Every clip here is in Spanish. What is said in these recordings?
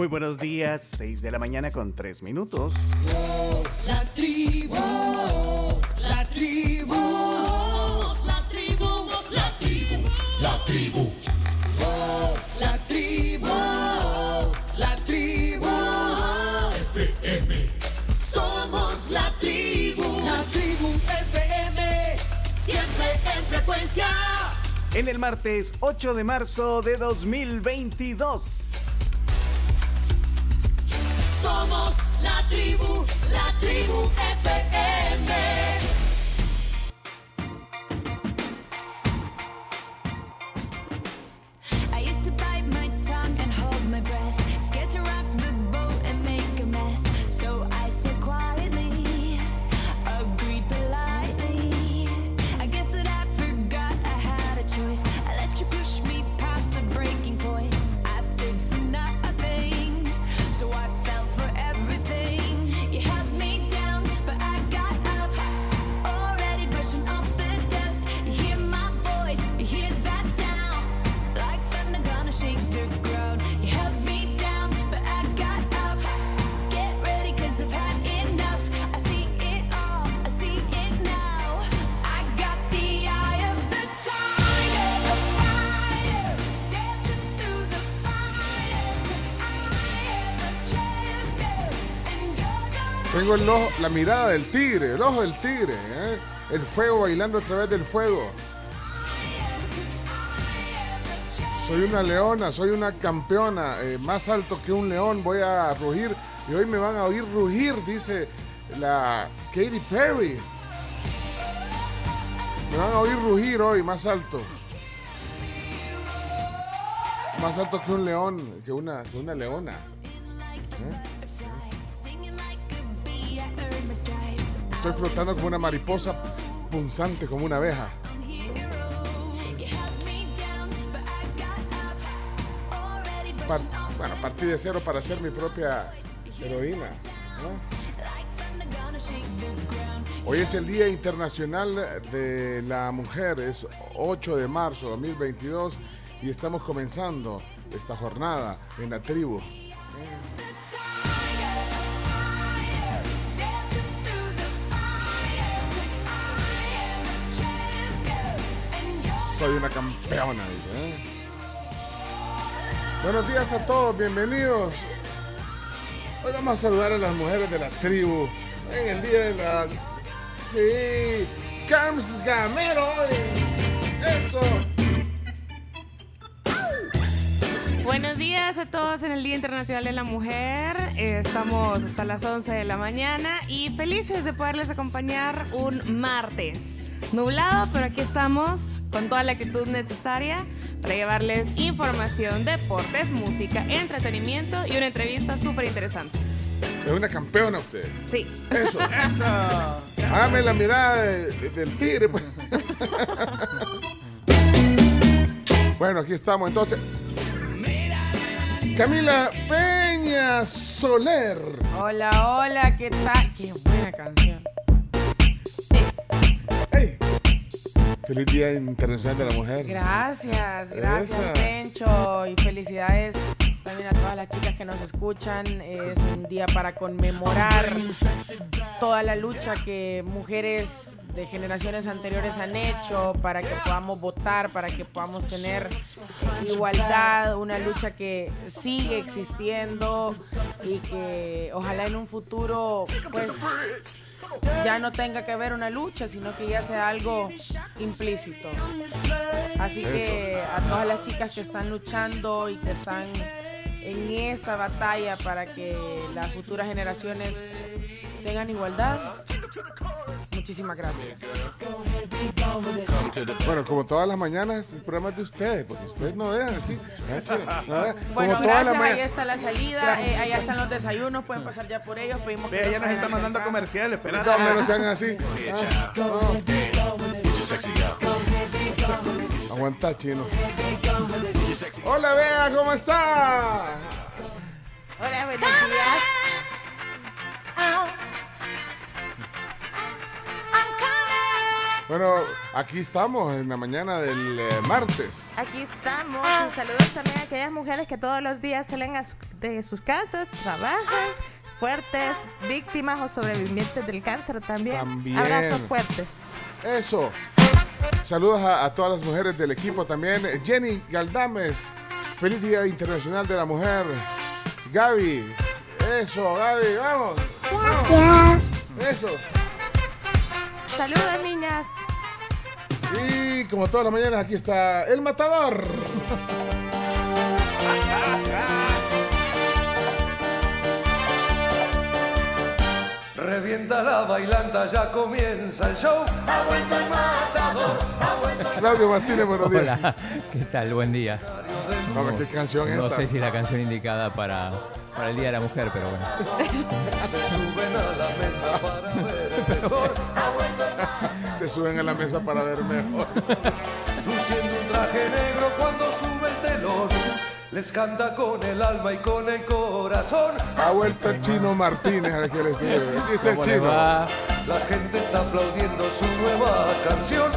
Muy buenos días, 6 de la mañana con 3 minutos. La tribu, la tribu, la tribu, la tribu, la tribu, la tribu, la tribu, FM. Somos la tribu, la tribu FM, siempre en frecuencia. En el martes 8 de marzo de 2022. Somos la tribu, la tribu FM. Mirada del tigre, el ojo del tigre, ¿eh? el fuego bailando a través del fuego. Soy una leona, soy una campeona, eh, más alto que un león, voy a rugir y hoy me van a oír rugir, dice la Katy Perry. Me van a oír rugir hoy, más alto. Más alto que un león, que una, que una leona. stinging Estoy flotando como una mariposa punzante como una abeja. Par- bueno, partí de cero para ser mi propia heroína. Hoy es el Día Internacional de la Mujer, es 8 de marzo de 2022 y estamos comenzando esta jornada en la tribu. Soy una campeona, dice. ¿eh? Buenos días a todos, bienvenidos. Hoy vamos a saludar a las mujeres de la tribu en el día de la... Sí, Carms Gamero. Eso. Buenos días a todos en el Día Internacional de la Mujer. Estamos hasta las 11 de la mañana y felices de poderles acompañar un martes. Nublado, pero aquí estamos con toda la actitud necesaria para llevarles información, deportes, música, entretenimiento y una entrevista súper interesante. Es una campeona usted. Sí. Eso. Hágame la mirada de- de- del tigre. pues. bueno, aquí estamos entonces. Camila Peña Soler. Hola, hola, ¿qué tal? Qué buena canción. Hey. Feliz Día Internacional de la Mujer. Gracias, gracias. Pencho. Y felicidades también a todas las chicas que nos escuchan. Es un día para conmemorar toda la lucha que mujeres de generaciones anteriores han hecho para que podamos votar, para que podamos tener igualdad, una lucha que sigue existiendo y que ojalá en un futuro pues ya no tenga que ver una lucha, sino que ya sea algo implícito. Así que a todas las chicas que están luchando y que están en esa batalla para que las futuras generaciones tengan igualdad, muchísimas gracias. Bueno, como todas las mañanas, el programa es de ustedes, porque ustedes no dejan aquí. No dejan. Como Bueno, todas las gracias, ahí está la salida, eh, allá están los desayunos, pueden pasar ya por ellos, pedimos que Vea, ya nos traigan está mandando temprano. comerciales, espera. No, menos sean así. Aguanta, chino. Hola, Bea, ¿cómo está? Hola, buenos días. Bueno, aquí estamos en la mañana del eh, martes. Aquí estamos. Y saludos también a aquellas mujeres que todos los días salen a su- de sus casas, trabajan, fuertes, víctimas o sobrevivientes del cáncer también. También. Abrazos fuertes. Eso. Saludos a, a todas las mujeres del equipo también. Jenny Galdames, feliz Día Internacional de la Mujer. Gaby, eso, Gaby, vamos. Gracias. Eso. Saludos, niñas. Y como todas las mañanas, aquí está el matador. Revienta la bailanta, ya comienza el show. Ha vuelto el matador, ha vuelto Claudio Martínez, buenos días. Hola, ¿qué tal? Buen día. Vamos, ¿qué canción es No esta? sé si la canción indicada para, para el Día de la Mujer, pero bueno. se suben a la mesa para ver mejor. Se suben a la mesa para ver mejor. Luciendo un traje negro cuando sube el telón. Les canta con el alma y con el corazón. Ha vuelto el chino Martínez aquí al estudio. Aquí está el ¿Cómo le chino. La gente está aplaudiendo su nueva canción.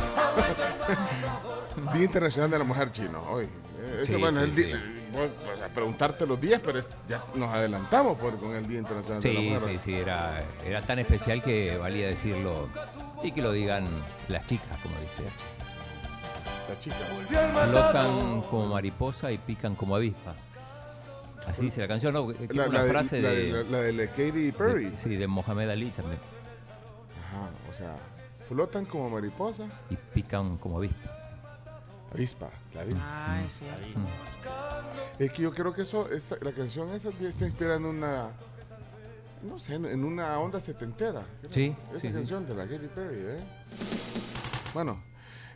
Día Internacional de la Mujer Chino, hoy. Eh, Ese, Sí, bueno, sí, el sí. pues, a preguntarte los días, pero es- ya nos adelantamos por- con el Día Internacional de la Sí, Mujer. sí, sí, era, era tan especial que valía decirlo y que lo digan las chicas, como dice. Las chicas. Flotan como mariposa y pican como avispa. Así dice la canción, ¿no? Es La, una la frase de, de- la de la Katy Perry. de- Sí, de Mohamed Ali también. Ajá, o sea, flotan como mariposa. Y pican como avispa. Avispa, la avispa. Ay, sí. Es que yo creo que eso, esta, la canción esa está inspirada en una, no sé, en, una onda setentera. Sí, Esa sí, sí. canción de la Katy Perry, ¿eh? Bueno,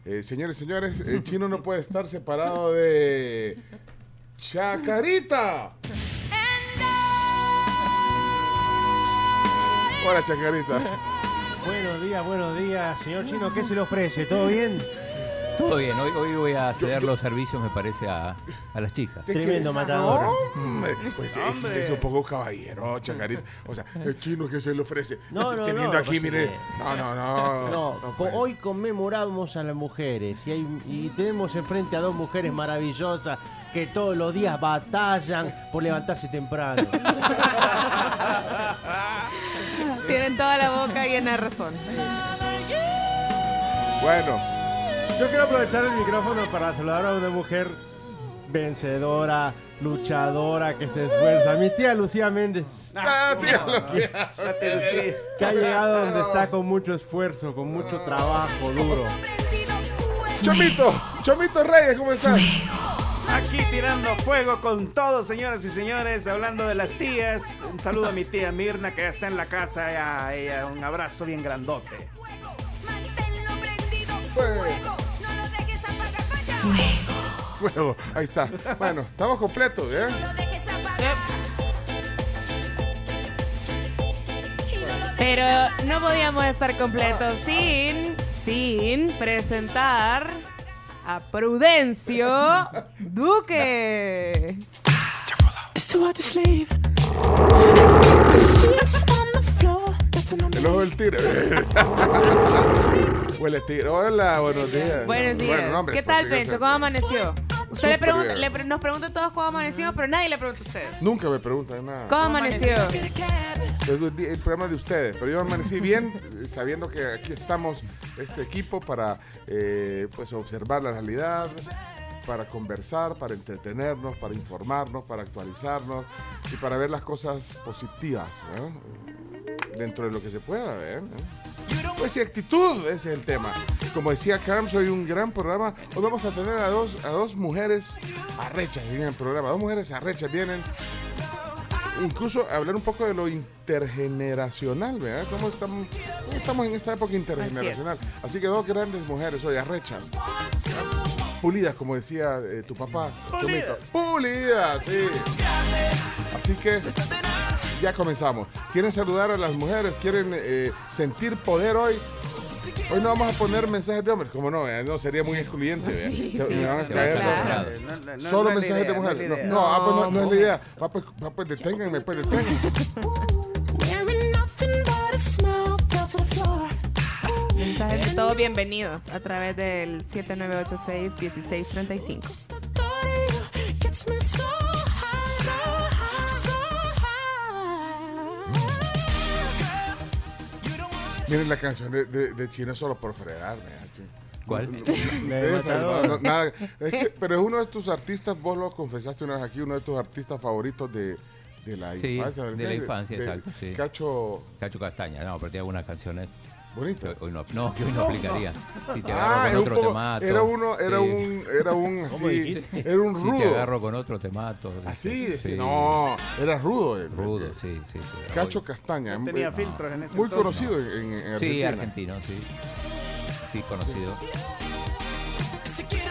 eh, señores, señores, el chino no puede estar separado de Chacarita. Hola, Chacarita. Buenos días, buenos días, señor Chino, ¿qué se le ofrece? ¿Todo bien? Todo bien, hoy, hoy voy a ceder los servicios, me parece, a, a las chicas. ¿Qué Tremendo matador. Hombre, pues es que usted es un poco caballero, Chacarita. O sea, el chino que se le ofrece. No, no, Teniendo no, aquí, pues, mire. No, no, no. No, co- puede. hoy conmemoramos a las mujeres y, hay- y tenemos enfrente a dos mujeres maravillosas que todos los días batallan por levantarse temprano. Tienen toda la boca llena de razón. Bueno, Yo quiero aprovechar el micrófono para saludar a una mujer vencedora, luchadora, que se esfuerza. Mi tía Lucía Méndez, ah, tía, lo que- ha llegado donde está con mucho esfuerzo, con mucho trabajo duro. Chomito, Chomito Reyes, ¿cómo estás? Aquí tirando fuego con todo, señoras y señores, hablando de las tías. Un saludo a mi tía Mirna que ya está en la casa, ya, ella, un abrazo bien grandote. Fuego, ahí está. Bueno, estamos completos, ¿eh? Pero no podíamos estar completos sin, sin presentar a Prudencio Duque. El ojo del tigre. Huele tigre. Hola, buenos días. Buenos días. Bueno, no, hombre, ¿Qué tal, Pencho? ¿Cómo amaneció? Usted le pregunta, le pre- nos pregunta a todos cómo amaneció, pero nadie le pregunta a usted. Nunca me preguntan nada. ¿Cómo amaneció? Es el programa de ustedes, pero yo amanecí bien sabiendo que aquí estamos, este equipo, para eh, pues observar la realidad, para conversar, para entretenernos, para informarnos, para actualizarnos y para ver las cosas positivas ¿eh? dentro de lo que se pueda. ¿eh? Pues y actitud, ese es el tema. Como decía Carms, hoy un gran programa. Hoy vamos a tener a dos, a dos mujeres arrechas en el programa. Dos mujeres arrechas vienen incluso hablar un poco de lo intergeneracional, ¿verdad? ¿Cómo estamos, cómo estamos en esta época intergeneracional? Así, que dos grandes mujeres hoy, arrechas. ¿verdad? Pulidas, como decía eh, tu papá. Chomito. Pulidas, sí. Así que ya comenzamos. ¿Quieren saludar a las mujeres? ¿Quieren eh, sentir poder hoy? Hoy no vamos a poner mensajes de hombres, como no, eh, no sería muy excluyente. ¿verdad? Sí, Se- sí, me van a sí, caer. claro. No, no, no, Solo mensajes idea, de mujeres. No, idea. no, ah, pues no, no es la idea. Va, pues, pues deténganme, pues deténganme. Mensajes de todo todos bienvenidos a través del 7986-1635. Gets me so high, so high, so high. Miren la canción de, de, de Chino solo por fregarme. ¿Cuál? Me Esa, no, no, nada. Es que- pero es uno de tus artistas, vos lo confesaste una vez aquí, uno de tus artistas favoritos de, de la Sí, infancia. de la infancia, exacto, sí. Cacho Cacho Castaña, no, pero tiene algunas canciones hoy no, no, que hoy no aplicaría. Si te agarro Ah, con es un otro poco- te mato. era uno, era Sí. un, era un así, era un Si rudo. te agarro con otro te mato. Así, Sí. no, era rudo. él, Rudo, sí, sí. sí. Cacho Hoy- Castaña, No tenía filtros en ese muy entonces. conocido en, en- en Sí, Argentina. argentino, sí. Sí, conocido.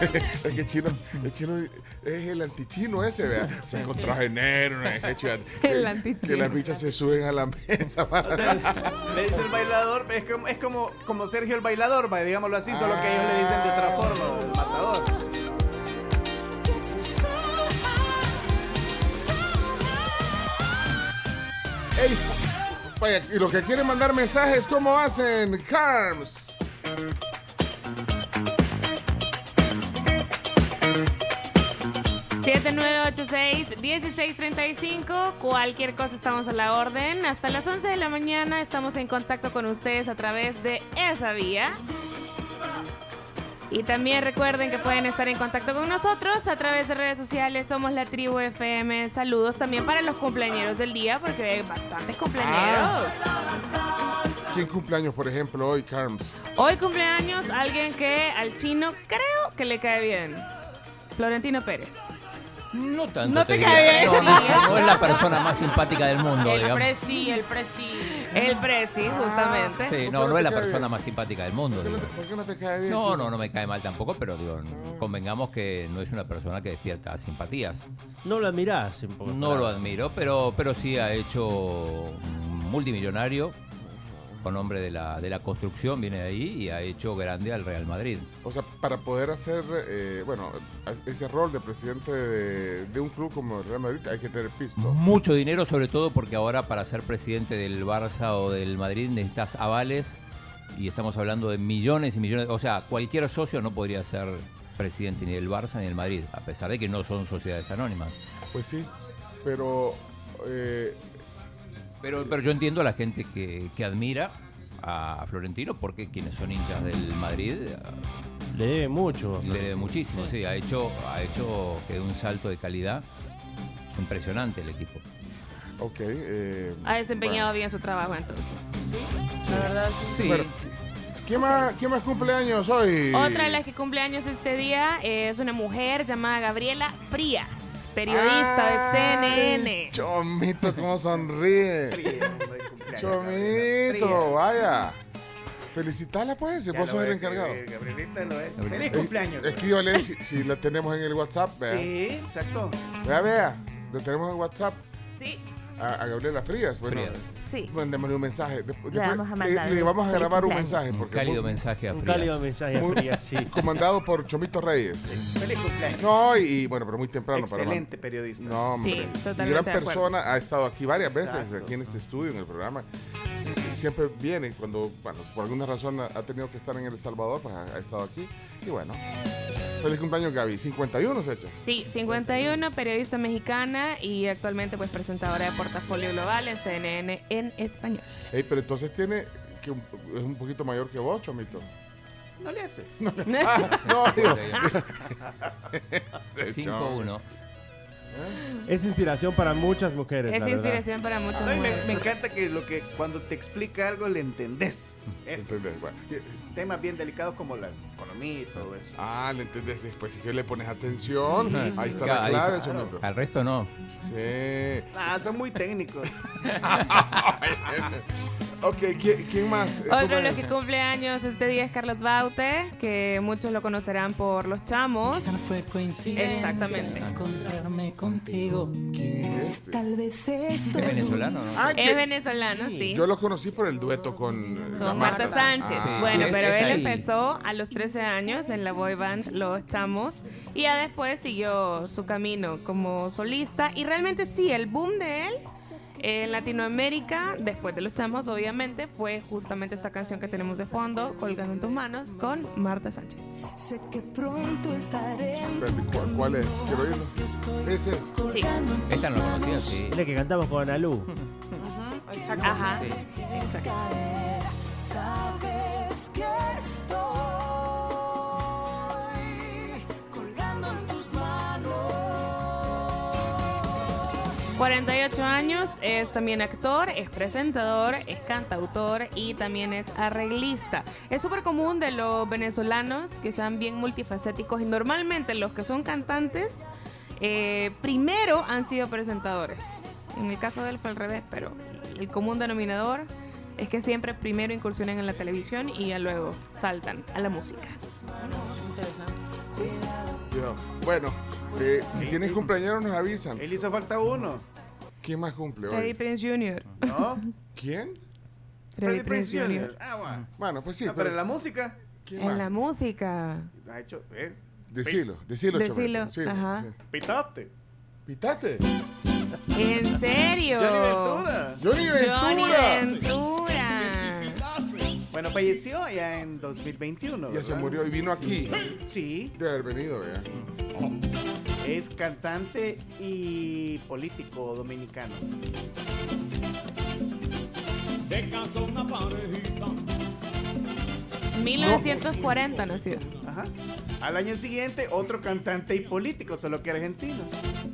Es que chino, el chino es el antichino ese, vea. O sea, con traje negro, una hecha- que- El Que antichino. las bichas se suben a la mesa para... Le dice el bailador, es como, es como, como Sergio el bailador, va, digámoslo así, solo que ellos le dicen de otra forma, el matador. Ey, vaya, y los que quieren mandar mensajes, ¿cómo hacen? Carms. 7986-1635. Cualquier cosa estamos a la orden. Hasta las 11 de la mañana estamos en contacto con ustedes a través de esa vía. Y también recuerden que pueden estar en contacto con nosotros a través de redes sociales. Somos la tribu FM. Saludos también para los cumpleaños del día, porque hay bastantes cumpleaños. ¿Quién cumpleaños, por ejemplo, hoy, Carms? Hoy cumpleaños alguien que al chino creo que le cae bien. Florentino Pérez. No tanto. No te diría. cae bien. No, no, no es la persona más simpática del mundo, El digamos. presi, el presi. El Prezi, justamente. Sí, ¿Por no, no no es te la cae persona bien? más simpática del mundo. ¿Por qué no digo. te, por qué no te cae bien? No, no, no me cae mal tampoco, pero digo, convengamos que no es una persona que despierta simpatías. No lo admirás un poco. No lo admiro, pero, pero sí ha hecho un multimillonario con nombre de la, de la construcción, viene de ahí y ha hecho grande al Real Madrid. O sea, para poder hacer, eh, bueno, ese rol de presidente de, de un club como el Real Madrid hay que tener pisto. Mucho dinero, sobre todo porque ahora para ser presidente del Barça o del Madrid necesitas avales y estamos hablando de millones y millones. O sea, cualquier socio no podría ser presidente ni del Barça ni del Madrid, a pesar de que no son sociedades anónimas. Pues sí, pero eh, Pero, pero yo entiendo a la gente que, que admira a Florentino porque quienes son hinchas del Madrid eh, Le debe mucho. le debe muchísimo, sí, ha hecho, ha hecho que dé un salto de calidad impresionante el equipo. ok. eh, Ha desempeñado bueno. bien su trabajo entonces. La verdad, sí. Sí, Bueno, ¿Quién más, ¿Quién más cumpleaños hoy? Otra de las que cumple años este día es una mujer llamada Gabriela Frías, periodista de CNN. Chomito, cómo sonríe. Chomito, vaya. Felicitala, pues, si vos lo sos el encargado. Gabrielita lo es. Feliz cumpleaños. Escríbale si, si la tenemos en el WhatsApp. Vea, Sí, exacto. vea, vea. La tenemos en WhatsApp Sí, a, a Gabriela Frías. Bueno, Frías. Sí. Mándemele un mensaje. Después, Le vamos a le- mandar le, un vamos a feliz grabar un mensaje. un Porque cálido muy- mensaje a Un Frías. cálido mensaje Muy- fría, sí. comandado por Chomito Reyes. Feliz cumpleaños. No, y, y bueno, pero muy temprano para Excelente periodista. No, hombre. Sí, gran persona, ha estado aquí varias veces, aquí en este estudio, en el programa. Siempre viene cuando, bueno, por alguna razón ha, ha tenido que estar en El Salvador, pues ha, ha estado aquí. Y bueno, feliz cumpleaños Gaby. 51 se ha hecho. sí, 51, periodista mexicana y actualmente pues presentadora de Portafolio Global en CNN en español. Ey, pero entonces tiene, que un- es un poquito mayor que vos, Chomito. No le hace. Ah, no, digo. 5-1. Es inspiración para muchas mujeres. Es la verdad. inspiración para muchos No, me, mujeres. me encanta que lo que cuando te explica algo le entendés. Eso. ¿Entendés? Bueno. Temas bien delicados como la economía y todo eso. Ah, le entendés. Pues si que le pones atención, ahí está la clave. Chomito. Al resto no. Sí. Ah, son muy técnicos. ok, ¿quién, quién más? Otro de ¿cómo los que cumple años este día es Carlos Baute, que muchos lo conocerán por Los Chamos. Quizá no fue coincidencia Exactamente. encontrarme contigo. ¿Quién es este? Tal vez esto ¿Es venezolano, no? Ah, Es venezolano, sí. Yo lo conocí por el dueto con, la Con Marta Sánchez. Sí. Bueno, Es- pero él ahí. empezó a los 13 años en la boy band Los Chamos y ya después siguió su camino como solista y realmente sí, el boom de él En Latinoamérica, después de los chamos, obviamente, fue justamente esta canción que tenemos de fondo, Colgando en tus manos, con Marta Sánchez. Sé que pronto estaré ¿cuál, cuál es? Quiero oírlo. Ese es. Sí. Esta no la conocía, sí. Es la que cantamos con Analu. Exacto. Ajá. Sí. Exacto. Sabes que estoy colgando en tus manos. 48 años, es también actor, es presentador, es cantautor y también es arreglista. Es súper común de los venezolanos que sean bien multifacéticos y normalmente los que son cantantes eh, primero han sido presentadores. En el caso de él fue al revés, pero el común denominador es que siempre primero incursionan en la televisión y ya luego saltan a la música. Cuidado. Bueno, eh, si Sí. tienen cumpleaños nos avisan. Él hizo falta uno. ¿Quién más cumple Freddie hoy? Prince Jr. ¿No? ¿Quién? Freddie Prince Jr. Ah, bueno. Bueno, pues sí, Ah, pero en la música. ¿quién En más? la música. Ha hecho. ¿eh? Decilo, decilo, Decilo, sí, ajá. sí. Pitaste. ¿Pitate? ¿En serio? Johnny Ventura. ¡Johnny Johnny Ventura! Bueno, falleció ya en 2021. Ya se murió y vino aquí. Sí, De haber venido, ya. es cantante y político dominicano. Se casó una parejita. 1940 nació. Ajá. Al año siguiente, otro cantante y político, solo que argentino.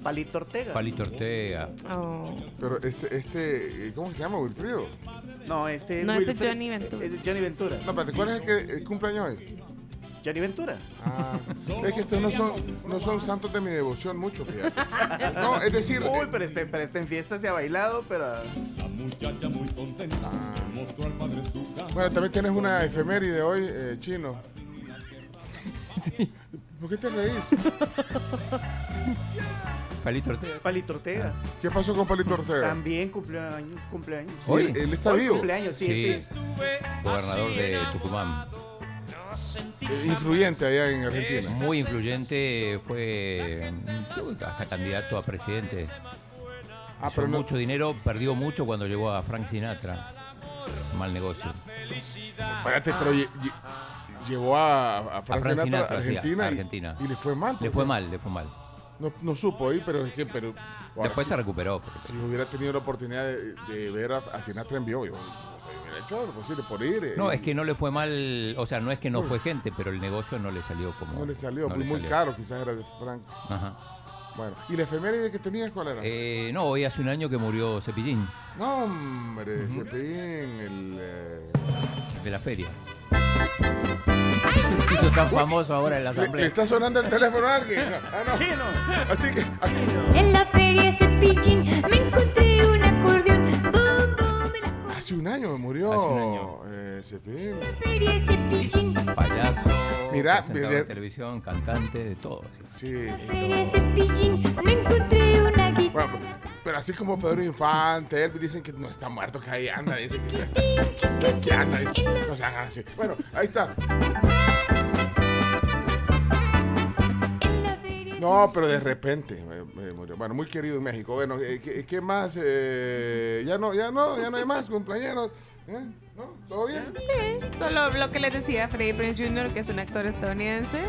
Palito Ortega. Palito Ortega. Oh. Pero este, este, eh, ¿cómo se llama? Wilfrido. no, este es No, ese es Wilfred- Johnny Ventura. es Johnny Ventura. No, espérate, ¿cuál es el que el cumpleaños hoy? Johnny Ventura. Ah, es que estos no son, no son santos de mi devoción mucho, fíjate. No, es decir, Uy, pero este, pero este en fiesta se ha bailado, pero La muchacha muy contenta mostró al padre su casa. bueno, también tienes una efeméride hoy, eh, chino. ¿Por qué te reís? Palito Ortega. Palito Ortega. ¿Qué pasó con Palito Ortega? También cumpleaños. cumpleaños. Hoy. Él, él está Hoy vivo, Cumpleaños, sí, Sí. sí. Gobernador de Tucumán. Influyente allá en Argentina. Muy influyente, fue hasta candidato a presidente. Ah, Hizo pero no, mucho dinero, perdió mucho cuando llegó a Frank Sinatra. Mal negocio. espérate, pero llevó a, a Frank Frank Sinatra a Sinatra, sí, a Argentina, y- Argentina. Y, le fue mal. Le fue mal, le fue mal. No, no supo ir, pero es que, pero Después sí, se recuperó. si hubiera tenido la oportunidad de, de ver a, a Sinatra en vivo, yo, hecho lo posible por ir. eh, No, y es que no le fue mal, o sea, no es que no Uy. fue gente, pero el negocio no le salió como. no le salió, no muy, le muy salió. caro, quizás era de Frank. Ajá. Bueno, ¿y la efeméride que tenías cuál era? Eh, no, hoy hace un año que murió Cepillín no, hombre, Cepillín, el... eh, de la feria. Hizo tan famoso ahora en la ¿Le, le asamblea. está sonando el teléfono a alguien? Ah, no. Chino. Así que... ah, En la feria Cepillín me encontré hace un año murió Hace un año. eh, Cepillín. Payaso, Mira, presentador de- televisión, cantante, de todo. así. Sí. Cepillín me encontré una guitarra. Bueno, pero así como Pedro Infante, él dicen que no está muerto, que ahí anda, dicen que, que, que anda, dicen, no se hagan así. Bueno, ahí está. No, pero de repente eh, murió. Bueno, muy querido en México. Bueno, eh, ¿qué, qué más? Eh, ya no, ya no, ya no hay más cumpleaños. ¿Eh? ¿No? ¿Todo bien? Sí, solo lo que les decía, Freddie Prinze Jr., que es un actor estadounidense.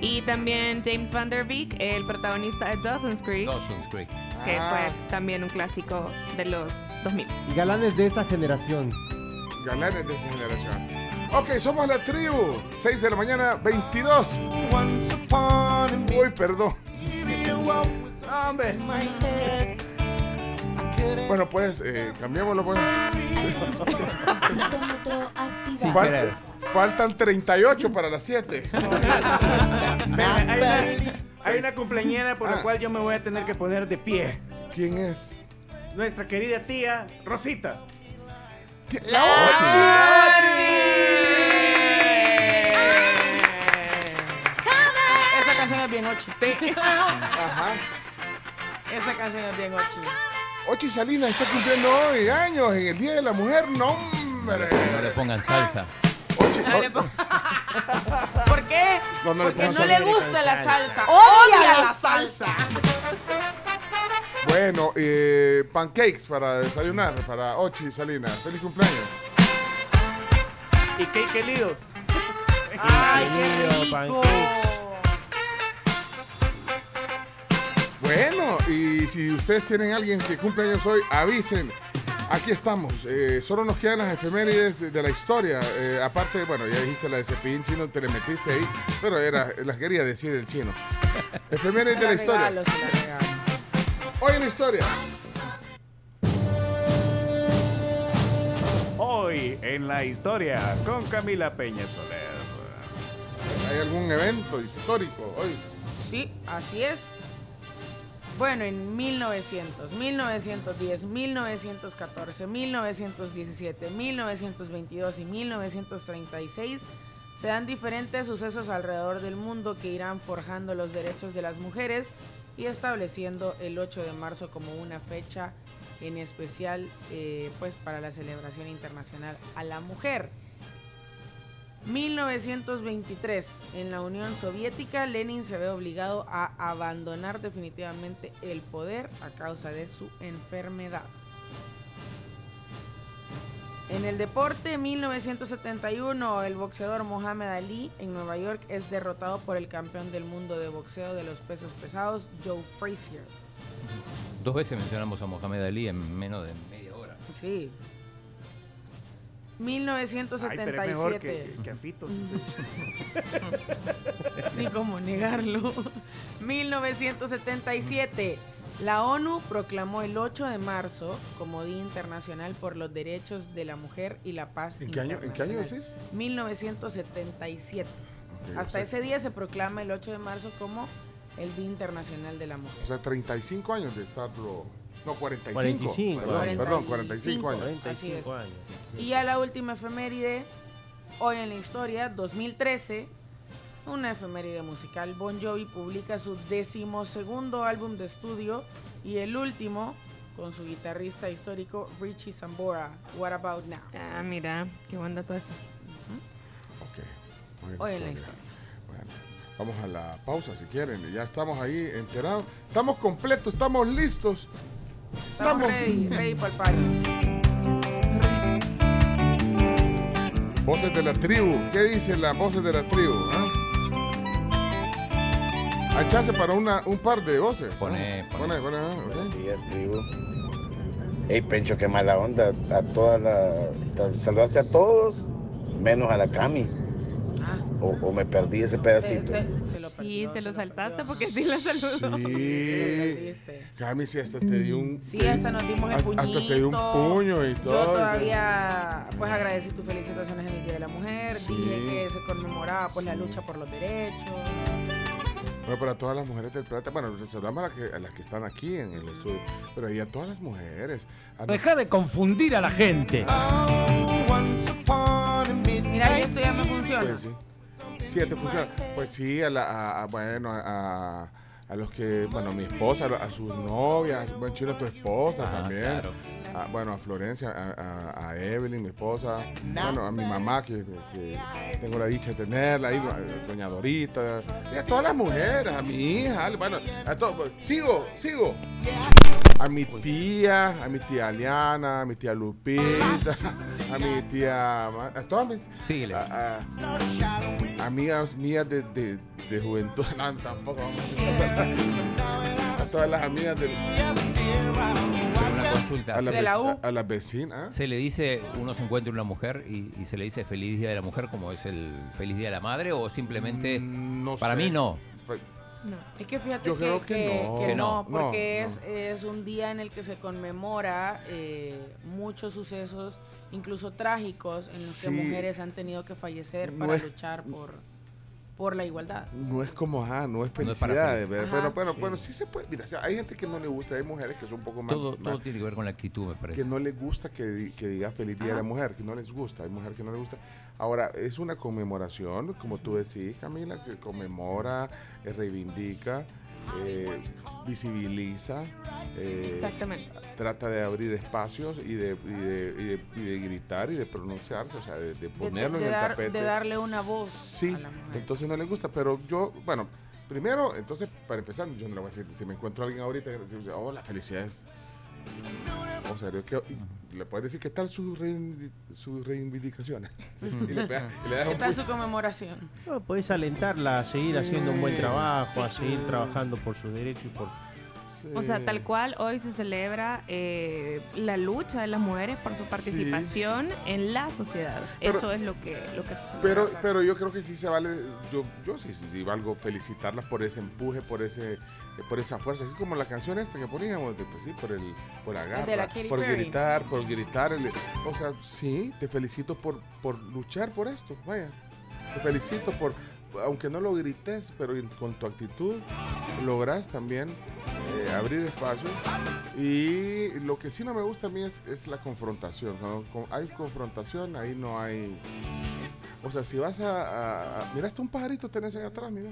Y también James Van Der Beek, el protagonista de Dawson's Creek, Dawson's Creek. que Ah. fue también un clásico de los 2000. Y galanes de esa generación. Galanes de esa generación. Ok, somos la tribu. 6 de la mañana, 22. Uy, perdón. No, hombre. Bueno, pues, eh, cambiémoslo, pues. Fal- faltan 38 para las 7. Venga, hay, una, hay una cumpleañera por Ah. la cual yo me voy a tener que poner de pie. ¿Quién es? Nuestra querida tía Rosita. ¡La Esa es bien ochi. Ajá. Esa canción es bien ochi. Ochi Salinas está cumpliendo hoy años en el Día de la Mujer. ¡No, hombre! No le pongan salsa. Ochi, No le pon- ¿Por qué? No, no le Porque no le gusta la salsa. ¡Odia la salsa! Bueno, eh, pancakes para desayunar para Ochi Salinas. Feliz cumpleaños. ¿Y qué querido? ¡Ay, qué Bienvenido, rico! pancakes. Bueno, y si ustedes tienen alguien que cumple años hoy, avisen. Aquí estamos. Eh, solo nos quedan las efemérides de, la historia. Eh, aparte, bueno, ya dijiste la de Cepillín Chino, te le metiste ahí. Pero era, las quería decir el chino. Efemérides de la historia. regalo. Hoy en la historia. Hoy en la historia con Camila Peña Soler. ¿Hay algún evento histórico hoy? Sí, así es. Bueno, en 1900, 1910, 1914, 1917, 1922 y 1936 se dan diferentes sucesos alrededor del mundo que irán forjando los derechos de las mujeres y estableciendo el 8 de marzo como una fecha en especial eh, pues para la celebración internacional a la mujer. 1923, en la Unión Soviética, Lenin se ve obligado a abandonar definitivamente el poder a causa de su enfermedad. En el deporte, 1971, el boxeador Muhammad Ali en Nueva York es derrotado por el campeón del mundo de boxeo de los pesos pesados, Joe Frazier. Dos veces mencionamos a Mohamed Ali en menos de media hora. Sí. Ay, pero es mejor 1977. que, que a Fito. Ni cómo negarlo. 1977. La ONU proclamó el 8 de marzo como Día Internacional por los Derechos de la Mujer y la Paz ¿En qué año, ¿en qué año decís? 1977. Ok, Hasta ese día se proclama el 8 de marzo como el Día Internacional de la Mujer. O sea, 35 años de estarlo. No, 45. 45, Perdón, perdón, 45 años. 45 Así años. Y ya la última efeméride, hoy en la historia, 2013, una efeméride musical. Bon Jovi publica su decimosegundo álbum de estudio y el último con su guitarrista histórico Richie Sambora. What About Now? Ah, mira, qué buen dato ese. Ok. Hoy en la historia. historia. Bueno, vamos a la pausa si quieren. Ya estamos ahí enterados. Estamos completos, estamos listos. Estamos ready, ready para el party. Voces de la tribu. ¿Qué dicen las voces de la tribu? ah? Hay chance para una, un par de voces. Pone, ¿ah? pone. pone, ah, ok. Buenos días, tribu. Hey, Pencho, qué mala onda. A toda la... te- Saludaste a todos, menos a la Cami. Ah, O, o me perdí ese pedacito. te- se lo Sí, perdió, te se lo saltaste perdió. porque sí lo saludó. Sí. Cami, sí, hasta te dio un. Sí, hasta nos dimos el hasta- puñito. Hasta te dio un puño y todo. Yo todavía, pues agradecí tus felicitaciones en el Día de la Mujer. Sí. Dije que se conmemoraba, pues, la lucha por los derechos. Bueno, para todas las mujeres del planeta, bueno, saludamos a las, que, a las que están aquí en el estudio, pero y a todas las mujeres. A Deja de confundir a la gente. Mira, esto ya me funciona. Pues sí. Sí, ya te funciona. Pues sí, a la, a- a- bueno, a, a los que, bueno, a mi esposa, a sus novias, buen chino, tu esposa Ah, también. claro. A- bueno, a Florencia, a, a- a Evelyn, mi esposa. Bueno, a mi mamá, que, que tengo la dicha de tenerla ahí, a doña Dorita. Y a todas las mujeres, a mi hija, bueno, a todo. Sigo, sigo. A mi tía, a mi tía Aliana, a mi tía Lupita, a mi tía. A todas mis. Síguele. a- a- amigas mías de, de, de juventud. No, tampoco vamos a A todas las amigas del. Pero una consulta. A, la U. a las vecinas. Se le dice, uno se encuentra una mujer y, y se le dice feliz día de la mujer como es el feliz día de la madre o simplemente Mm, no para sé. mí no. Pues, Es que fíjate Yo que, creo que que- no. que Que no, no. porque No, es, es un día en el que se conmemora eh, muchos sucesos, incluso trágicos, en los Sí. que mujeres han tenido que fallecer No para es- luchar por, por la igualdad. No es como, ajá, no es No felicidades. Ajá. pero, pero, Sí. bueno, sí se puede. Mira, o sea, hay gente que no le gusta, hay mujeres que son un poco más. Todo, más- todo tiene que ver con la actitud, me parece. que no les gusta que, que diga feliz día de la mujer, que no les gusta, hay mujeres que no les gusta. Ahora, es una conmemoración, como tú decís, Camila, que conmemora, eh, reivindica, eh, visibiliza, eh, Exactamente. trata de abrir espacios y de, y, de, y de- y de gritar y de pronunciarse, o sea, de, ponerlo en el dar- tapete. de darle una voz Sí, a la mujer. entonces no le gusta, pero yo, bueno, primero, entonces, para empezar, yo no le voy a decir, si me encuentro a alguien ahorita, que le O sea, yo que- le puedes decir qué tal sus sus reivindicaciones. y le, pega- y le das ¿Qué un tal su conmemoración? No, podés alentarla a seguir Sí, haciendo un buen trabajo, a seguir sí. trabajando por sus derechos y por... O sea, tal cual hoy se celebra eh, la lucha de las mujeres por su participación en la sociedad. Pero- Eso es lo que, lo que se celebra. Pero, pero yo creo que sí se vale, yo, yo sí, sí, sí valgo felicitarlas por ese empuje, por ese por esa fuerza, así como la canción esta que poníamos, de, pues sí, por el por Katy por Perry. gritar, por gritar, el- o sea, sí, te felicito por, por luchar por esto, vaya, te felicito por, aunque no lo grites, pero con tu actitud logras también eh, abrir espacio y lo que sí no me gusta a mí es, es la confrontación, cuando hay confrontación, ahí no hay... O sea, si vas a... a- a- miraste un pajarito tenés ahí atrás, mira.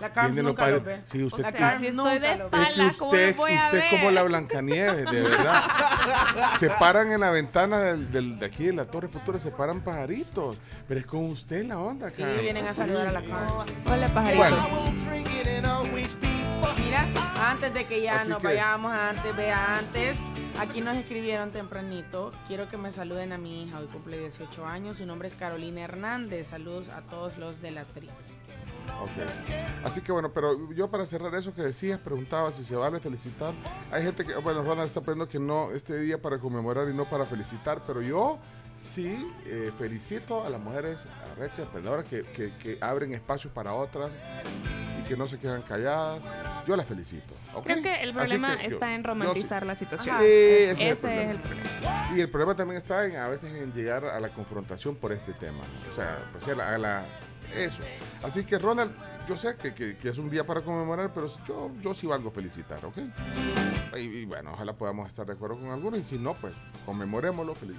La Carms Vienen los nunca lo ve. Sí, usted O sea, si estoy de nunca ve. es que espalda, ¿cómo lo usted, voy a usted ver? es como la Blancanieves, de verdad. se paran en la ventana del, del- de aquí de la Torre Futura, se paran pajaritos. Pero es con usted la onda, Sí, vienen a Sí. saludar a la Carms. Hola, pajaritos. Bueno, Mira, antes de que ya Así nos que- vayamos, antes, vea antes, aquí nos escribieron tempranito. Quiero que me saluden a mi hija, hoy cumple 18 años. Su nombre es Carolina Hernández. Saludos a todos los de la tri. ok. Así que bueno, pero yo para cerrar eso que decías, preguntaba si se vale felicitar. Hay gente que, bueno, Ronald está poniendo que no, este día para conmemorar y no para felicitar, pero yo sí eh, felicito a las mujeres arrechas, emprendedoras que, que, que abren espacios para otras que no se quedan calladas. Yo las felicito. Creo que el problema que yo- está en romantizar la situación. Sí, ese ese es el es problema. el problema. Y el problema también está en, a veces en llegar a la confrontación por este tema. O sea, pues a la, a la- eso. Así que Ronald, yo sé que, que- que es un día para conmemorar, pero yo, yo sí valgo felicitar, ¿ok? Y, y bueno, ojalá podamos estar de acuerdo con algunos. Y si no, pues conmemorémoslo. feliz-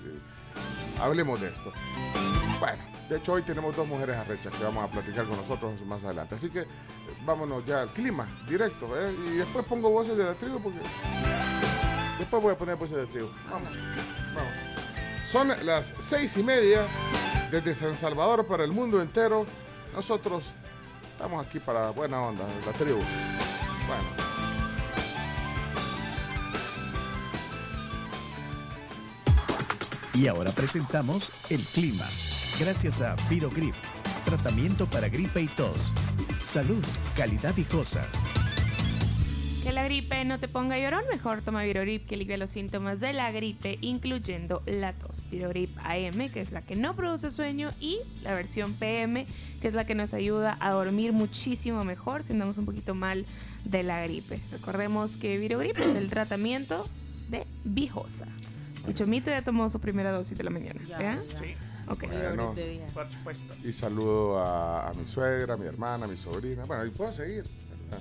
hablemos de esto. Bueno, de hecho hoy tenemos dos mujeres arrechas que vamos a platicar con nosotros más adelante. Así que eh, vámonos ya al clima, directo. ¿eh? Y después pongo voces de la tribu porque... Después voy a poner voces de tribu. Vamos, vamos. Son las seis y media desde San Salvador para el mundo entero. Nosotros estamos aquí para buena onda, la tribu. Bueno. Y ahora presentamos el clima. Gracias a Virogrip, tratamiento para gripe y tos. Salud, calidad y cosa. Que la gripe no te ponga llorón, mejor toma Virogrip que alivia los síntomas de la gripe, incluyendo la tos. Virogrip AM, que es la que no produce sueño, y la versión PM, que es la que nos ayuda a dormir muchísimo mejor si andamos un poquito mal de la gripe. Recordemos que Virogrip es el tratamiento de Vijosa. El Chomito ya tomó su primera dosis de la mañana, Ya, ¿verdad? ya. Sí. Ok. Bueno, de día. Por supuesto. y saludo a, a mi suegra, a mi hermana, a mi sobrina. Bueno, y puedo seguir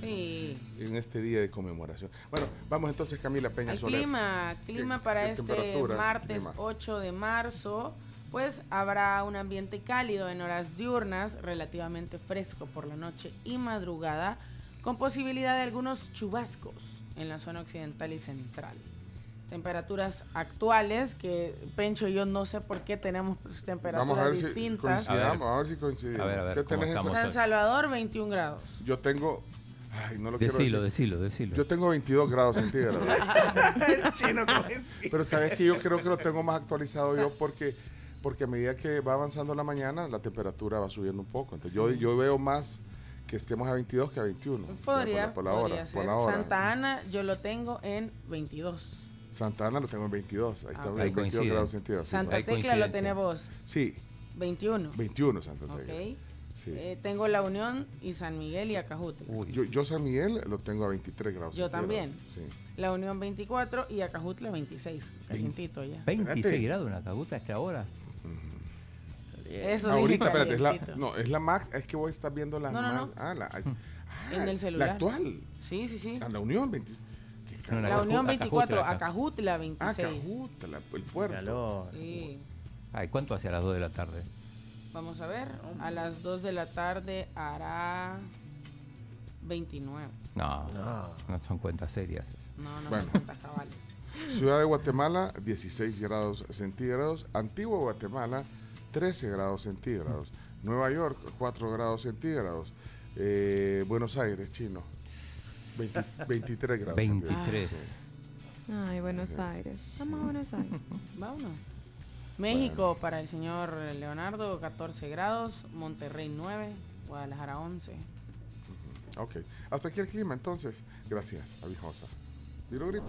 Sí. en este día de conmemoración. Bueno, vamos entonces Camila Peña El Soler. clima, clima ¿Qué- para qué este martes clima? 8 de marzo, pues habrá un ambiente cálido en horas diurnas, relativamente fresco por la noche y madrugada, con posibilidad de algunos chubascos en la zona occidental y central. Temperaturas actuales, que Pencho y yo no sé por qué tenemos temperaturas Vamos a ver si distintas. coincidamos, a ver si coincidimos. A ver, a ver, ¿Qué ¿cómo tenés en San Salvador, 21 grados. Yo tengo. Ay, no lo quiero Decilo, decir. decilo, decilo. Yo tengo 22 grados centígrados. Chino, ¿cómo es? Pero sabes que yo creo que lo tengo más actualizado yo porque porque a medida que va avanzando la mañana la temperatura va subiendo un poco. Entonces yo, yo veo más que estemos a 22 que a 21. Podría, por la, por la podría hora, ser. por la hora. Santa Ana yo lo tengo en 22. Santa Ana lo tengo en 22. Ahí está, Ah, en Ahí 22 coincide. grados centígrados. sí, Santa hay Tecla lo tenés vos, Sí, 21. 21 Santa Ok. Tecla. Sí. Eh, tengo La Unión y San Miguel y Acajute. Uy, Yo, yo San Miguel lo tengo a 23 grados Yo también. Sí. La Unión 24 y Acajutla 26. Calientito ya. 26 Espérate. grados en la caguta hasta ahora. Eso Ahorita, espérate, es la, no, es la Mac, es que vos estás viendo la No, no, Mac- no. Ah, la, ah, En el celular. La actual. Sí, sí, sí. Ah, la Unión 20. No, La Acajutla, Unión 24, Acajutla. Acajutla Ah, 26. Cajuta, la- el puerto. Calor. Sí. Ay, ¿cuánto hace a las 2 de la tarde? Vamos a ver. A las 2 de la tarde hará 29. No, no, son cuentas serias. No, no Bueno. son tantas cabales. Ciudad de Guatemala, 16 grados centígrados. Antigua Guatemala, 13 grados centígrados. Nueva York, 4 grados centígrados. Eh, Buenos Aires, chino. 20 23 grados. 23. Ay, Buenos Aires. Vamos a Buenos Aires. Vámonos. México para el señor Leonardo, 14 grados. Monterrey, 9. Guadalajara, 11. Ok. Hasta aquí el clima, entonces. Gracias, abijosa. Tiro grito.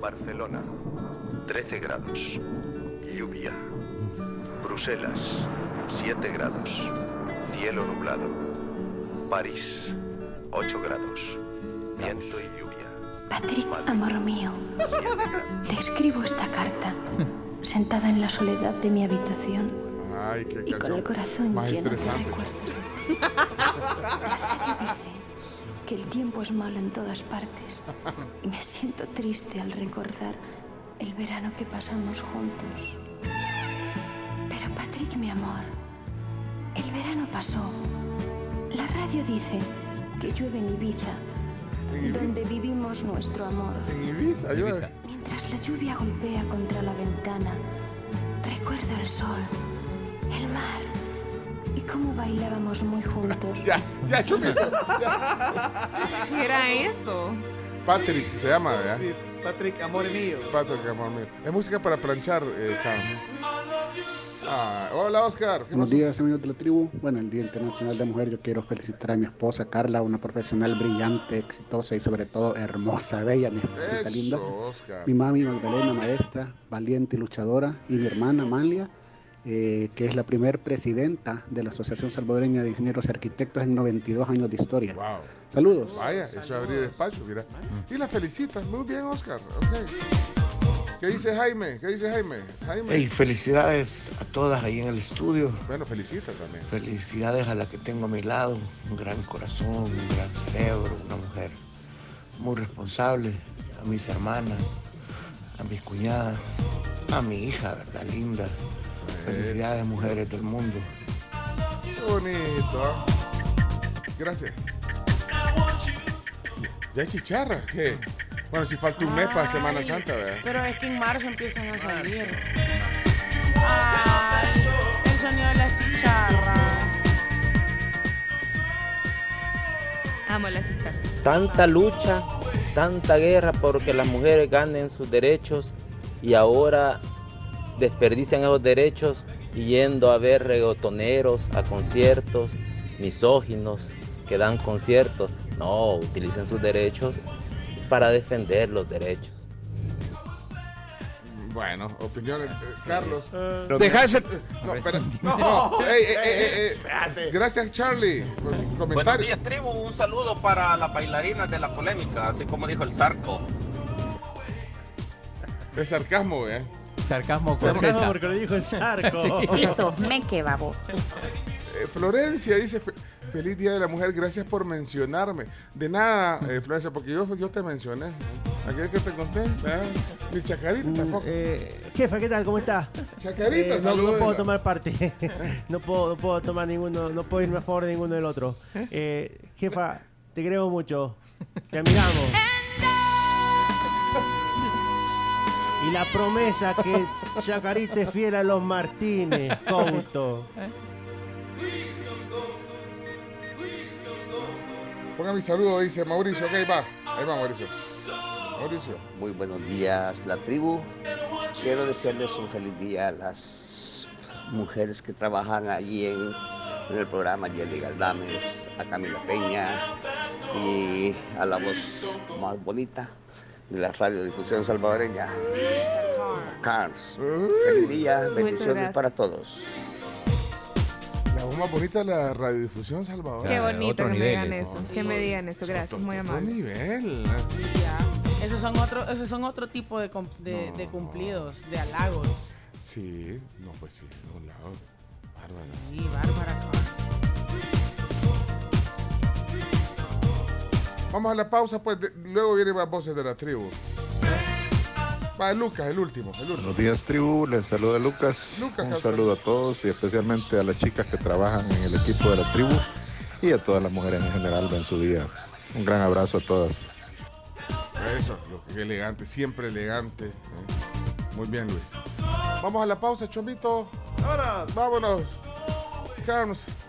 Barcelona, 13 grados. Lluvia. Bruselas, 7 grados. Cielo nublado. París, 8 grados. Viento y lluvia. Patrick, amor mío, te escribo esta carta sentada en la soledad de mi habitación Ay, qué y con el corazón más lleno de recuerdos. Dice que el tiempo es malo en todas partes y me siento triste al recordar el verano que pasamos juntos. Pero Patrick, mi amor, el verano pasó. La radio dice que llueve en Ibiza, donde vivimos nuestro amor. En Ibiza, llueve. Mientras la lluvia golpea contra la ventana, recuerdo el sol, el mar y cómo bailábamos muy juntos. Ya, ya, chumito. ¿Qué era eso? Patrick se llama, ¿verdad? Sí, Patrick, amor mío. Patrick, amor mío. Es música para planchar, eh, Carmen. Ah, hola, Oscar. ¿Qué Buenos pasó? días, amigos de la tribu. Bueno, el Día Internacional de Mujer, yo quiero felicitar a mi esposa Carla, una profesional brillante, exitosa y sobre todo hermosa, bella, mi esposita linda. Oscar. Mi mami Magdalena, maestra, valiente y luchadora. Y mi hermana Amalia, eh, que es la primer presidenta de la Asociación Salvadoreña de Ingenieros y Arquitectos en 92 años de historia. Wow. Saludos. Vaya, eso es abrir despacho, mira. Y la felicitas. Muy bien, Oscar. Ok. ¿Qué dice Jaime? ¿Qué dice Jaime? Jaime. Hey, felicidades a todas ahí en el estudio. Bueno, felicita también. Felicidades a la que tengo a mi lado. Un gran corazón, un gran cerebro, una mujer muy responsable. A mis hermanas, a mis cuñadas, a mi hija, ¿verdad? Linda. Felicidades, mujeres del mundo. Qué bonito. Gracias. ¿Ya hay chicharra? ¿Qué? Bueno, si falta un mes para Semana Santa, ¿verdad? Pero es que en marzo empiezan a salir. Ay, el sonido de las chicharras. Amo la chicharra. Tanta lucha, tanta guerra porque las mujeres ganen sus derechos y ahora desperdician esos derechos yendo a ver reggaetoneros a conciertos, misóginos que dan conciertos. No, utilicen sus derechos para defender los derechos. Bueno, opiniones. eh, Carlos. Deja ese- No, espera. No, ey, ey, ey, ey. Gracias, Charlie, por Buenos comentario. días, tribu. Un saludo para las bailarinas de la polémica, así como dijo el Zarco. Es sarcasmo, ¿eh? Sarcasmo con Sarcasmo porque lo dijo el Zarco. Sí. Eso, me que babo. Eh, Florencia dice, "Fe- feliz Día de la Mujer, gracias por mencionarme. De nada, eh, Florencia, porque yo, yo te mencioné. Aquel que te conté. Ni chacarita tampoco. Eh, jefa, ¿qué tal? ¿Cómo está? Chacarita, Eh, no, no puedo tomar parte. no, puedo, no puedo tomar ninguno, no puedo irme a favor de ninguno del otro. Eh, jefa, te creo mucho. Te admiramos. Y la promesa que Chacarita es fiel a los Martínez, Couto. Ponga mi saludo, dice Mauricio. Ok, va. Ahí va, Mauricio. Mauricio. Muy buenos días, la tribu. Quiero desearles un feliz día a las mujeres que trabajan allí en, en el programa, Jelly Galdames, a Camila Peña y a la voz más bonita de la radiodifusión salvadoreña, a Carls. Feliz día, bendiciones para todos. La voz más bonita de la radiodifusión Salvador. Qué bonito que me digan eso. Que me digan eso. Gracias, muy Otro amable. nivel. Esos son otro, esos son otro tipo de, com- de, de cumplidos, de halagos. Sí, no, pues sí, de un lado. Bárbara. Sí, bárbara. Vamos a la pausa, pues de- luego vienen más voces de la tribu. Va, Lucas, el último, el último. Buenos días, tribu. Les saluda Lucas. Lucas, Un saludo a todos y especialmente a las chicas que trabajan en el equipo de la tribu y a todas las mujeres en general en su día. Un gran abrazo a todas. Eso, lo que elegante, siempre elegante. ¿eh? Muy bien, Luis. Vamos a la pausa, Chomito. Vámonos.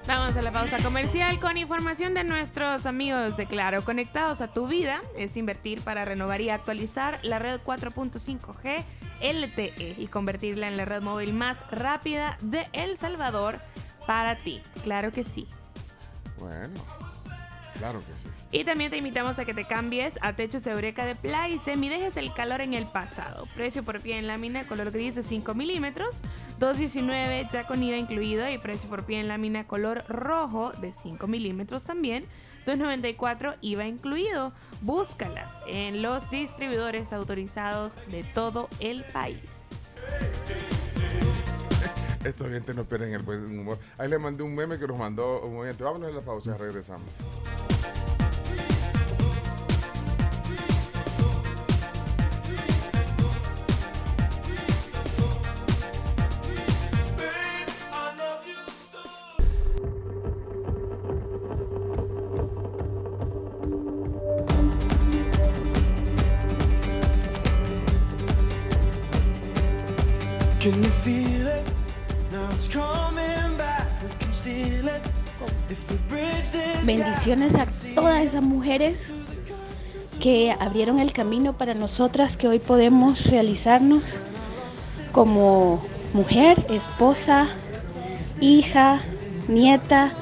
Vamos a la pausa comercial con información de nuestros amigos de Claro. Conectados a tu vida es invertir para renovar y actualizar la red 4.5G LTE y convertirla en la red móvil más rápida de El Salvador para ti. Claro que sí. Bueno, claro que sí. Y también te invitamos a que te cambies a techos Eureka de Plaisem y dejes el calor en el pasado. Precio por pie en lámina color gris de 5 milímetros, 2.19 ya con IVA incluido y precio por pie en lámina color rojo de 5 milímetros también, 2.94 IVA incluido. Búscalas en los distribuidores autorizados de todo el país. Estos oyentes no pierden el buen humor. Ahí le mandé un meme que nos mandó un oyente. Vámonos a la pausa, regresamos. Bendiciones a todas esas mujeres que abrieron el camino para nosotras que hoy podemos realizarnos como mujer, esposa, hija, nieta,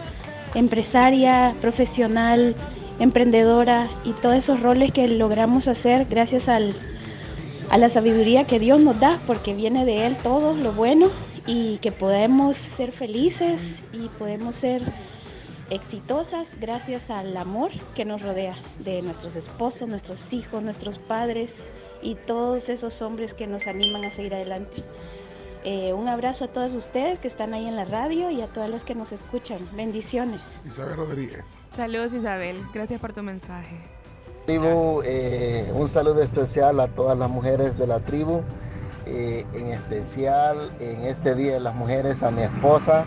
empresaria, profesional, emprendedora y todos esos roles que logramos hacer gracias al, a la sabiduría que Dios nos da, porque viene de Él todo lo bueno y que podemos ser felices y podemos ser exitosas gracias al amor que nos rodea de nuestros esposos, nuestros hijos, nuestros padres y todos esos hombres que nos animan a seguir adelante. Eh, un abrazo a todos ustedes que están ahí en la radio y a todas las que nos escuchan. Bendiciones. Isabel Rodríguez. Saludos Isabel, gracias por tu mensaje. Tribu, eh, un saludo especial a todas las mujeres de la tribu, eh, en especial en este Día de las Mujeres a mi esposa,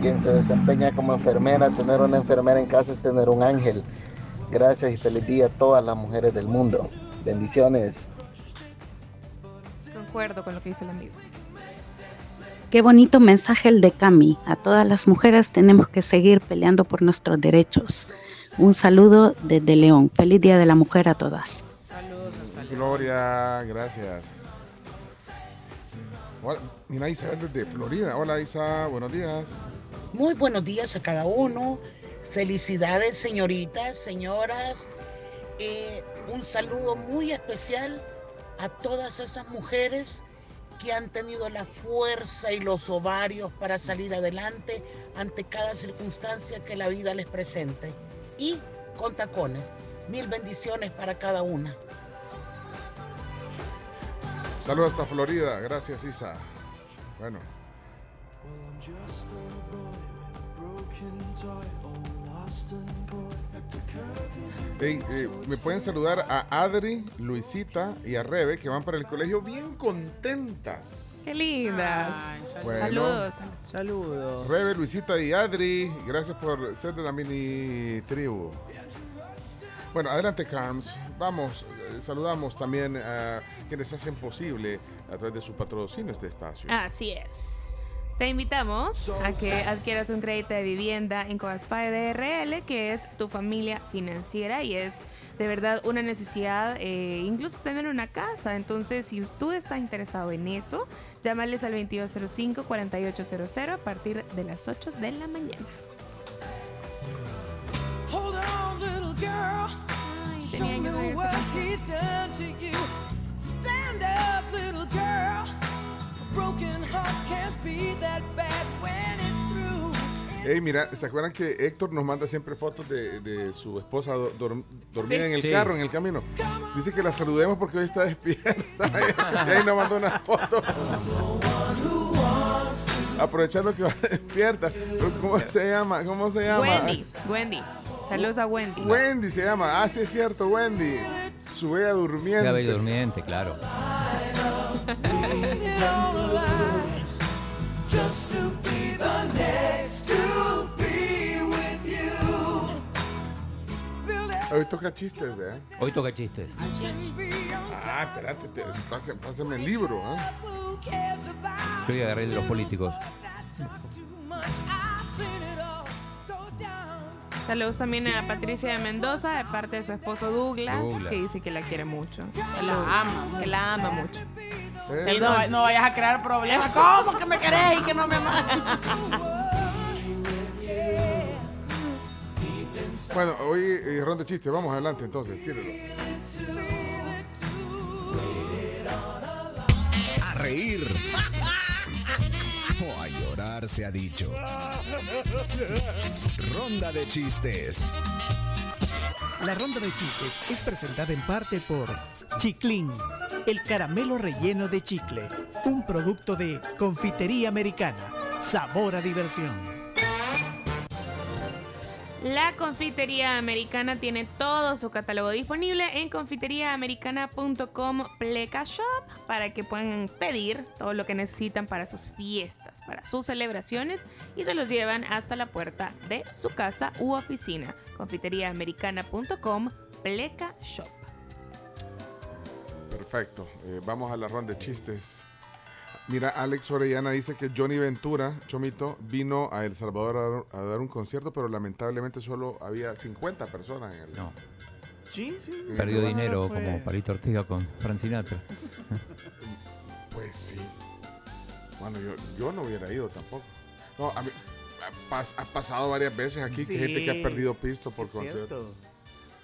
quien se desempeña como enfermera. Tener una enfermera en casa es tener un ángel. Gracias y feliz día a todas las mujeres del mundo. Bendiciones. Concuerdo con lo que dice el amigo. Qué bonito mensaje el de Cami. A todas las mujeres tenemos que seguir peleando por nuestros derechos. Un saludo desde León. Feliz Día de la Mujer a todas. Gloria, gracias. Hola, mira Isabel desde Florida. Hola Isa, buenos días. Muy buenos días a cada uno. Felicidades, señoritas, señoras. Eh, un saludo muy especial a todas esas mujeres que han tenido la fuerza y los ovarios para salir adelante ante cada circunstancia que la vida les presente. Y con tacones. Mil bendiciones para cada una. Saludos hasta Florida. Gracias Isa. Bueno, Hey, eh, me pueden saludar a Adri, Luisita y a Rebe que van para el colegio bien contentas. Qué lindas. Bueno. Saludos. Saludos. Rebe, Luisita y Adri, gracias por ser de la mini tribu. Bueno, adelante Carms. Vamos, saludamos también a quienes hacen posible a través de su patrocinio este espacio. Así es. Te invitamos a que adquieras un crédito de vivienda en Coaspae DRL, que es tu familia financiera y es de verdad una necesidad, eh, incluso tener una casa. Entonces, si tú estás interesado en eso, llámales al 2205-4800 a partir de las 8 de la mañana. Hey, mira, ¿se acuerdan que Héctor nos manda siempre fotos de, de su esposa do- dorm- dormida Sí. en el Sí. carro, en el camino? Dice que la saludemos porque hoy está despierta. y ahí nos mandó una foto. Aprovechando que va despierta. ¿Cómo se llama? ¿Cómo se llama? Wendy, Wendy. Saludos a Wendy. Wendy se llama. Ah, sí es cierto, Wendy. Su bella durmiente. Qué bello durmiente, claro. Just to be the next to Hoy toca chistes, ¿verdad? Hoy toca chistes. Ah, espérate, te- pásame el libro. ¿eh? Yo ya agarré el de los políticos. Saludos también a Patricia de Mendoza, de parte de su esposo Douglas, Douglas. que dice que la quiere mucho. Que la ama. Que la ama mucho. Sí, no, no vayas a crear problemas. ¿Cómo que me querés y que no me amas? Bueno, hoy eh, ronda de chistes. Vamos adelante entonces, tírelo. A reír. O a llorar se ha dicho. Ronda de chistes. La ronda de chistes es presentada en parte por Chiclín, el caramelo relleno de chicle, un producto de confitería americana. Sabor a diversión. La confitería americana tiene todo su catálogo disponible en confiteriaamericana.com pleca shop para que puedan pedir todo lo que necesitan para sus fiestas, para sus celebraciones y se los llevan hasta la puerta de su casa u oficina. confiteriaamericana.com pleca shop. Perfecto. Eh, vamos a la ronda de chistes. Mira, Alex Orellana dice que Johnny Ventura, Chomito, vino a El Salvador a dar, a dar un concierto, pero lamentablemente solo había 50 personas en el. No. Sí, sí. Perdió dinero fue- como Palito Ortega con Frank Sinatra. Pues sí. Bueno, yo, yo no hubiera ido tampoco. No, a mí- ha, pas- ha pasado varias veces aquí que gente que ha perdido pisto por concierto.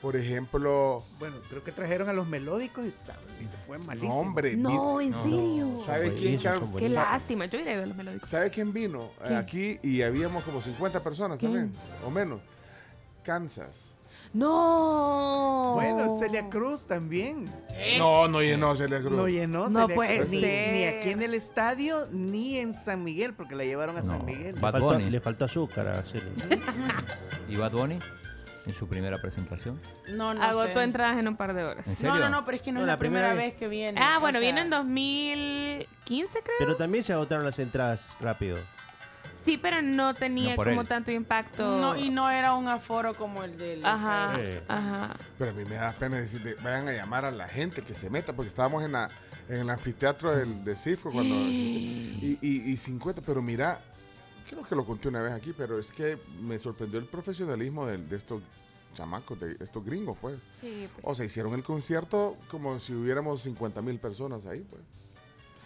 Por ejemplo, Bueno, creo que trajeron a los melódicos y, fue malísimo. no, hombre. No, en serio. ¿Sabe quién, Carlos? Qué lástima. Yo iré de los melódicos. ¿Sabe quién vino eh, ¿Quién? aquí y habíamos como 50 personas ¿Quién? también? O menos. Kansas. No. Bueno, Celia Cruz también. No, no llenó Celia Cruz. No llenó No Celia puede Cruz, ni, ser. ni aquí en el estadio ni en San Miguel, porque la llevaron a San Miguel. Le Bunny. le faltó azúcar a Celia. ¿Y Bad Bunny? En su primera presentación. No, no Agotó sé. entradas en un par de horas. ¿En No, serio? no, no, pero es que no, No, es la primera, primera vez que viene. Ah, o bueno, sea, vino en 2015, creo. Pero también se agotaron las entradas rápido. Sí, pero no tenía No como él. tanto impacto. No, y no era un aforo como el del. Ajá, Sí. ajá. Pero a mí me da pena decirle, vayan a llamar a la gente que se meta, porque estábamos en, la, en el anfiteatro del, de Cifro cuando... y, y, y 50, pero mira, creo que lo conté una vez aquí, pero es que me sorprendió el profesionalismo del- de, estos chamacos, de estos gringos, pues. Sí, pues. O sea, hicieron el concierto como si hubiéramos 50 mil personas ahí, pues.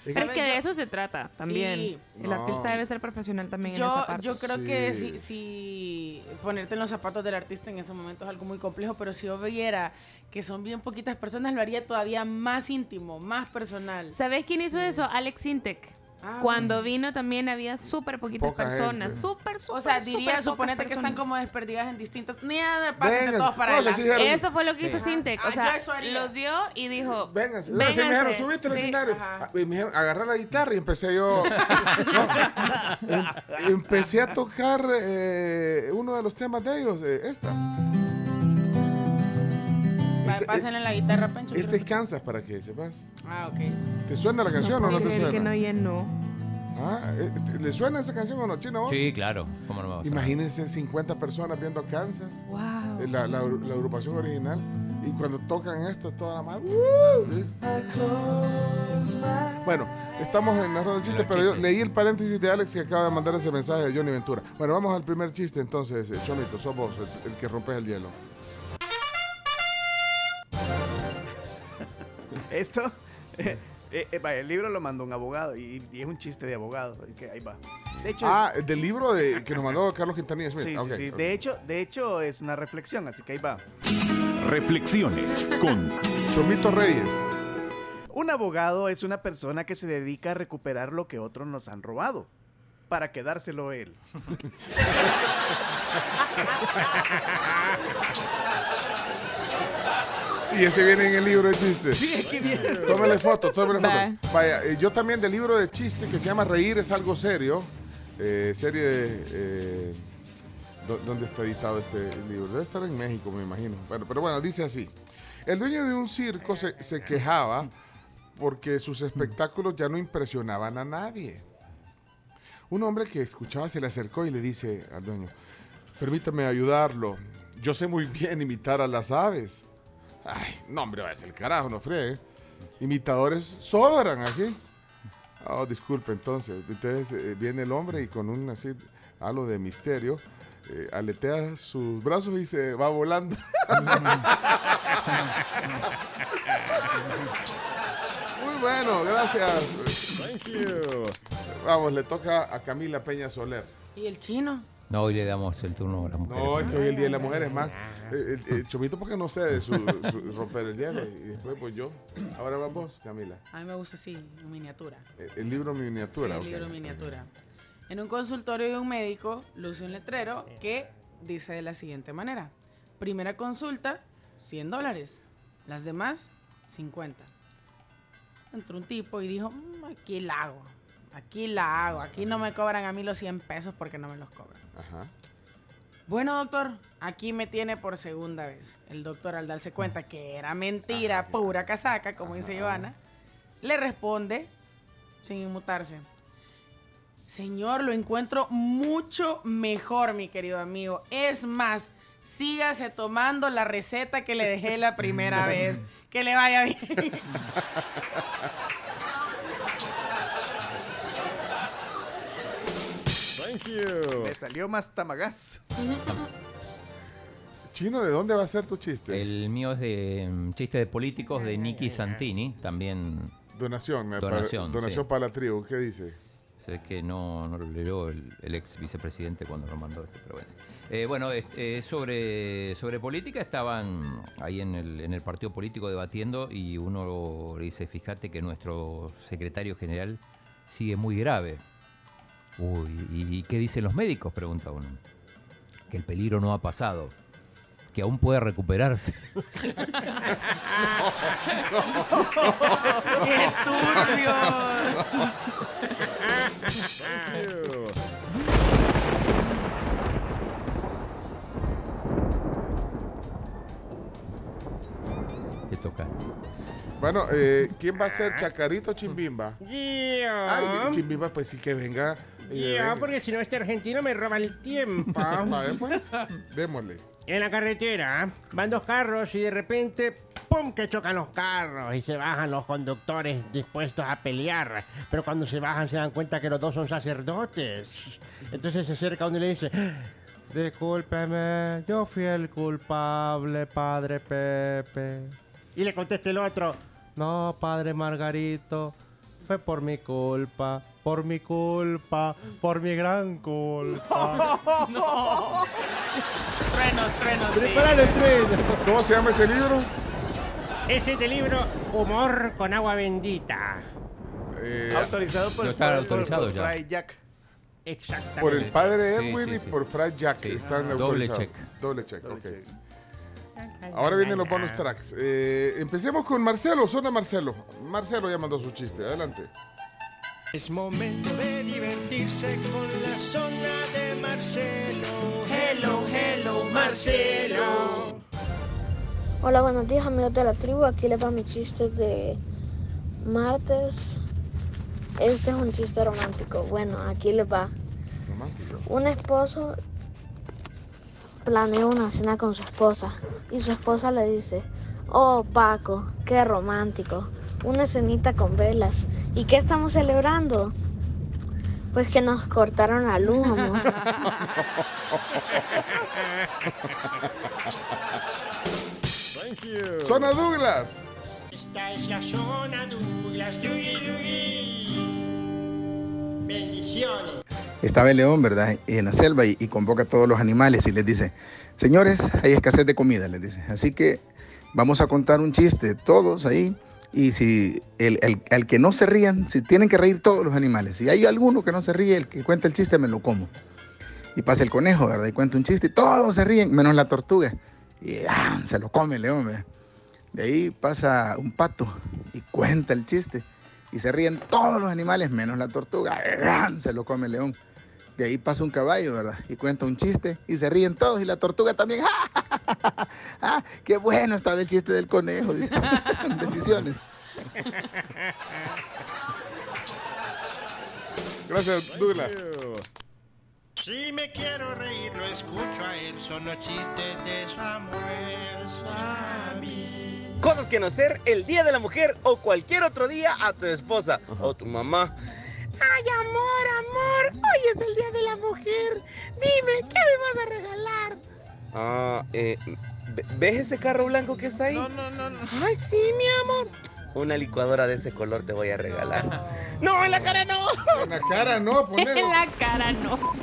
Pero es que de eso se trata también. Sí. El No. artista debe ser profesional también en Yo, esa parte. yo creo que si, si ponerte en los zapatos del artista en ese momento es algo muy complejo, pero si yo viera que son bien poquitas personas, lo haría todavía más íntimo, más personal. ¿Sabes quién hizo eso? Alex Sintek. Ah, Cuando vino también había súper poquitas Poca personas. gente. Súper, súper, O sea, diría, suponete que están como desperdigadas en distintas. Ni nada, pásense todos para no, adelante. sí, sí, Eso fue lo que hizo Sí. Sintek. Ah, O sea, los dio y dijo... Vénganse, Vénganse. vénganse, me dijeron, subiste al Sí, escenario. ajá. Ah, Y me dijeron, agarrar la guitarra y empecé yo. No, em- empecé a tocar eh, uno de los temas de ellos, eh, esta. Este, Pásenle la guitarra, Pencho. Este es Kansas para que sepas. Ah, ok. ¿Te suena la canción o no te puede ser que suena? no llenó. Ah, eh, ¿Le suena esa canción o no, Chino? vos? Sí, claro. ¿Cómo no me va a? Imagínense 50 personas viendo Kansas, Wow. eh, la, la- la agrupación original, y cuando tocan esto, toda la más. ¡uh! Eh. Bueno, estamos en la ronda de chistes, pero yo leí el paréntesis de Alex que acaba de mandar ese mensaje de Johnny Ventura. Bueno, vamos al primer chiste entonces, eh, Chomito, sos vos el, el que rompes el hielo. Esto, eh, eh, vaya, el libro lo mandó un abogado y, y es un chiste de abogado. que ahí va. De hecho, Ah, del libro de, que nos mandó Carlos Quintanilla Smith. sí, sí. De hecho, de hecho es una reflexión, así que ahí va. Reflexiones con Chomito Reyes. Un abogado es una persona que se dedica a recuperar lo que otros nos han robado para quedárselo él. Y ese viene en el libro de chistes. Sí, aquí viene. Tómale foto, tómale Va. foto. Vaya, eh, yo también del libro de chistes que se llama Reír es algo serio. eh, serie de. eh, ¿dó- ¿Dónde está editado este libro? Debe estar en México, me imagino. Bueno, pero bueno, dice así. El dueño de un circo se, se quejaba porque sus espectáculos ya no impresionaban a nadie. Un hombre que escuchaba se le acercó y le dice al dueño, permítame ayudarlo. Yo sé muy bien imitar a las aves. Ay, no, hombre, va a ser el carajo, no fregue. Imitadores sobran aquí. Oh, disculpe, entonces. Entonces eh, viene el hombre y con un así, halo de misterio, eh, aletea sus brazos y se va volando. Muy bueno, gracias. Thank you. Vamos, le toca a Camila Peña Soler. ¿Y el chino? No, hoy le damos el turno a las mujeres. No, es que hoy el Día de la Mujer, es más. El, el- el chomito porque no sé de su, su- romper el hielo y después pues yo. Ahora vas vos, Camila. A mí me gusta así, en miniatura. El, el libro miniatura. Sí, el libro miniatura. En un consultorio de un médico luce un letrero que dice de la siguiente manera. Primera consulta, 100 dólares. Las demás, 50. Entró un tipo y dijo, "Mm, aquí la hago. Aquí la hago. Aquí no me cobran a mí los 100 pesos porque no me los cobran. Ajá. Bueno, doctor, aquí me tiene por segunda vez. El doctor, al darse cuenta que era mentira, pura casaca, como dice Joana, le responde, sin inmutarse. Señor, lo encuentro mucho mejor, mi querido amigo. Es más, sígase tomando la receta que le dejé la primera vez. Que le vaya bien. Thank you. Le salió más tamagás. Chino, ¿de dónde va a ser tu chiste? El mío es de mm, chiste de políticos de Nicky Santini, también. Donación, me Donación. pare- donación sí. para la tribu, ¿qué dice? Sé que no, no lo leyó el, el ex vicepresidente cuando lo mandó esto, pero bueno. Eh, bueno, es- eh, sobre, sobre política estaban ahí en el, en el partido político debatiendo y uno le dice, fíjate que nuestro secretario general sigue muy grave. Uy, ¿y qué dicen los médicos? Pregunta uno. Que el peligro no ha pasado, que aún puede recuperarse. ¡Qué turbio! Te toca. Bueno, eh, ¿quién va a ser Chacarito o Chimbimba? Ay, Chimbimba, pues sí que venga. Venga. porque si no este argentino me roba el tiempo. Vale, pues, démosle. En la carretera van dos carros y de repente, ¡pum! que chocan los carros y se bajan los conductores dispuestos a pelear. Pero cuando se bajan se dan cuenta que los dos son sacerdotes. Entonces se acerca uno y le dice, discúlpeme, yo fui el culpable, padre Pepe. Y le contesta el otro, no, padre Margarito, fue por mi culpa, por mi culpa, por mi gran culpa. no. Truenos, truenos. sí. Prepáralo el. ¿Cómo se llama ese libro? Ese es el libro Humor con agua bendita. Eh, Autorizado por, No está por- autorizado por. Fry Jack. Exactamente. por el padre Sí, Edwin sí, y por Fry Jack. Sí. Están Doble autorizados. check. Doble check, ok. Ahora vienen los bonus tracks. Eh, empecemos con Marcelo, zona Marcelo. Marcelo ya mandó su chiste, adelante. Es momento de divertirse con la zona de Marcelo. Hello, hello, Marcelo. Hola, buenos días amigos de la tribu. Aquí les va mi chiste de martes. Este es un chiste romántico. Bueno, aquí les va. Romántico. Un esposo planea una cena con su esposa y su esposa le dice, oh Paco, qué romántico, una cenita con velas. ¿Y qué estamos celebrando? Pues que nos cortaron la luz, amor. Thank you. Zona Douglas. Esta es la zona Douglas. Yugi, yugi. Bendiciones. Estaba el león, ¿verdad? En la selva y, y convoca a todos los animales y les dice, señores, hay escasez de comida, les dice. Así que vamos a contar un chiste, todos ahí. Y si el, el- el que no se rían, si tienen que reír todos los animales. Si hay alguno que no se ríe, el que cuenta el chiste me lo como. Y pasa el conejo, ¿verdad? Y cuenta un chiste y todos se ríen, menos la tortuga. Y ¡ah! se lo come el león, ¿verdad? De ahí pasa un pato y cuenta el chiste. Y se ríen todos los animales, menos la tortuga. ¡ah! Se lo come el león. De ahí pasa un caballo, ¿verdad? Y cuenta un chiste y se ríen todos y la tortuga también. ¡Ah! ¡Qué bueno estaba el chiste del conejo! dice. Bendiciones. Gracias, Douglas. Si me quiero reír, lo escucho a él. Son los chistes de Samuel Sammy. Cosas que no hacer el Día de la Mujer o cualquier otro día a tu esposa o tu mamá. Ay, amor, amor, hoy es el Día de la Mujer. Dime, ¿qué me vas a regalar? Ah, eh, ve- ¿ves ese carro blanco que está ahí? No, no, no, no. Ay, sí, mi amor. Una licuadora de ese color te voy a regalar. No, en la cara no. En la cara no, ponelo. En la cara no.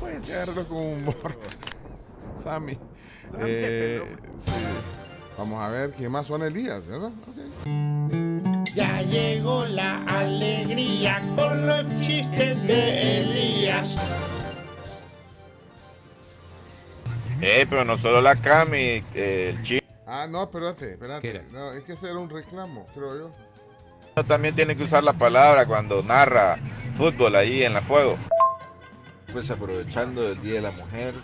Puede hacerlo con humor. Sammy. Sammy, Eh, sí. Vamos a ver quién más son Elías, ¿verdad? Ok. Ya llegó la alegría con los chistes de Elías. Eh, pero no solo la Cami, eh, el chino Ah, no, espérate, espérate. No, es que hacer un reclamo, creo yo. también tiene que usar la palabra cuando narra fútbol ahí en la fuego. Pues aprovechando el Día de la Mujer,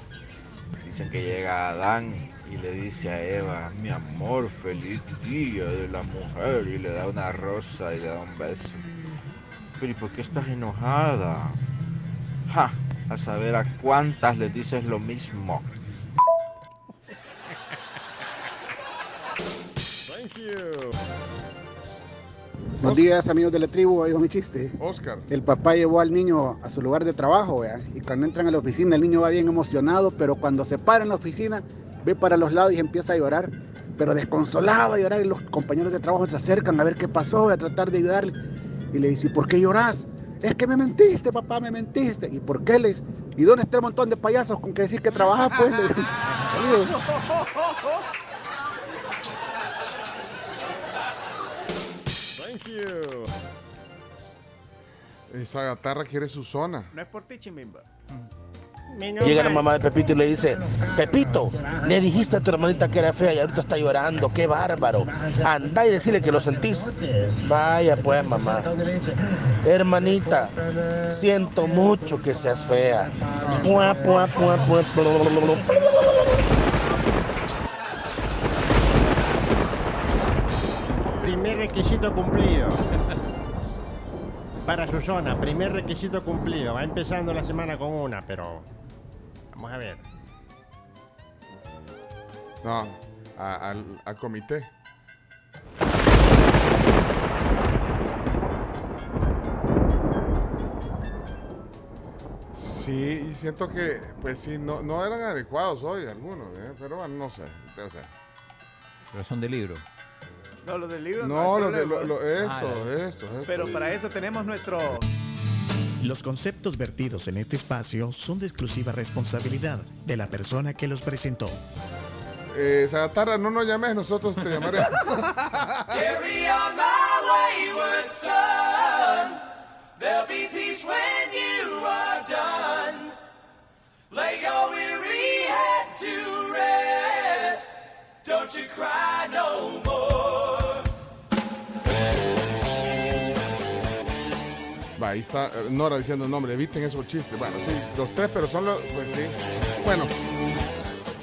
dicen que llega Adán y le dice a Eva, mi amor, feliz Día de la Mujer, y le da una rosa y le da un beso. Pero ¿y por qué estás enojada? Ja, a saber a cuántas les dices lo mismo. Thank you. Buenos días, amigos de la tribu. Oigo mi chiste. Oscar. El papá llevó al niño a su lugar de trabajo, ¿vea? y cuando entran a la oficina, el niño va bien emocionado, pero cuando se para en la oficina, ve para los lados y empieza a llorar, pero desconsolado a llorar, y los compañeros de trabajo se acercan a ver qué pasó, a tratar de ayudarle. Y le dice, ¿y por qué lloras? Es que me mentiste, papá, me mentiste. ¿Y por qué les? ¿Y dónde está el montón de payasos con que decís que trabajas, pues? Thank you. Esa gatarra quiere su zona. No es por ti, Chimimba. Llega la mamá de Pepito y le dice, Pepito, le dijiste a tu hermanita que era fea y ahorita está llorando, qué bárbaro. Anda y decirle que lo sentís. Vaya pues, mamá. Hermanita, siento mucho que seas fea. Primer requisito cumplido. Para su zona, primer requisito cumplido. Va empezando la semana con una, pero. Vamos a ver. No, a- al, al comité. Sí, y siento que, pues sí, no, no eran adecuados hoy algunos, ¿eh? pero bueno, no sé. O sea, Pero son de libro. No, lo del libro. No, hay lo de- lo- lo- esto, Ah, esto, esto. Pero para eso tenemos nuestro. Los conceptos vertidos en este espacio son de exclusiva responsabilidad de la persona que los presentó. eh, no nos llames, nosotros te llamaremos. Carry on my wayward son. There'll be peace when you are done. Lay your weary head to rest. Don't you cry no more. Va, ahí está eh, Nora diciendo el nombre, eviten esos chistes. Bueno, sí, los tres, pero son los. Pues sí. Bueno,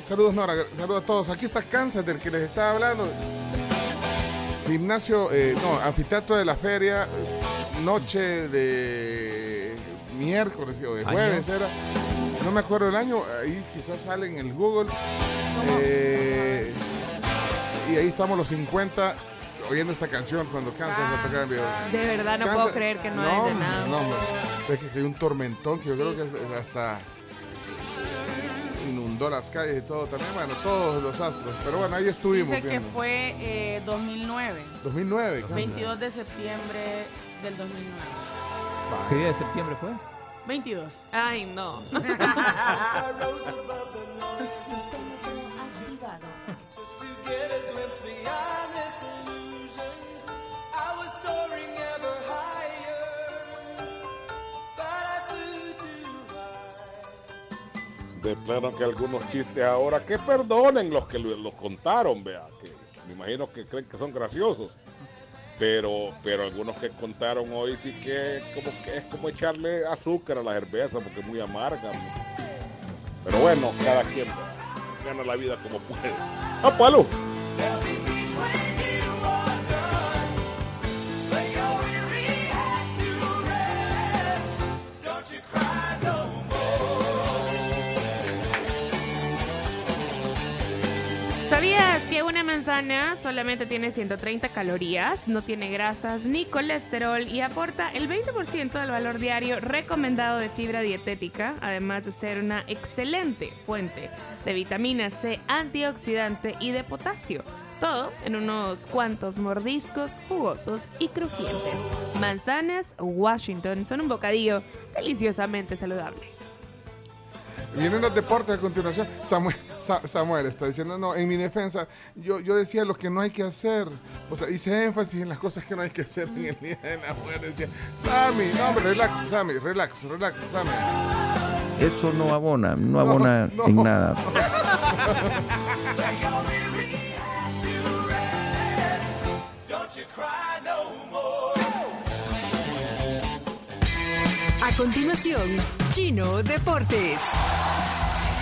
saludos Nora, saludos a todos. Aquí está Kansas, del que les estaba hablando. Gimnasio, eh, no, anfiteatro de la feria, noche de miércoles o de ¿Año? jueves era. No me acuerdo el año, ahí quizás sale en el Google. Eh, y ahí estamos los 50 oyendo esta canción cuando Kansas la tocaba en vivo. De verdad, no Kansas- puedo creer que no, es de nada. No, hombre. Es que hay un tormentón que yo creo que es- hasta inundó las calles y todo también. Bueno, todos los astros. Pero bueno, ahí estuvimos Dice que viendo. fue eh, 2009. 2009, Kansas. 22 de septiembre del 2009. ¿Qué día de septiembre fue? 22. Ay, no. Just De plano que algunos chistes ahora, que perdonen los que lo- los contaron, vea, que me imagino que creen que son graciosos. Pero, pero algunos que contaron hoy sí que como que es como echarle azúcar a la cerveza porque es muy amarga. Pero bueno, cada quien gana la vida como puede. ¡Ah, palo! ¿Sabías que una manzana solamente tiene 130 calorías, no tiene grasas ni colesterol y aporta el 20% del valor diario recomendado de fibra dietética, además de ser una excelente fuente de vitamina C, antioxidante y de potasio? Todo en unos cuantos mordiscos jugosos y crujientes. Manzanas Washington son un bocadillo deliciosamente saludable. Vienen los deportes a continuación. Samuel, Sa- Samuel está diciendo, no, en mi defensa, yo, yo decía lo que no hay que hacer. O sea, hice énfasis en las cosas que no hay que hacer en el Día de la Mujer. Decía, Sammy, no, hombre, relax, Sammy, relax, relax, Sammy. Eso no abona, no abona no. en nada. A continuación, Chino Deportes.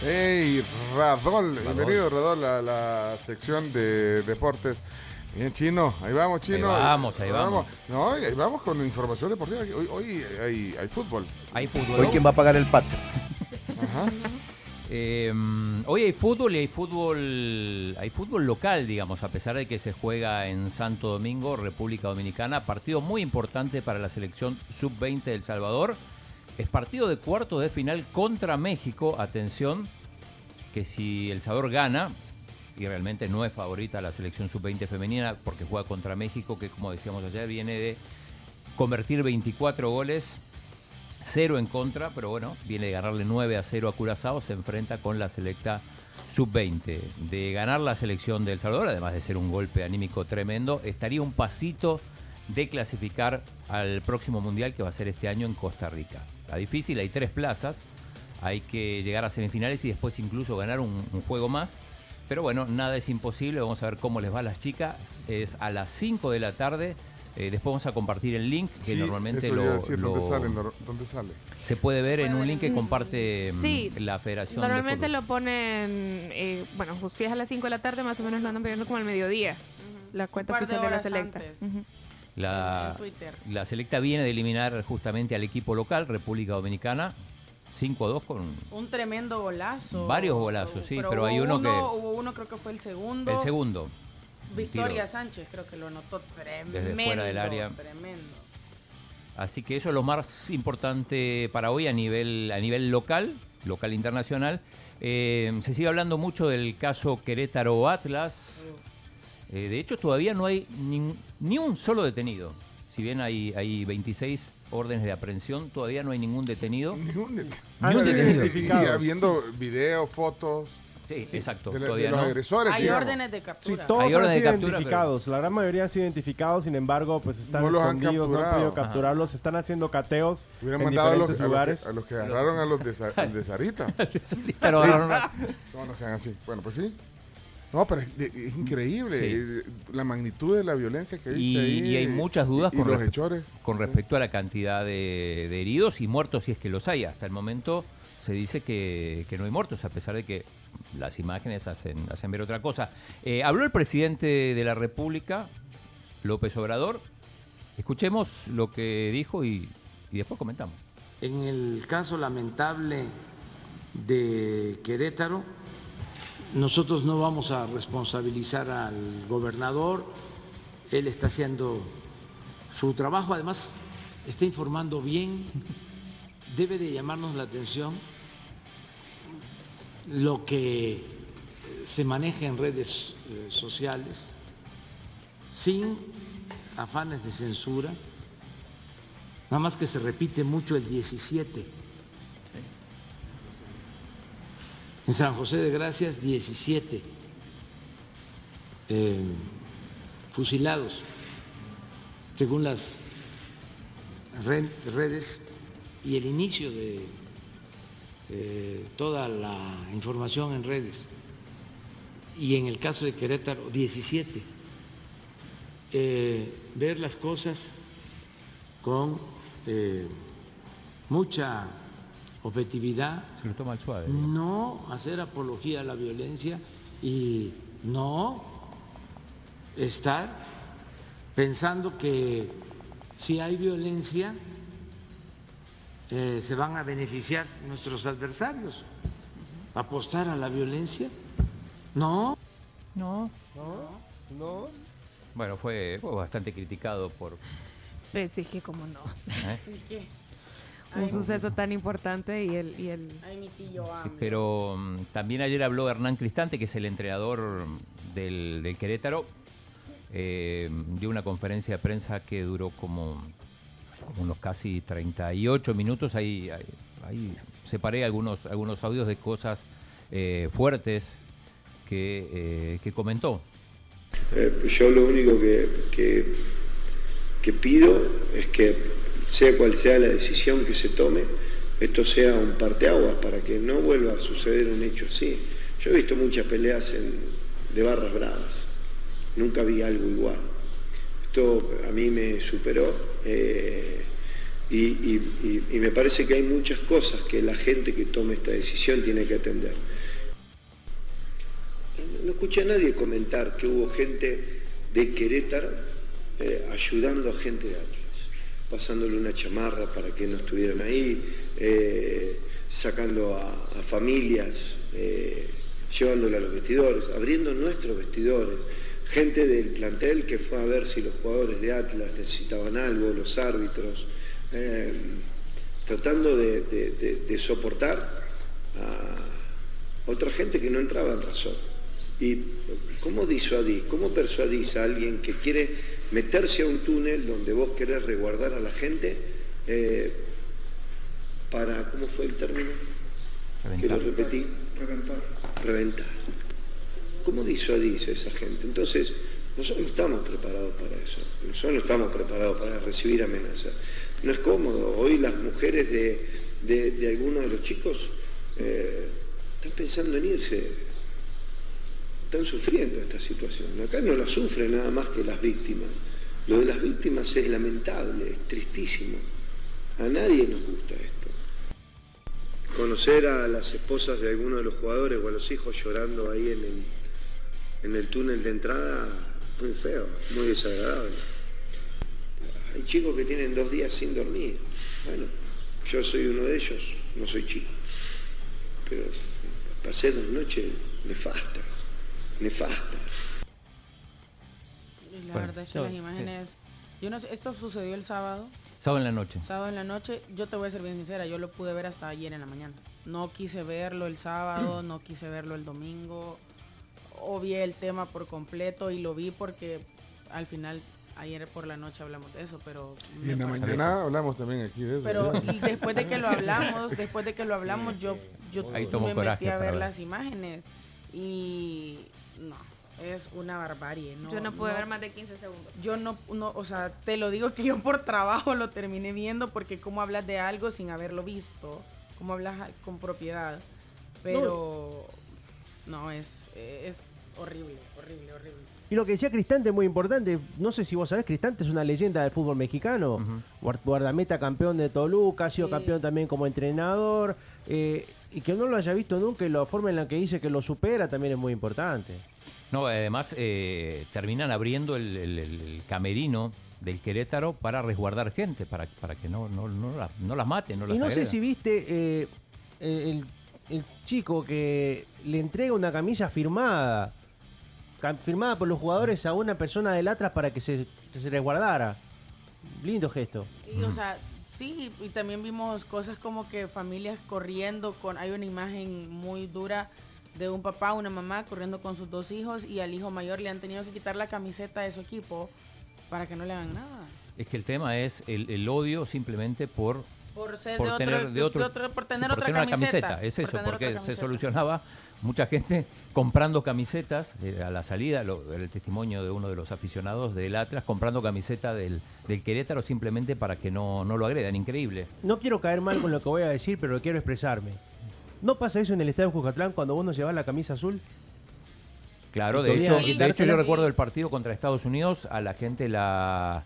Hey, Radol, bienvenido Radol a la sección de deportes. Bien, chino, ahí vamos, chino. Ahí vamos, ahí vamos. No, ahí vamos con información deportiva. Hoy, hoy hay, hay fútbol. Hay fútbol. Hoy, ¿quién va a pagar el pat? Ajá. Eh, hoy hay fútbol y hay fútbol, hay fútbol local, digamos, a pesar de que se juega en Santo Domingo, República Dominicana, partido muy importante para la selección sub-20 del Salvador. Es partido de cuarto de final contra México. Atención, que si El Salvador gana, y realmente no es favorita la selección sub-20 femenina porque juega contra México, que como decíamos ayer, viene de convertir 24 goles, 0 en contra, pero bueno, viene de ganarle 9 a 0 a Curazao, se enfrenta con la selecta sub-20. De ganar la selección de El Salvador, además de ser un golpe anímico tremendo, estaría un pasito de clasificar al próximo mundial que va a ser este año en Costa Rica. Está difícil, hay tres plazas, hay que llegar a semifinales y después incluso ganar un, un juego más. Pero bueno, nada es imposible, vamos a ver cómo les va a las chicas. Es a las 5 de la tarde. Eh, después vamos a compartir el link que Sí, normalmente eso lo, iba a decir, ¿dónde sale? ¿Dónde sale? se puede ver en un link que comparte mm, Sí, la Federación Normalmente de lo ponen, eh, bueno, si es a las 5 de la tarde, más o menos lo andan pidiendo como al mediodía. La cuenta oficial de la selecta. La, la selecta viene de eliminar justamente al equipo local, República Dominicana, 5 a 2 con Un tremendo golazo. Varios golazos, sí, pero hay uno que- Hubo uno, creo que fue el segundo. el segundo. Victoria Sánchez, creo que lo anotó tremendo. Desde fuera del área. Tremendo. Así que eso es lo más importante para hoy a nivel, a nivel local, local internacional. Eh, se sigue hablando mucho del caso Querétaro Atlas. Eh, de hecho, todavía no hay ni, ni un solo detenido. Si bien hay, hay 26 órdenes de aprehensión, todavía no hay ningún detenido. Ningún det- Ni un Sí, detenido. Y habiendo videos, fotos. Sí, exacto. De, la- de todavía los no. agresores. Hay digamos. órdenes de Sí, captura. todos Hay han de sido captura, identificados. La gran mayoría han sido identificados, sin embargo, pues están No los han escondidos, no han podido capturarlos, están haciendo cateos Hubieran en mandado a los, diferentes a los lugares. que, a los que agarraron a los de, Sa- de Sarita. Pero agarraron No, no sean así. Bueno, pues sí. No, pero es, es increíble Sí. eh, la magnitud de la violencia que viste Y, ahí. y hay muchas dudas y con, los respe- hechores. con respecto a la cantidad de, de heridos y muertos, si es que los hay. Hasta el momento se dice que, que no hay muertos, a pesar de que las imágenes hacen, hacen ver otra cosa. Eh, habló el presidente de la República, López Obrador. Escuchemos lo que dijo y, y después comentamos. En el caso lamentable de Querétaro, nosotros no vamos a responsabilizar al gobernador, él está haciendo su trabajo, además está informando bien, debe de llamarnos la atención lo que se maneja en redes eh, sociales sin afanes de censura, nada más que se repite mucho el 17. En San José de Gracias, 17 eh, fusilados, según las re- redes y el inicio de eh, toda la información en redes. y en el caso de Querétaro 17. Eh, ver las cosas con mucha objetividad. Se lo toma al suave. No hacer apología a la violencia y no estar pensando que si hay violencia eh, se van a beneficiar nuestros adversarios. Apostar a la violencia. No. No. No, no. Bueno, fue, fue bastante criticado por... Pues que como no. ¿eh? Un suceso tan importante y el... Y el... Ay, mi tío Sí, pero mm, también ayer habló Hernán Cristante, que es el entrenador del, del Querétaro. Eh, dio una conferencia de prensa que duró como, como unos casi 38 minutos. Ahí, ahí, ahí separé algunos, algunos audios de cosas eh, fuertes que, eh, que comentó. Eh, yo lo único que, que- que pido es que, sea cual sea la decisión que se tome, esto sea un parteaguas para que no vuelva a suceder un hecho así. Yo he visto muchas peleas en- de barras bravas, nunca vi algo igual. Esto a mí me superó eh, y, me parece que hay muchas cosas que la gente que tome esta decisión tiene que atender. No escuché a nadie comentar que hubo gente de Querétaro eh, ayudando a gente de Atlas, pasándole una chamarra para que no estuvieran ahí, eh, sacando a, familias, eh, llevándole a los vestidores, abriendo nuestros vestidores. Gente del plantel que fue a ver si los jugadores de Atlas necesitaban algo, los árbitros, eh, tratando de- de soportar a otra gente que no entraba en razón. ¿Y cómo disuadís, cómo persuadís a alguien que quiere meterse a un túnel donde vos querés resguardar a la gente eh, para, ¿cómo fue el término? Que lo repetí. Reventar. Reventar. ¿Cómo disuadís a esa gente? Entonces, nosotros no estamos preparados para eso. Nosotros no estamos preparados para recibir amenazas. No es cómodo. Hoy las mujeres de, de- de algunos de los chicos eh, están pensando en irse están sufriendo esta situación. Acá no la sufren nada más que las víctimas. Lo de las víctimas es lamentable, es tristísimo. A nadie nos gusta esto. Conocer a las esposas de algunos de los jugadores o a los hijos llorando ahí en el, en el túnel de entrada, muy feo, muy desagradable. Hay chicos que tienen dos días sin dormir. Bueno, yo soy uno de ellos, no soy chico. Pero pasé dos noches nefastas, nefastas. Y La Bueno, verdad es que las imágenes... Yo no sé, esto sucedió el sábado. Sábado en la noche. Sábado en la noche, yo te voy a ser bien sincera, yo lo pude ver hasta ayer en la mañana. No quise verlo el sábado, no quise verlo el domingo. Obvié el tema por completo y lo vi porque al final, ayer por la noche hablamos de eso, pero... Y en la mañana hablamos también aquí de eso. Pero después de que lo hablamos, después de que lo hablamos, yo, yo Ahí tomó me metí a ver ver. las imágenes y no, es una barbarie. No, Yo no pude ver más de 15 segundos. Yo no, no, o sea, te lo digo que yo por trabajo lo terminé viendo porque cómo hablas de algo sin haberlo visto, cómo hablas con propiedad, pero no, es, es horrible, horrible, horrible. Y lo que decía Cristante es muy importante. No sé si vos sabés, Cristante es una leyenda del fútbol mexicano. Guard- Guardameta campeón de Toluca, ha sido Sí. campeón también como entrenador. eh, y que no lo haya visto nunca y la forma en la que dice que lo supera también es muy importante. No, además eh, terminan abriendo el, el- el- el camerino del Querétaro para resguardar gente, para, para que no, no, no, la- no las maten, no las y no sé si viste eh, el, el chico que le entrega una camisa firmada, firmada por los jugadores a una persona del Atlas para que se, que se resguardara. Lindo gesto. Y, o sea, sí, y también vimos cosas como que familias corriendo con, hay una imagen muy dura de un papá, una mamá corriendo con sus dos hijos y al hijo mayor le han tenido que quitar la camiseta de su equipo para que no le hagan nada. Es que el tema es el, el odio simplemente por, Por ser por de otro- tener, de otro- de otro- por tener sí, otra camiseta, camiseta. Es por eso, porque se solucionaba mucha gente comprando camisetas eh, a la salida, lo- el testimonio de uno de los aficionados del Atlas, comprando camiseta del, del Querétaro simplemente para que no, no lo agredan. Increíble. No quiero caer mal con lo que voy a decir, pero quiero expresarme. ¿No pasa eso en el estadio de Jucatlán cuando vos no llevas la camisa azul? Claro, de hecho, de hecho yo recuerdo el partido contra Estados Unidos, a la gente la,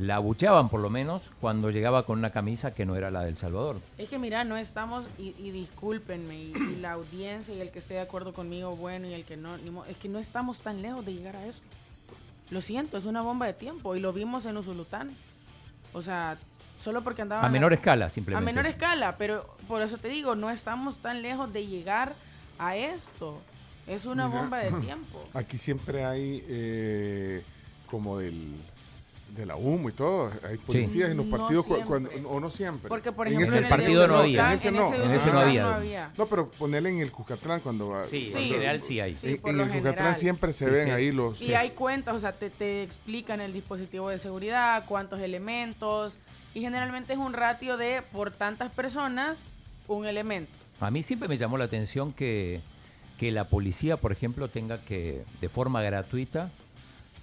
la abucheaban por lo menos cuando llegaba con una camisa que no era la del Salvador. Es que mira, no estamos, y, y discúlpenme, y, y la audiencia y el que esté de acuerdo conmigo, bueno, y el que no, ni mo- es que no estamos tan lejos de llegar a eso. Lo siento, es una bomba de tiempo, y lo vimos en Usulután. O sea, solo porque andaban... A menor escala, simplemente. A menor escala, pero por eso te digo, no estamos tan lejos de llegar a esto. Es una Mira, bomba de tiempo. Aquí siempre hay eh, como del de la humo y todo. Hay policías en los No partidos cu- siempre. cuando, o no siempre. Porque, por En ejemplo, ese en el partido no había. En ese en no. En ese no había. no había. No, pero ponele en el Cucatlán cuando va. Sí, en cuando- general sí hay. Sí, En, en el Cucatlán general. siempre se Sí, ven sí. ahí los. Y hay cuentas, o sea, te, te explican el dispositivo de seguridad, cuántos elementos, y generalmente es un ratio de por tantas personas, un elemento. A mí siempre me llamó la atención que, que la policía, por ejemplo, tenga que, de forma gratuita,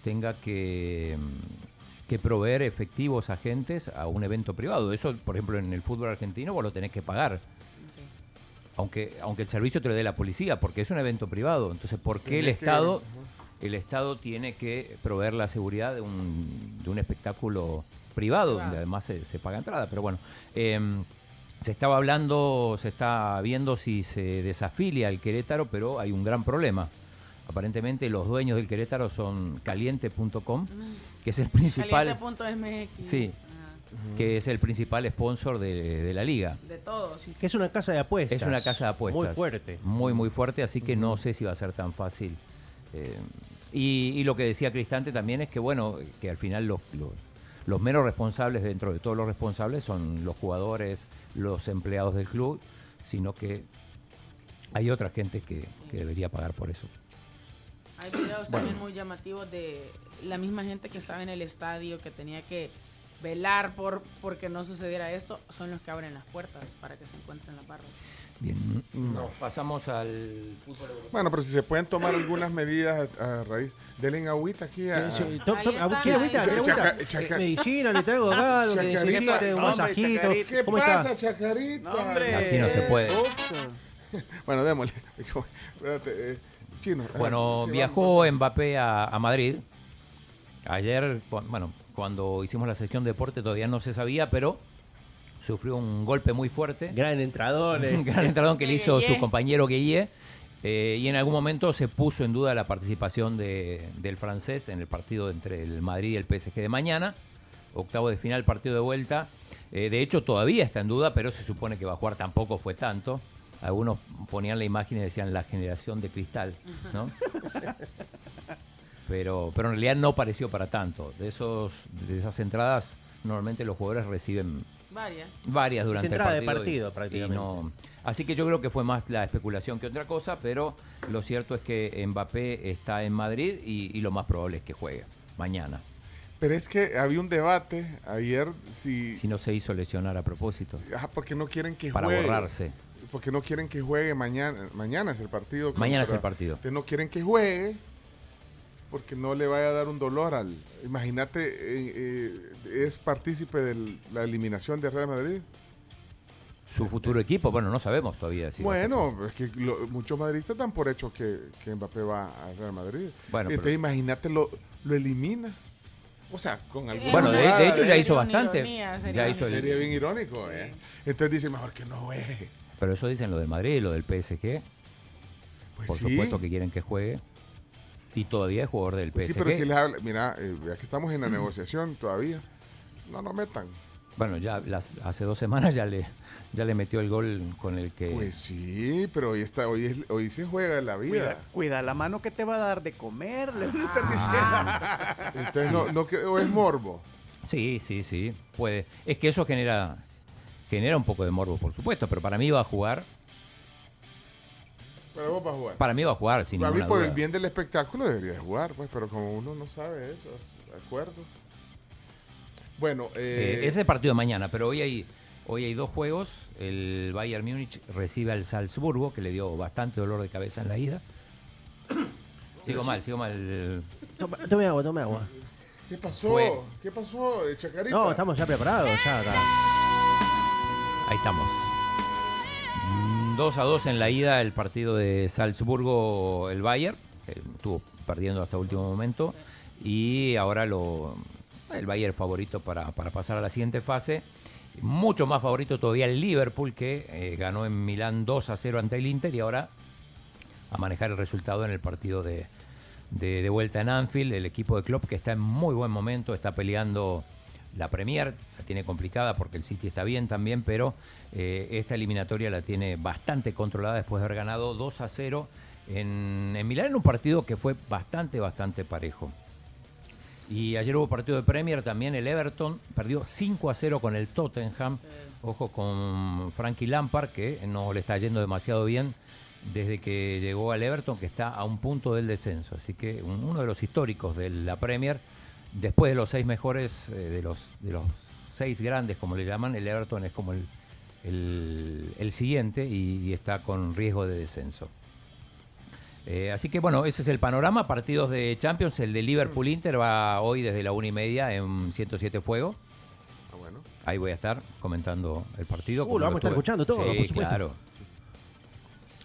tenga que, mm, que proveer efectivos agentes a un evento privado. Eso, por ejemplo, en el fútbol argentino vos lo tenés que pagar. Aunque, aunque el servicio te lo dé la policía, porque es un evento privado. Entonces, ¿por qué el Estado, el Estado tiene que proveer la seguridad de un, de un espectáculo privado, donde además se, se paga entrada? Pero bueno, em, se estaba hablando, se está viendo si se desafilia el Querétaro, pero hay un gran problema. Aparentemente los dueños del Querétaro son caliente.com, que es el principal, Caliente.mx. sí, que es el principal sponsor de, de la liga. De todos. Que es una casa de apuestas. Es una casa de apuestas. Muy fuerte. Muy, muy fuerte, así que no sé si va a ser tan fácil. Eh, y, y lo que decía Cristante también es que, bueno, que al final los, los, los menos responsables dentro de todos los responsables son los jugadores, los empleados del club, sino que hay otra gente que, que debería pagar por eso. Hay videos Bueno. también muy llamativos de la misma gente que estaba en el estadio, que tenía que velar por porque no sucediera esto, son los que abren las puertas para que se encuentren las barras. Bien, nos pasamos al fútbol europeo. Bueno, pero si se pueden tomar algunas medidas a, a raíz. Denle en agüita aquí a. Sí, sí, chaca- Eh, Medicina, le traigo acá, lo que Chacarita, necesite, un hombre, masajito. Chacarita. ¿Qué ¿Cómo pasa, está? Chacarita? No. Así no se puede. Bueno, démosle. Espérate, eh, chino. Bueno, sí, viajó Mbappé a, a Madrid. Ayer, bueno, cuando hicimos la sección de deporte todavía no se sabía, pero sufrió un golpe muy fuerte. Gran entrador. eh. Un gran entradón que le hizo su compañero Guille. eh, y en algún momento se puso en duda la participación de- del francés en el partido entre el Madrid y el PSG de mañana. Octavo de final, partido de vuelta. Eh, de hecho, todavía está en duda, pero se supone que va a jugar. Tampoco fue tanto. Algunos ponían la imagen y decían la generación de cristal, ¿no? pero, pero en realidad no pareció para tanto. De, esos, de esas entradas, normalmente los jugadores reciben Varias. varias durante entrada de el partido. partido, y- prácticamente. y no- así que yo creo que fue más la especulación que otra cosa, pero lo cierto es que Mbappé está en Madrid y, y lo más probable es que juegue mañana, Pero es que había un debate ayer si. si no se hizo lesionar a propósito, Ajá, porque no quieren que para juegue. borrarse. Porque no quieren que juegue mañana. Mañana es el partido. Mañana es el partido. Entonces no quieren que juegue porque no le vaya a dar un dolor al. Imagínate, eh, eh, es partícipe de la eliminación de Real Madrid. Su futuro equipo, bueno, no sabemos todavía. Si bueno, es que lo- muchos madridistas dan por hecho que, que Mbappé va a Real Madrid. Bueno, Entonces pero- imagínate, lo, lo elimina. O sea, con alguna Bueno, de, hecho ya hizo bastante. ironía, sería Ya hizo el- Sería bien irónico, ¿eh? Entonces dice, mejor que no juegue. Pero eso dicen lo del Madrid y lo del PSG. Pues Por sí. supuesto que quieren que juegue. Y todavía es jugador del Pues PSG. sí, pero si les habla, mira, eh, ya que estamos en la negociación todavía, no nos metan. Bueno, ya las, hace dos semanas ya le, ya le metió el gol con el que... Pues sí, pero hoy está, hoy, es- hoy se juega la vida. Cuida, cuida la mano que te va a dar de comer, le están Ah. diciendo. Entonces, no, no o es morbo. Sí, sí, sí, puede. Es que eso genera, genera un poco de morbo, por supuesto, pero para mí va a jugar, Pero vos vas a jugar. para mí va a jugar sin a mí, ninguna por duda. el bien del espectáculo, debería jugar, pues, pero como uno no sabe esos acuerdos. Bueno, Eh, eh, ese es el partido de mañana, pero hoy hay, hoy hay dos juegos. El Bayern Múnich recibe al Salzburgo, que le dio bastante dolor de cabeza en la ida. sigo mal, sigo mal. Toma- Tome agua, tome agua. ¿qué pasó? fue- ¿Qué pasó, eh, Chacarita? No, estamos ya preparados. Ya, acá. Ahí estamos. 2 a 2 en la ida el partido de Salzburgo, el Bayern. estuvo perdiendo hasta último momento y ahora lo el Bayern favorito para, pasar a la siguiente fase. Mucho más favorito todavía el Liverpool que eh, ganó en Milán 2 a 0 ante el Inter y ahora a manejar el resultado en el partido de, de vuelta en Anfield. El equipo de Klopp que está en muy buen momento, está peleando la Premier, la tiene complicada porque el City está bien también, pero eh, esta eliminatoria la tiene bastante controlada después de haber ganado 2 a 0 en, en Milán en un partido que fue bastante, bastante parejo. Y ayer hubo partido de Premier también, el Everton perdió 5 a 0 con el Tottenham. Ojo con Frankie Lampard, que no le está yendo demasiado bien desde que llegó al Everton, que está a un punto del descenso. Así que un- uno de los históricos de la Premier, después de los seis mejores, eh, de, los, de los seis grandes, como le llaman, el Everton es como el, el- el siguiente y, y está con riesgo de descenso. Eh, así que bueno, ese es el panorama. Partidos de Champions. El de Liverpool Inter va hoy desde la una y media en 107 Fuego. Ahí voy a estar comentando el partido. Uh, lo vamos a estar escuchando todo, Sí, por supuesto. claro.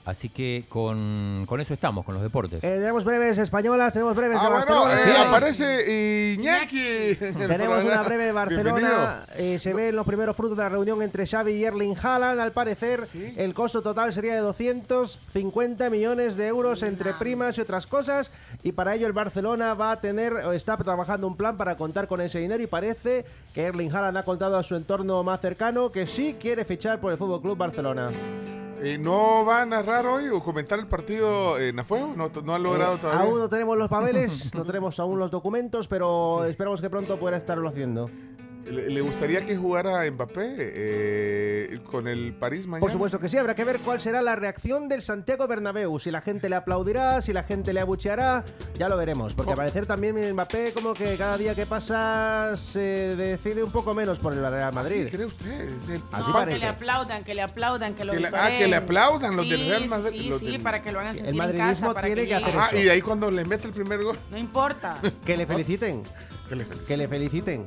Así que con, con eso estamos, con los deportes. Eh, tenemos breves españolas, tenemos breves Ah, de bueno, Barcelona. eh, Sí. aparece Iñaki. Tenemos una breve de. Barcelona. Eh, se ven los primeros frutos de la reunión entre Xavi y Erling Haaland. Al parecer, el costo total sería de 250 millones de euros entre primas y otras cosas. Y para ello el Barcelona va a tener, o está trabajando un plan para contar con ese dinero. Y parece que Erling Haaland ha contado a su entorno más cercano que sí quiere fichar por el Fútbol Club Barcelona. Eh, ¿No va a narrar hoy o comentar el partido en Afuego? ¿No, no han logrado Eh, todavía? Aún no tenemos los papeles, no tenemos aún los documentos, pero esperamos que pronto pueda estarlo haciendo. ¿Le, le gustaría que jugara Mbappé eh, con el París mañana? Por supuesto que sí, habrá que ver cuál será la reacción del Santiago Bernabéu. Si la gente le aplaudirá, si la gente le abucheará, ya lo veremos. Porque al parecer también Mbappé como que cada día que pasa se decide un poco menos por el Real Madrid. ¿Cree usted? Es el- Así No, que le aplaudan, que le aplaudan, que lo Que le- ah, que le aplaudan los Sí, del Real Madrid, Sí, sí, del- para que lo hagan El sentir en madridismo casa, para tiene que, que hacer. Ah, y ahí cuando le mete el primer gol. No importa. Que le feliciten. Que le feliciten.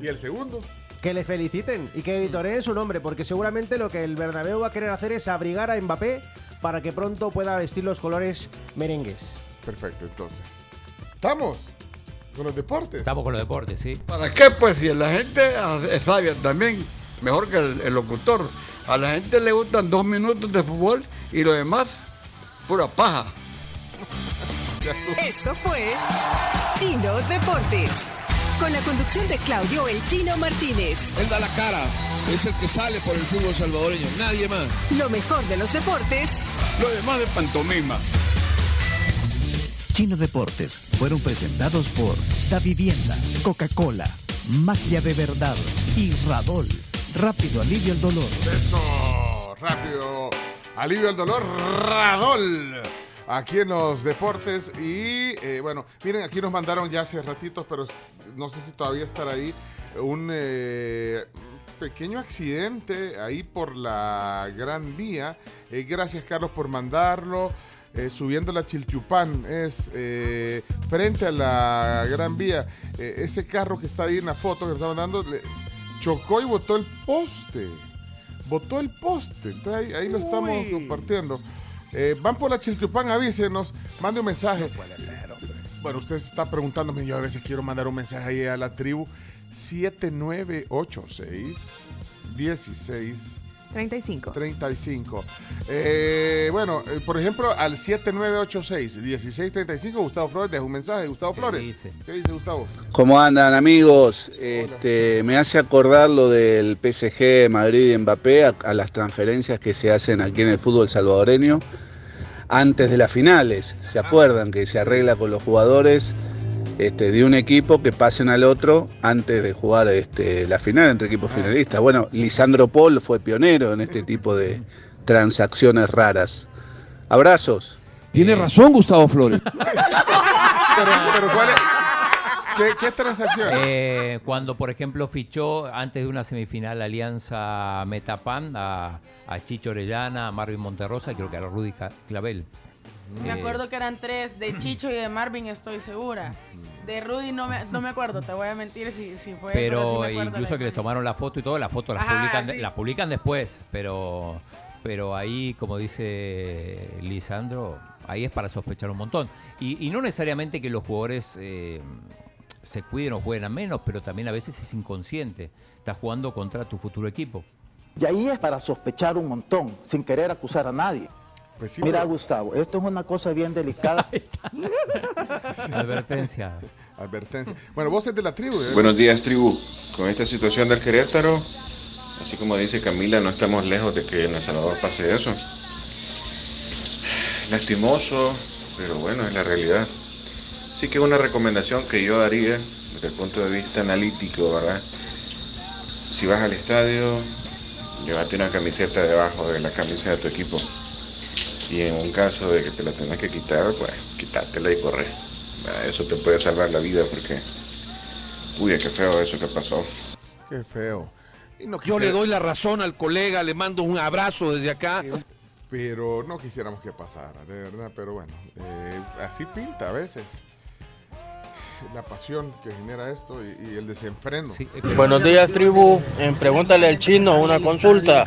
¿Y el segundo? Que le feliciten y que editoreen su nombre, porque seguramente lo que el Bernabéu va a querer hacer es abrigar a Mbappé para que pronto pueda vestir los colores merengues. Perfecto, entonces. ¿Estamos? Con los deportes. Estamos con los deportes, sí. ¿Para qué? Pues si la gente es sabia también, mejor que el, el locutor. A la gente le gustan dos minutos de fútbol y lo demás, pura paja. Esto fue Chino Deportes. Con la conducción de Claudio El Chino Martínez. Él da la cara, es el que sale por el fútbol salvadoreño, nadie más. Lo mejor de los deportes Lo demás de pantomima. Chino Deportes fueron presentados por Da Vivienda, Coca-Cola, Magia de Verdad y Radol. Rápido alivio el dolor. Eso, rápido. Alivio al dolor, Radol. Aquí en los deportes. Y eh, bueno, miren, aquí nos mandaron ya hace ratitos, pero no sé si todavía estará ahí, un eh, pequeño accidente ahí por la Gran Vía. Eh, gracias, Carlos, por mandarlo. Eh, subiendo la Chiltiupán, es eh, frente a la Gran Vía. Eh, ese carro que está ahí en la foto que nos estaban dando, le- chocó y botó el poste. Botó el poste. Entonces ahí, ahí lo estamos compartiendo. Eh, van por la Chiltiupán, avísenos, mande un mensaje. Bueno, usted está preguntándome, yo a veces quiero mandar un mensaje ahí a la tribu. 7986 16 35. 35. Eh, bueno, eh, por ejemplo, al 7986-1635, Gustavo Flores deja un mensaje. Gustavo Flores. ¿Qué dice Gustavo? ¿Cómo andan amigos? Este, me hace acordar lo del PSG Madrid y Mbappé a, a las transferencias que se hacen aquí en el fútbol salvadoreño antes de las finales. ¿Se acuerdan que se arregla con los jugadores este, de un equipo que pasen al otro antes de jugar este, la final entre equipos finalistas? Bueno, Lisandro Paul fue pionero en este tipo de transacciones raras. Abrazos. Tiene razón Gustavo Flores. Pero, pero ¿cuál es? ¿Qué, qué transacción? Eh, cuando, por ejemplo, fichó antes de una semifinal Alianza Metapan a, a Chicho Orellana, a Marvin Monterrosa y creo que a Rudy Clavel. Me Eh, acuerdo que eran tres, de Chicho y de Marvin estoy segura. De Rudy no me, no me acuerdo, te voy a mentir si, si fue. pero sí me acuerdo incluso que les tomaron la foto y todo, la foto la Ajá, publican, sí. la publican después, pero, pero ahí, como dice Lisandro, ahí es para sospechar un montón. Y, y no necesariamente que los jugadores eh, se cuiden o jueguen a menos, pero también a veces es inconsciente. Estás jugando contra tu futuro equipo. Y ahí es para sospechar un montón, sin querer acusar a nadie. Mira, Gustavo, esto es una cosa bien delicada. Advertencia. Advertencia. Bueno, vos es de la tribu. ¿eh? Buenos días, tribu. Con esta situación del Querétaro, así como dice Camila, no estamos lejos de que en El Salvador pase eso. Lastimoso, pero bueno, es la realidad. Así que una recomendación que yo haría desde el punto de vista analítico, ¿verdad? Si vas al estadio, llévate una camiseta debajo de la camisa de tu equipo. Y en un caso de que te la tengas que quitar, pues quitártela y correr. ¿Verdad? Eso te puede salvar la vida porque, uy, qué feo eso que pasó. Qué feo. Y no Yo le quisiera- doy la razón al colega, le mando un abrazo desde acá. Pero no quisiéramos que pasara, de verdad. Pero bueno, eh, así pinta a veces. La pasión que genera esto y, y el desenfreno. Buenos días, tribu. En Pregúntale al chino una consulta.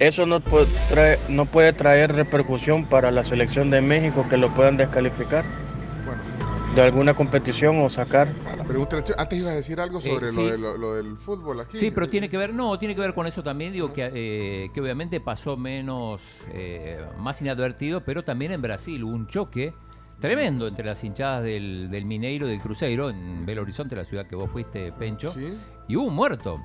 Eso no puede, traer, no puede traer repercusión para la selección de México que lo puedan descalificar de alguna competición o sacar. Pregúntale, antes ibas a decir algo sobre Eh, lo, sí. de- lo- lo del fútbol aquí. Sí, pero tiene que ver, no, tiene que ver con eso también, digo que, eh, que obviamente pasó menos, eh, más inadvertido, pero también en Brasil hubo un choque tremendo entre las hinchadas del, del Mineiro y del Cruzeiro, en Belo Horizonte, la ciudad que vos fuiste, Pencho, y hubo un muerto.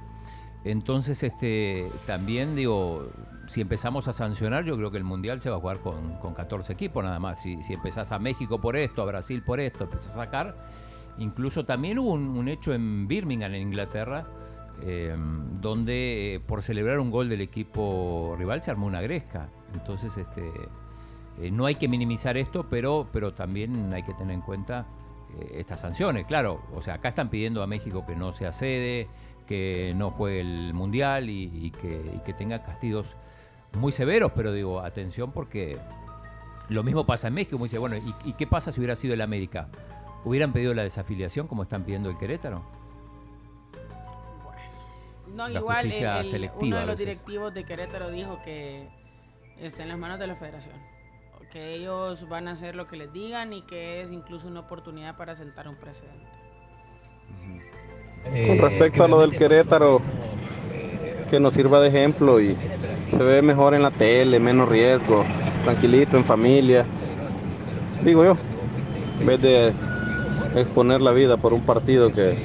Entonces, este, también digo, si empezamos a sancionar, yo creo que el Mundial se va a jugar con, con 14 equipos nada más. Si, si empezás a México por esto, a Brasil por esto, empezás a sacar. Incluso también hubo un, hecho en Birmingham, en Inglaterra, eh, donde eh, por celebrar un gol del equipo rival se armó una gresca. Entonces, este, eh, no hay que minimizar esto, pero, pero también hay que tener en cuenta estas sanciones. Claro, o sea, acá están pidiendo a México que no sea sede, que no juegue el Mundial y, y que, y que tenga castigos muy severos, pero digo, atención porque lo mismo pasa en México. Dice, bueno, ¿y, y qué pasa si hubiera sido el América? ¿Hubieran pedido la desafiliación como están pidiendo el Querétaro? No, La igual el- uno de los directivos de Querétaro dijo que está en las manos de la federación. Que ellos van a hacer lo que les digan y que es incluso una oportunidad para sentar un precedente. Con respecto a lo del Querétaro, que nos sirva de ejemplo y se ve mejor en la tele, menos riesgo, tranquilito, en familia. Digo yo, en vez de exponer la vida por un partido que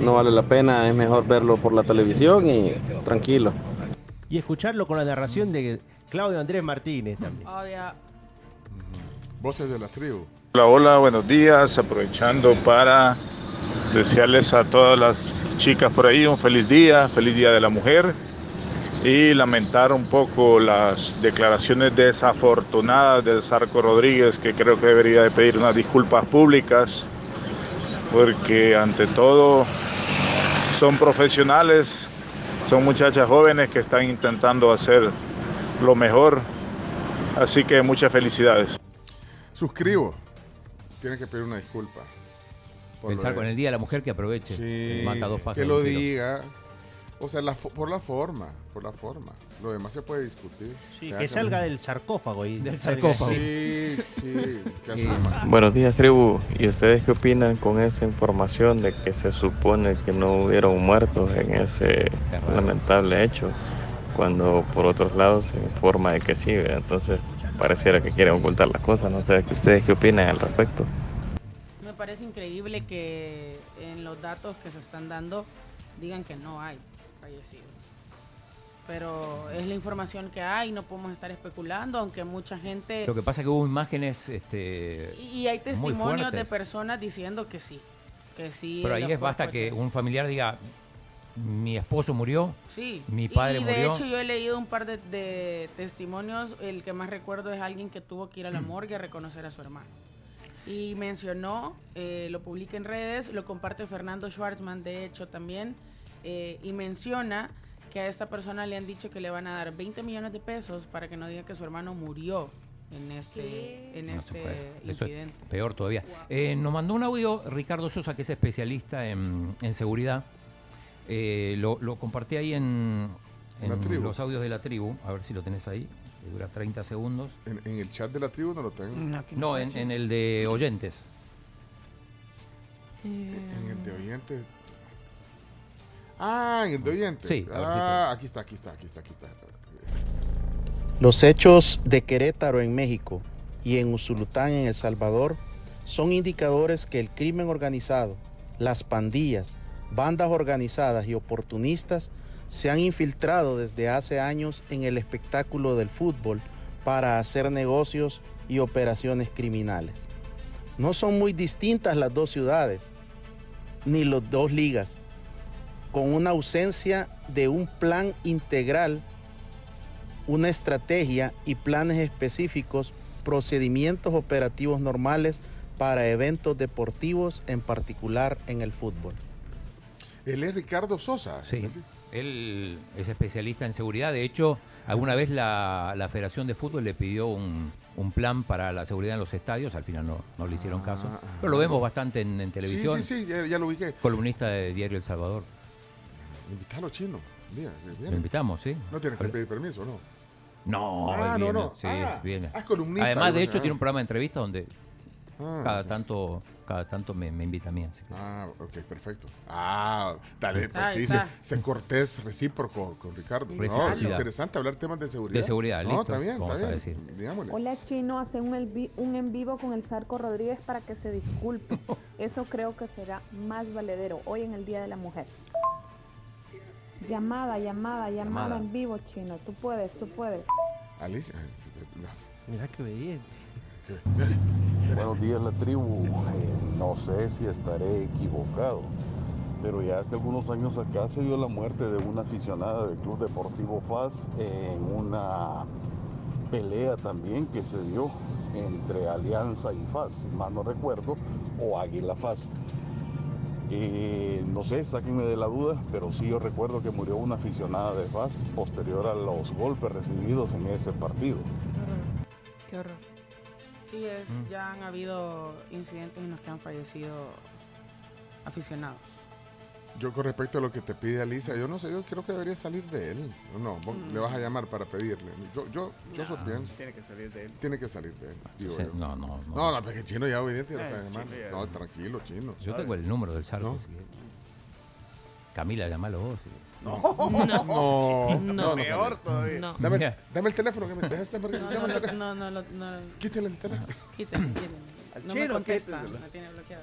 no vale la pena, es mejor verlo por la televisión y tranquilo. Y escucharlo con la narración de Claudio Andrés Martínez también. Obvio. Voces de la tribu. Hola, hola, buenos días. Aprovechando para desearles a todas las chicas por ahí un feliz día, feliz día de la mujer y lamentar un poco las declaraciones desafortunadas de Sarco Rodríguez, que creo que debería de pedir unas disculpas públicas, porque ante todo son profesionales, son muchachas jóvenes que están intentando hacer lo mejor, así que muchas felicidades. Suscribo. Tiene que pedir una disculpa. Pensar con el Día de la Mujer que aproveche. Sí, mata dos pájaros. que lo diga. O sea, la por la forma, por la forma. Lo demás se puede discutir. Sí, que salga del sarcófago. Y Del sarcófago. Sí, sí, que Eh, asuma. Buenos días, tribu. ¿Y ustedes qué opinan con esa información de que se supone que no hubieron muertos en ese lamentable hecho? Cuando por otros lados se informa de que sí, ¿verdad? entonces pareciera que quieren ocultar las cosas. No sé, ¿ustedes qué opinan al respecto? Me parece increíble que en los datos que se están dando digan que no hay fallecidos. Pero es la información que hay, no podemos estar especulando, aunque mucha gente... Lo que pasa es que hubo imágenes este, Y hay muy testimonios de personas diciendo que sí, que sí. Pero ahí es basta que un familiar diga, mi esposo murió, Sí. mi padre y de murió. hecho yo he leído un par de, de testimonios, el que más recuerdo es alguien que tuvo que ir a la morgue a reconocer a su hermano. Y mencionó, eh, lo publica en redes, lo comparte Fernando Schwartzman, de hecho también, eh, y menciona que a esta persona le han dicho que le van a dar 20 millones de pesos para que no diga que su hermano murió en este, en No este es incidente. peor todavía. Eh, nos mandó un audio Ricardo Sosa, que es especialista en, en seguridad. Eh, lo, lo compartí ahí en, los audios de la tribu. A ver si lo tenés ahí. que dura 30 segundos. En, en el chat de la tribu no lo tengo. No, en, en el de oyentes. En el de oyentes. Ah, en el de oyentes. Sí, a ver si ah, aquí está, aquí está, aquí está, aquí está. Los hechos de Querétaro en México y en Usulután en El Salvador son indicadores que el crimen organizado, las pandillas, bandas organizadas y oportunistas se han infiltrado desde hace años en el espectáculo del fútbol para hacer negocios y operaciones criminales. No son muy distintas las dos ciudades, ni las dos ligas, con una ausencia de un plan integral, una estrategia y planes específicos, procedimientos operativos normales para eventos deportivos, en particular en el fútbol. Él es Ricardo Sosa. Sí. Él es especialista en seguridad. De hecho, alguna vez la, la Federación de Fútbol le pidió un, un plan para la seguridad en los estadios. Al final no, no le hicieron caso. Pero lo vemos bastante en, en televisión. Sí, sí, sí, ya, ya lo ubiqué. Columnista de Diario El Salvador. Invítalo, chino. Mira, viene. Lo invitamos, sí. No tienes que pedir permiso, ¿no? No, Ah, él no, viene, no. Sí, Ah, viene. ah, es columnista, Además, de hecho, ah. tiene un programa de entrevistas donde Ah, cada tanto cada tanto me, me invita a mí. así que- Ah, ok, perfecto. Ah, dale, pues Ahí sí, se, está. se cortés recíproco con Ricardo. No, Reciprocidad. interesante hablar temas de seguridad. De seguridad, no, listo, está bien, vamos está a bien. decir. Digámosle. Hola Chino, hace un, un en vivo con el Zarco Rodríguez para que se disculpe. Eso creo que será más valedero hoy en el Día de la Mujer. Llamada, llamada, llamada, Llamada. en vivo, Chino. Tú puedes, tú puedes. Alicia. Mira qué obediente. Buenos días la tribu. Eh, no sé si estaré equivocado, pero ya hace algunos años acá se dio la muerte de una aficionada del Club Deportivo FAS en una pelea también que se dio entre Alianza y FAS, si mal no recuerdo, o Águila FAS. Eh, no sé, sáquenme de la duda, pero sí yo recuerdo que murió una aficionada de FAS posterior a los golpes recibidos en ese partido. Qué horror. Sí, es, Mm. ya han habido incidentes en los que han fallecido aficionados. Yo con respecto a lo que te pide Alicia, yo no sé, yo creo que debería salir de él. No, vos le vas a llamar para pedirle. Yo, yo, yo pienso. Tiene que salir de él. Tiene que salir de él. digo Sí, yo. no, no, no. No, no, porque el chino ya obediente ya está llamando. No, tranquilo, chino. Yo tengo el número del Sarco. si querés. Camila, llámalo vos. No, No. no, No. no, Peor no. todavía. No. Dame, Mira. dame el teléfono, que me dejaste No, dame no, el no, teléfono. no, no, no, no. Quítale el teléfono. Quítale, quítale. Al No me chino, contesta, me tiene bloqueada.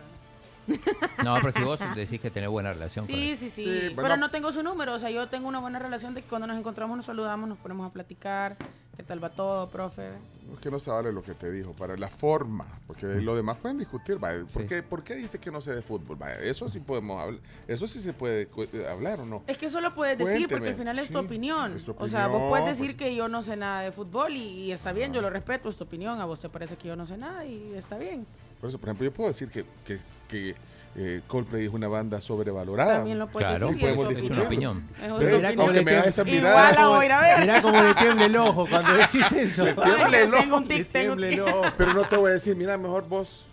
No, pero si vos decís que tenés buena relación con Sí, él. sí, sí, Sí, Pero bueno. no tengo su número. O sea, yo tengo una buena relación de que cuando nos encontramos nos saludamos, nos ponemos a platicar. ¿Qué tal va todo, profe? Es que no se vale lo que te dijo, para la forma, porque lo demás pueden discutir. ¿Por, Sí. qué, ¿Por qué dice que no sé de fútbol? Eso sí podemos hablar, eso sí se puede eh, hablar o no. Es que eso lo puedes decir porque al final es tu opinión. es tu O sea, vos puedes decir pues. que yo no sé nada de fútbol y, y está bien, yo lo respeto, es tu opinión. A vos te parece que yo no sé nada y está bien. Por eso, por ejemplo, yo puedo decir que, que, que eh, Coldplay es una banda sobrevalorada. También lo puedes Claro, decir. y pues, es una opinión. Pero, aunque me hagas esa Igual mirada, la voy a ver. Mira cómo le tiembla el ojo cuando decís eso. Le tiembla Ay, el ojo. tengo un tic, tengo un tic. ojo. pero no te voy a decir, mira, mejor vos,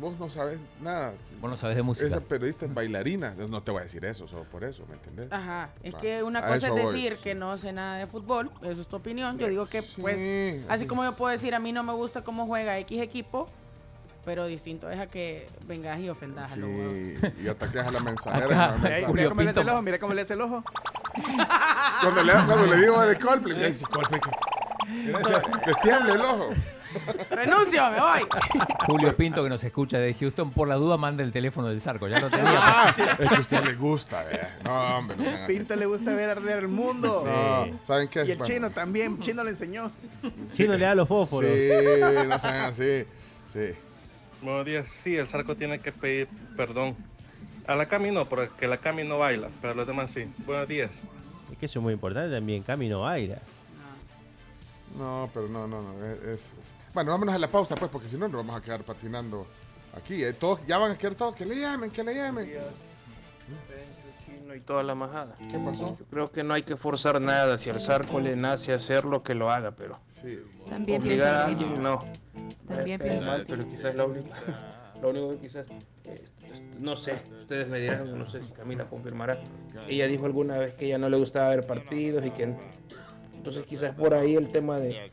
vos no sabes nada. Vos no sabés de música. Esa periodista es bailarina. No te voy a decir eso, solo por eso, ¿me entendés? Ajá, es Va, que una a cosa es voy. decir que no sé nada de fútbol, eso es tu opinión. Yo digo que, pues, Sí, así como yo puedo decir, a mí no me gusta cómo juega X equipo, pero distinto es a que vengas y ofendas a los huevos. Sí, y ataques a la mensajera. Mensaje. mira cómo le hace el Pinto. ojo, mira cómo le hace el ojo. Cuando le, cuando le digo de Coldplay, me dice Coldplay. el ojo. ¡Renuncio, me voy! Julio Pinto, que nos escucha de Houston, por la duda manda el teléfono del Sarco. Ya lo tenía. Ah, es que a usted le gusta, ¿verdad? No, hombre, no sean así. Pinto le gusta ver arder el mundo. No, ¿saben qué? Y el Bueno, chino también. Chino le enseñó. Chino le da los fósforos. Sí, no sean así. Sí. Buenos días. Sí, el Zarco tiene que pedir perdón. A la Cami no, porque la Cami no baila, pero a los demás sí. Buenos días. Es que eso es muy importante también. Camino baila. No, pero no, no, no. Es, es- es- Bueno, vámonos a la pausa, pues, porque si no, nos vamos a quedar patinando aquí. eh. Todos, ya van a quedar todos. Que le llamen, que le llamen. Chino y toda la majada. ¿Qué pasó? Yo creo que no hay que forzar nada. Si al Zarco le nace hacerlo, que lo haga, pero Sí. También obligar a lo alguien, no. También Eh, mal, pero quizás la única, lo único que quizás, eh, no sé, ustedes me dirán, no sé si Camila confirmará. Ella dijo alguna vez que ella no le gustaba ver partidos y que Entonces quizás por ahí el tema de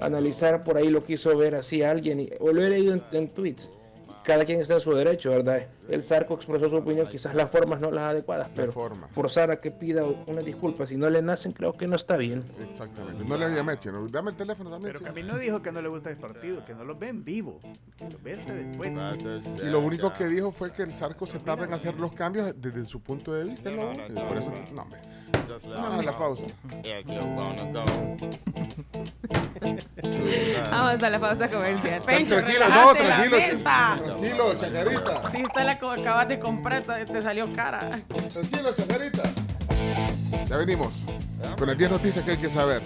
analizar, por ahí lo quiso ver así alguien, y- o lo he leído en, en tweets. Cada quien está en su derecho, ¿verdad? El Zarco expresó su opinión, quizás las formas no las adecuadas, pero forzar a que pida una disculpa si no le nacen, creo que no está bien. Exactamente. No le había metido. ¿no? Dame el teléfono también. Pero Camino dijo que no le gusta el partido, que no lo ve en vivo. Lo ve hasta después. Y lo único que dijo fue que el Zarco se tarda en hacer los cambios desde su punto de vista. ¿no? Por eso, no, hombre. Vamos a la pausa. Vamos a la pausa comercial. Pencho, Tranquilo, no, tranquilo. Tranquilo, chacarita. Si esta la que acabas de comprar, te, te salió cara. Tranquilo, chacarita. Ya venimos. Con las 10 noticias que hay que saber.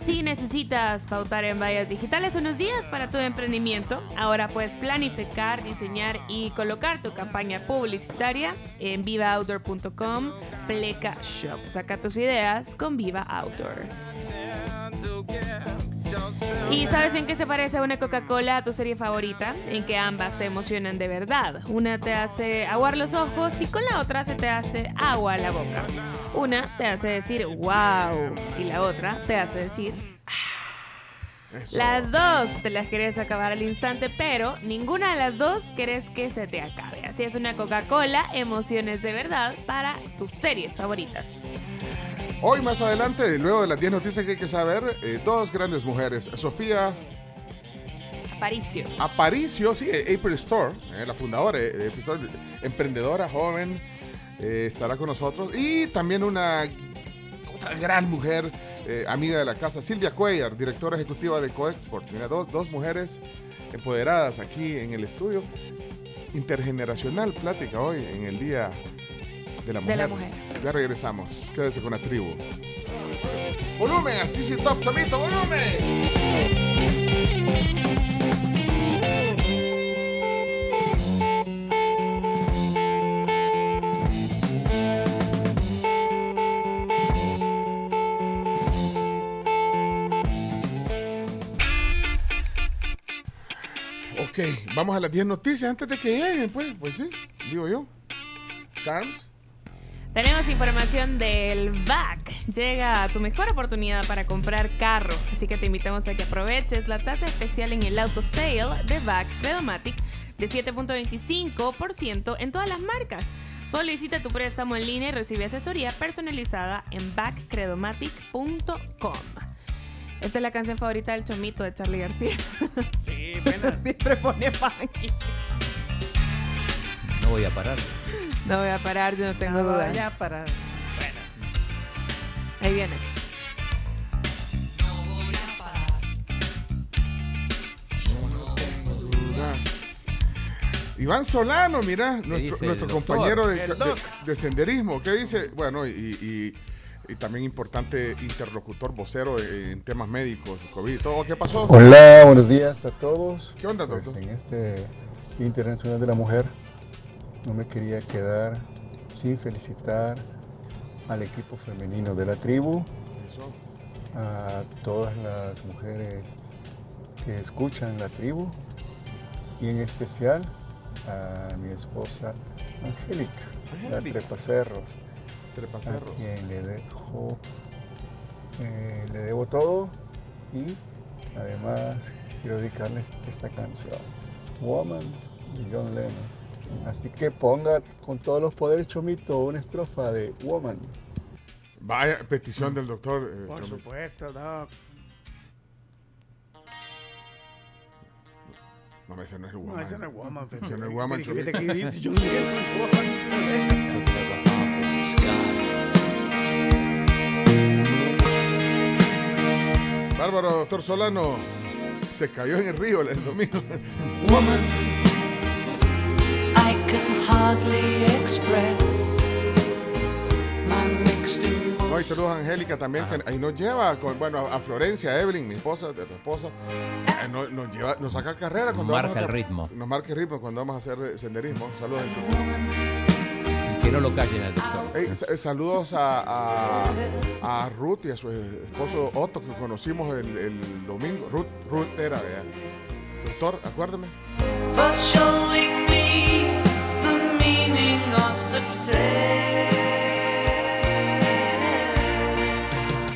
Si necesitas pautar en vallas digitales unos días para tu emprendimiento, ahora puedes planificar, diseñar y colocar tu campaña publicitaria en vivaoutdoor.com Pleca Shop. Saca tus ideas con Viva Outdoor. ¿Y sabes en qué se parece una Coca-Cola a tu serie favorita? En que ambas te emocionan de verdad. Una te hace aguar los ojos y con la otra se te hace agua a la boca. Una te hace decir wow y la otra te hace decir las dos te las querés acabar al instante, pero ninguna de las dos querés que se te acabe. Así es una Coca-Cola, emociones de verdad para tus series favoritas. Hoy más adelante, luego de las 10 noticias que hay que saber, eh, dos grandes mujeres. Sofía Aparicio. Aparicio, sí, eh, April Store, eh, la fundadora, eh, April Store, emprendedora joven, estará con nosotros. Y también una otra gran mujer, amiga de la casa, Silvia Cuellar, directora ejecutiva de Coexport. Mira, dos, dos mujeres empoderadas aquí en el estudio. Intergeneracional plática hoy en el Día de la De Mujer. la mujer. Ya regresamos. Quédese con la tribu. Volumen, así sí, top, chamito, volumen. Ok, vamos a las 10 noticias antes de que lleguen, pues, pues sí, digo yo. Carms. Tenemos información del VAC. Llega a tu mejor oportunidad para comprar carro. Así que te invitamos a que aproveches la tasa especial en el auto sale de VAC Credomatic de 7.25% en todas las marcas. Solicita tu préstamo en línea y recibe asesoría personalizada en backcredomatic.com. Esta es la canción favorita del chomito de Charlie García. Sí, buena. Siempre pone funky. No voy a parar. No voy a parar, yo no tengo No dudas. vaya a parar. Ahí viene. dudas. Iván Solano, mira, nuestro, dice nuestro el doctor? compañero de, El de- doc. de senderismo. ¿Qué dice? Bueno, y, y- y también importante interlocutor vocero en, temas médicos, COVID y todo. ¿Qué pasó? Hola, buenos días a todos. ¿Qué onda, Pues doctor? en este Internacional de la Mujer, no me quería quedar sin felicitar al equipo femenino de la tribu, a todas las mujeres que escuchan la tribu y en especial a mi esposa Angélica, la. Trepacerros, Trepacerros. a quien le dejo, eh, le debo todo y además quiero dedicarles esta canción, Woman de John Lennon. Así que ponga con todos los poderes Chomito una estrofa de Woman. Vaya petición del doctor. eh, Por Chomito. supuesto, Doc. No, ese no es el No, woman. ese no es woman. Ese no es woman, Fíjate que Chomito. dice John Lennon, Bárbaro, doctor Solano. Se cayó en el río el domingo. Woman, No, y saludos a Angélica también, que ahí nos lleva, con, bueno, a Florencia, a Evelyn, mi esposa, de tu esposa, eh, nos, nos lleva, nos saca carrera cuando Marca vamos a el ritmo. Nos marca el ritmo cuando vamos a hacer eh, senderismo. Saludos. Que no lo callen al doctor. Ey, sa- eh, saludos a, a, a Ruth y a su esposo Otto que conocimos el, el domingo. Ruth, Ruth era, ¿verdad? Doctor, acuérdame.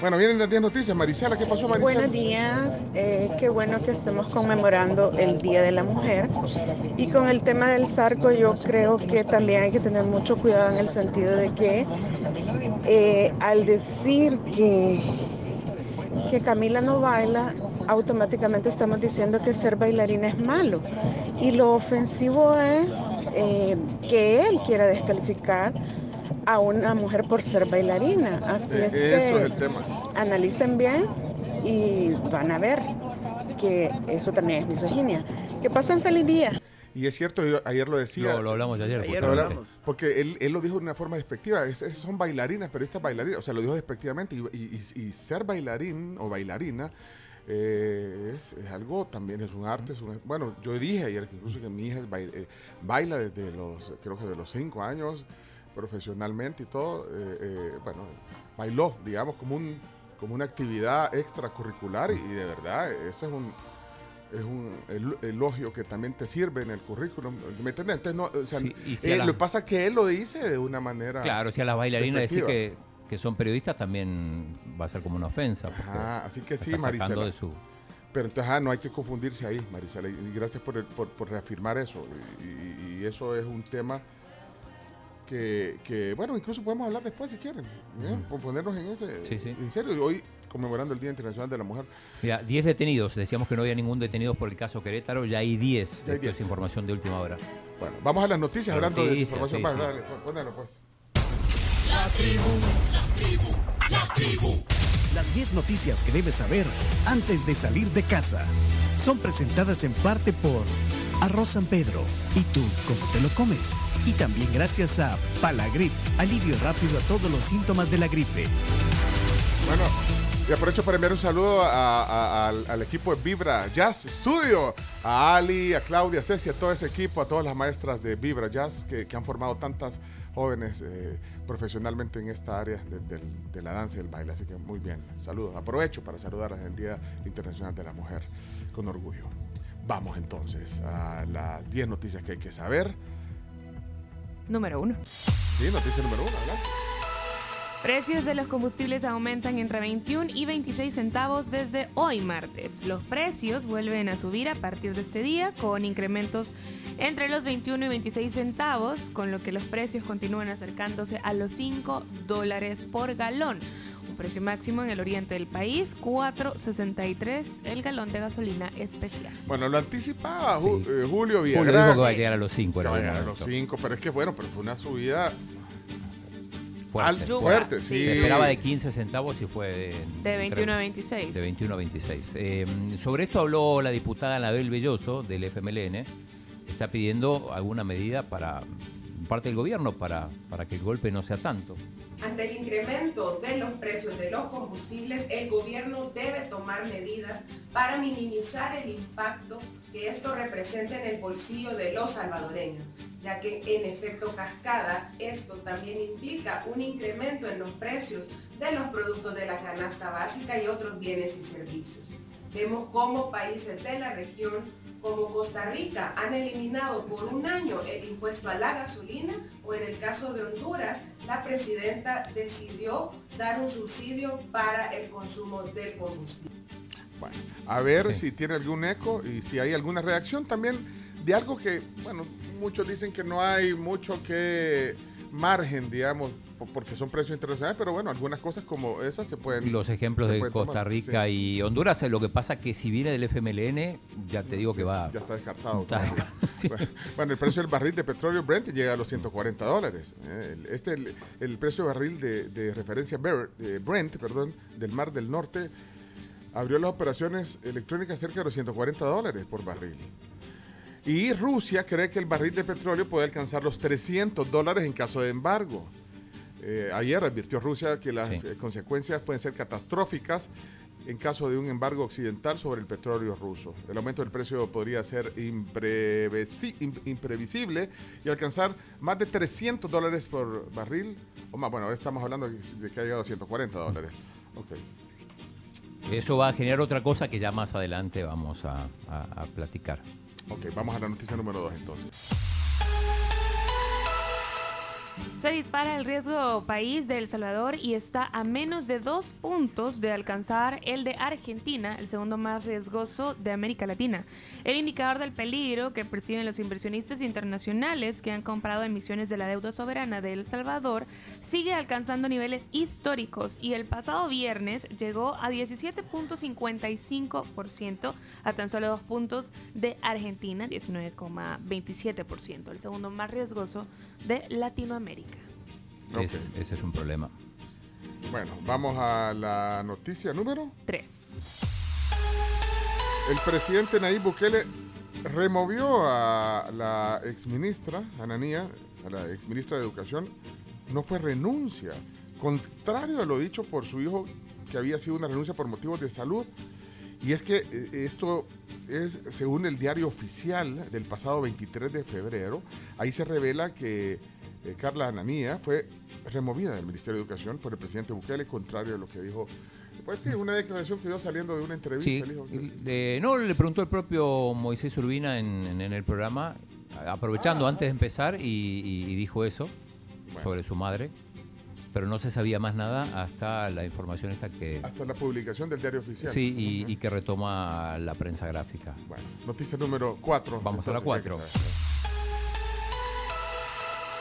Bueno, vienen las 10 noticias. Marisela, ¿qué pasó, Marisela? Buenos días, eh, qué bueno que estemos conmemorando el Día de la Mujer. Y con el tema del zarco yo creo que también hay que tener mucho cuidado en el sentido de que eh, al decir que, que Camila no baila, automáticamente estamos diciendo que ser bailarina es malo. Y lo ofensivo es eh, que él quiera descalificar a una mujer por ser bailarina. Así Eh, es eso que es el tema. analicen bien y van a ver que eso también es misoginia. Que pasen feliz día. Y es cierto, yo ayer lo decía. Lo, lo hablamos ayer. Hablamos, porque él, él lo dijo de una forma despectiva. Es- es- son bailarinas, pero estas bailarinas, o sea, lo dijo despectivamente. Y, y- y- y ser bailarín o bailarina eh, es, es algo también, es un arte. es un- bueno, yo dije ayer que incluso que mi hija es eh, baila desde los, creo que de los cinco años, profesionalmente y todo. eh, bueno, bailó, digamos, como, un, como una actividad extracurricular y, y de verdad, eso es un es un elo- elogio que también te sirve en el currículum. ¿Me entiendes? Entonces, no, o sea, Sí, y si eh, a la- lo que pasa es que él lo dice de una manera. Claro, si a las bailarinas decir que, que son periodistas también va a ser como una ofensa. Ah, así que sí, Marisela. de su- Pero entonces, ah, no hay que confundirse ahí, Marisela. Y gracias por, el- por, por reafirmar eso. Y, eso es un tema que, que, bueno, incluso podemos hablar después si quieren. ¿eh? Por ponernos en ese. Sí, sí. En serio, hoy conmemorando el Día Internacional de la Mujer. Mira, 10 detenidos. Decíamos que no había ningún detenido por el caso Querétaro. Ya hay 10. Ya hay Esto 10. es información de última hora. Bueno, vamos a las noticias Las hablando de información. sí, Más, dale, póngalo, pues. La tribu, la tribu, la tribu. Las 10 noticias que debes saber antes de salir de casa son presentadas en parte por Arroz San Pedro. ¿Y tú cómo te lo comes? Y también gracias a Palagrip, alivio rápido a todos los síntomas de la gripe. Bueno, y aprovecho para enviar un saludo al, equipo de Vibra Jazz Studio, a Ali, a Claudia, a Ceci, a todo ese equipo, a todas las maestras de Vibra Jazz que han formado tantas jóvenes eh, profesionalmente en esta área de, del- de la danza y el baile. Así que muy bien, saludos. Aprovecho para saludar en el Día Internacional de la Mujer con orgullo. Vamos entonces a las 10 noticias que hay que saber. Número uno. Sí, noticia número uno, adelante. Precios de los combustibles aumentan entre 21 y 26 centavos desde hoy martes. Los precios vuelven a subir a partir de este día con incrementos entre los 21 y 26 centavos, con lo que los precios continúan acercándose a los 5 dólares por galón. Un precio máximo en el oriente del país, 4.63 el galón de gasolina especial. Bueno, lo anticipaba eh, Julio Julio Villagrán. dijo que va a llegar a los 5. Que va a llegar a los 5, pero es que bueno, pero fue una subida Fuerte, Al- fuerte, sí. Se esperaba de 15 centavos y fue de, De 21 a 26. De 21 a 26. Eh, sobre esto habló la diputada Anabel Belloso del FMLN. Está pidiendo alguna medida para parte del gobierno para, para que el golpe no sea tanto. Ante el incremento de los precios de los combustibles, el gobierno debe tomar medidas para minimizar el impacto que esto representa en el bolsillo de los salvadoreños, ya que en efecto cascada esto también implica un incremento en los precios de los productos de la canasta básica y otros bienes y servicios. Vemos cómo países de la región como Costa Rica han eliminado por un año el impuesto a la gasolina o en el caso de Honduras, la presidenta decidió dar un subsidio para el consumo del combustible. Bueno, a ver si tiene algún eco y si hay alguna reacción también de algo que, bueno, muchos dicen que no hay mucho que margen, digamos, porque son precios internacionales, pero bueno, algunas cosas como esas se pueden... Los ejemplos de Costa tomar, Rica sí. y Honduras, lo que pasa que si viene del FMLN, ya te digo Sí, que va... Ya está descartado. Está. Bueno, el precio del barril de petróleo Brent llega a los 140 dólares. eh. Este, el, el precio de barril de, de referencia Brent, perdón, del Mar del Norte, abrió las operaciones electrónicas cerca de los 140 dólares por barril. Y Rusia cree que el barril de petróleo puede alcanzar los 300 dólares en caso de embargo. Eh, ayer advirtió Rusia que las Sí. eh, consecuencias pueden ser catastróficas en caso de un embargo occidental sobre el petróleo ruso. El aumento del precio podría ser imprevisi- im- imprevisible y alcanzar más de 300 dólares por barril. O más, bueno, ahora estamos hablando de que ha llegado a 140 dólares. Ok. Eso va a generar otra cosa que ya más adelante vamos a, a- a platicar. Ok, vamos a la noticia número 2 entonces. Se dispara el riesgo país de El Salvador y está a menos de dos puntos de alcanzar el de Argentina, el segundo más riesgoso de América Latina. El indicador del peligro que perciben los inversionistas internacionales que han comprado emisiones de la deuda soberana de El Salvador sigue alcanzando niveles históricos y el pasado viernes llegó a 17.55% a tan solo dos puntos de Argentina, 19,27%, el segundo más riesgoso de Latinoamérica. Es- ese es un problema. Bueno, vamos a la noticia número 3. El presidente Nayib Bukele removió a la exministra, Ananía, a la exministra de Educación. No fue renuncia, contrario a lo dicho por su hijo, que había sido una renuncia por motivos de salud. Y es que eh, esto es, según el diario oficial del pasado 23 de febrero, ahí se revela que eh, Carla Ananía fue removida del Ministerio de Educación por el presidente Bukele, contrario a lo que dijo. Pues sí, una declaración que dio saliendo de una entrevista. Sí, eh, no, le preguntó el propio Moisés Urbina en, en- en el programa, aprovechando antes de empezar, y, y- y dijo eso sobre su madre. Pero no se sabía más nada hasta la información esta que... Hasta la publicación del diario oficial. Sí, y, y que retoma la prensa gráfica. Bueno, noticia número 4. Vamos a la 4.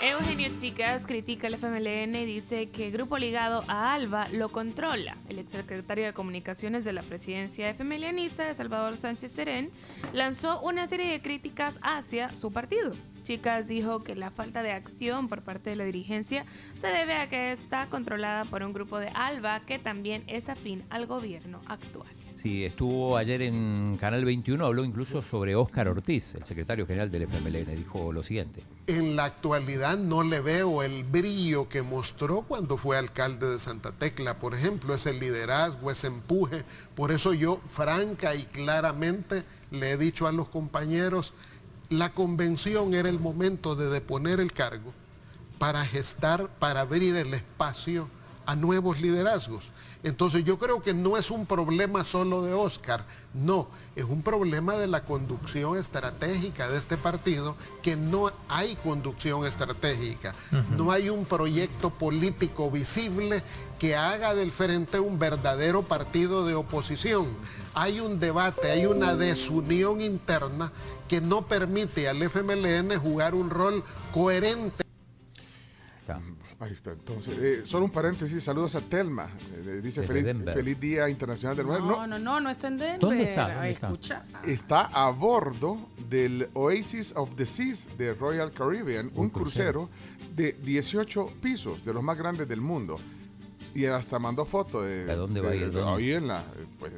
Eugenio Chicas critica al FMLN y dice que grupo ligado a ALBA lo controla. El exsecretario de Comunicaciones de la presidencia FMLNista de Salvador Sánchez Serén lanzó una serie de críticas hacia su partido. Chicas dijo que la falta de acción por parte de la dirigencia se debe a que está controlada por un grupo de ALBA que también es afín al gobierno actual. Sí, estuvo ayer en Canal 21, habló incluso sobre Óscar Ortiz, el secretario general del FMLN. Dijo lo siguiente. En la actualidad no le veo el brillo que mostró cuando fue alcalde de Santa Tecla, por ejemplo, ese liderazgo, ese empuje. Por eso yo franca y claramente le he dicho a los compañeros, la convención era el momento de deponer el cargo para gestar, para abrir el espacio a nuevos liderazgos. Entonces yo creo que no es un problema solo de Oscar, no, es un problema de la conducción estratégica de este partido, que no hay conducción estratégica, no hay un proyecto político visible que haga del frente un verdadero partido de oposición. Hay un debate, hay una desunión interna que no permite al FMLN jugar un rol coherente. Ahí está, entonces, eh, solo un paréntesis, saludos a Telma, eh, dice feliz, feliz Día Internacional del Mujer. No, no, no, no está en Denver. ¿Dónde está? ¿Dónde Ay, está? Escucha. está a bordo del Oasis of the Seas de Royal Caribbean, un, crucero. de 18 pisos, de los más grandes del mundo. Y hasta mandó foto de, ¿A dónde va a de- ir? de- ¿Dónde? ahí en la, pues,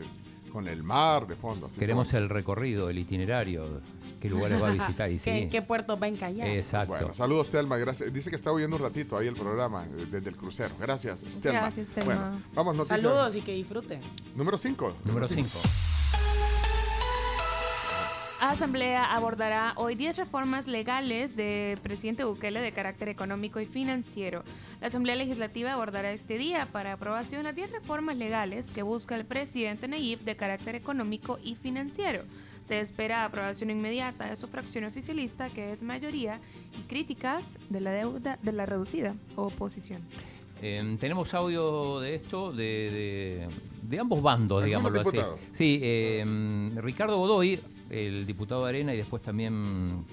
con el mar de fondo. así Queremos como- el recorrido, el itinerario, qué lugares va a visitar. Y sí, ¿Qué, qué puertos va a encallar? exacto. Bueno, saludos Telma, gracias. Dice que está oyendo un ratito ahí el programa eh, desde el crucero. Gracias, Telma. Gracias, Telma. Bueno, vamos, noticia Saludos y que disfruten. número 5. Número 5. Asamblea abordará hoy 10 reformas legales de presidente Bukele de carácter económico y financiero. La Asamblea Legislativa abordará este día para aprobación las 10 reformas legales que busca el presidente Nayib de carácter económico y financiero. Se espera aprobación inmediata de su fracción oficialista, que es mayoría, y críticas de la deuda de la reducida oposición. Eh, tenemos audio de esto de, de- de ambos bandos, digámoslo así. Sí, eh, Ricardo Godoy, el diputado Arena, y después también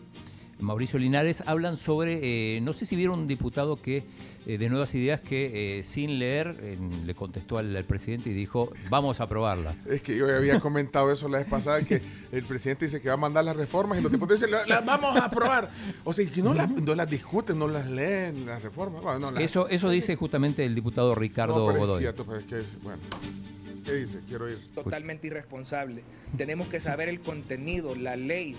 Mauricio Linares, hablan sobre, eh, no sé si vieron un diputado que eh, de Nuevas Ideas que eh, sin leer le contestó al, al presidente y dijo, vamos a aprobarla. Es que yo había comentado eso la vez pasada, que el presidente dice que va a mandar las reformas y los diputados dicen, "La- las vamos a aprobar. O sea, que no, las, no las discuten, no las leen, las reformas. Bueno, no las- Eso, eso dice justamente el diputado Ricardo no, pero es Godoy. cierto, pues es que, bueno. ¿Qué dice? Quiero ir. totalmente irresponsable. Tenemos que saber el contenido, la ley,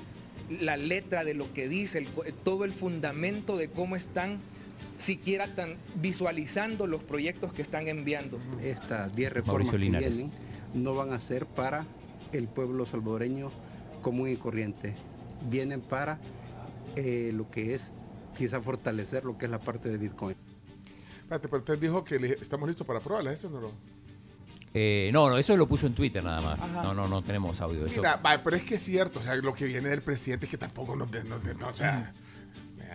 la letra de lo que dice, el todo el fundamento de cómo están siquiera tan visualizando los proyectos que están enviando. Estas 10 Mauricio reformas que vienen no van a ser para el pueblo salvadoreño común y corriente. Vienen para eh, lo que es quizá fortalecer lo que es la parte de Bitcoin. Espérate, pero usted dijo que le- estamos listos para aprobarla, eso no lo... Eh, no, no, eso lo puso en Twitter nada más. Ajá. No, no, no tenemos audio de eso. Mira, va, pero es que es cierto, o sea, lo que viene del presidente es que tampoco nos... de- nos de- no, o sea,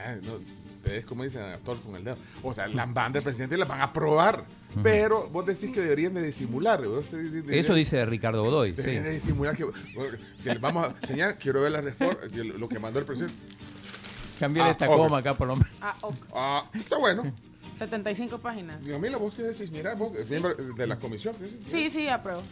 Eh, no, ustedes, como dicen, actor con el dedo. O sea, las van del presidente y las van a aprobar. Pero vos decís que deberían de disimular. vos te- de- de- Eso dice Ricardo Godoy. Sí. Deberían de disimular que, que vamos a enseñar, quiero ver la reforma, lo que mandó el presidente. Cambiar Ah, esta obvio. coma acá por lo menos. Ah, ok. Ah, está bueno. 75 páginas. Digo, mira, vos qué decís, mira, vos, es miembro de la comisión. ¿qué decís? Sí, sí, apruebo.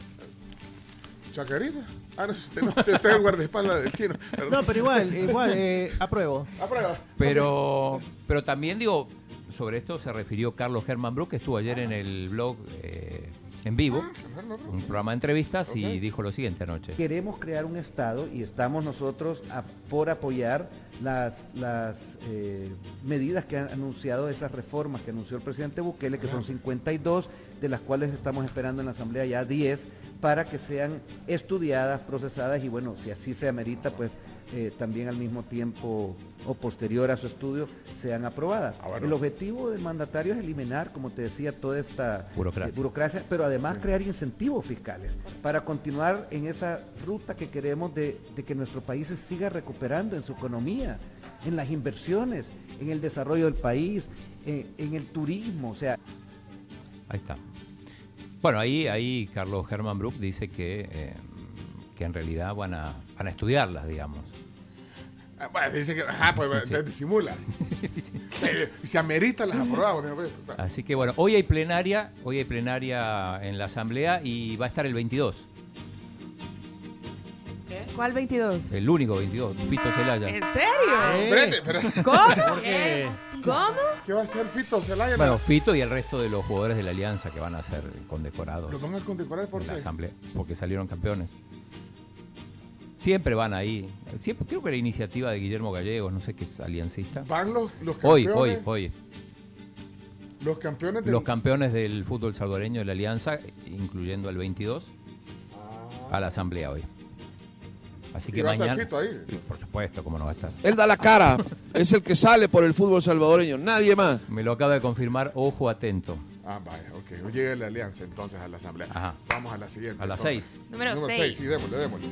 Chacarita. Ah, no, usted no, usted está en el guardaespaldas del chino. perdón. No, pero igual, igual, eh, apruebo. Aprueba. Pero, pero también digo, sobre esto se refirió Carlos Germán Brook, que estuvo ayer en el blog eh, en vivo, un programa de entrevistas, y dijo lo siguiente anoche. Queremos crear un Estado y estamos nosotros a- por apoyar las, las eh, medidas que han anunciado, esas reformas que anunció el presidente Bukele, que son 52, de las cuales estamos esperando en la Asamblea ya 10, para que sean estudiadas, procesadas y bueno, si así se amerita, pues eh, también al mismo tiempo o posterior a su estudio sean aprobadas. El objetivo del mandatario es eliminar, como te decía, toda esta Burocracia. eh, burocracia, pero además crear incentivos fiscales para continuar en esa ruta que queremos de, de que nuestro país se siga recuperando en su economía, en las inversiones, en el desarrollo del país, en, en el turismo, o sea, Ahí está. Bueno, ahí, ahí Carlos Germán Brook dice que, eh, que en realidad van a, van a estudiarlas, digamos. Ah, bueno, dice que, ajá, pues Sí. entonces disimula. Eh, Se amerita las aprobadas. pues, Así que bueno, hoy hay plenaria, hoy hay plenaria en la asamblea y va a estar el 22, ¿Cuál 22? el único 22, Fito Celaya. ¿En serio? Espérate, espérate. ¿Cómo? Porque- ¿Cómo? ¿Qué va a hacer Fito Zelaya? Bueno, Fito y el resto de los jugadores de la Alianza que van a ser condecorados ¿Lo van a condecorar por en la qué? asamblea, porque salieron campeones. Siempre van ahí. Siempre, creo que era iniciativa de Guillermo Gallegos, no sé qué es aliancista. Van los, los Hoy, campeones. hoy, hoy. Los campeones del Los campeones del fútbol salvadoreño de la Alianza, incluyendo el 22, a la asamblea hoy. Así Y que va a estar mañana. Fito ahí. Por supuesto, cómo no va a estar. Él da la cara, es el que sale por el fútbol salvadoreño, nadie más. Me lo acaba de confirmar, ojo atento. Ah, vaya, ok. Hoy llega la alianza entonces a la asamblea. Ajá. Vamos a la siguiente. A las seis. Número Número seis. Sí, démosle, démosle.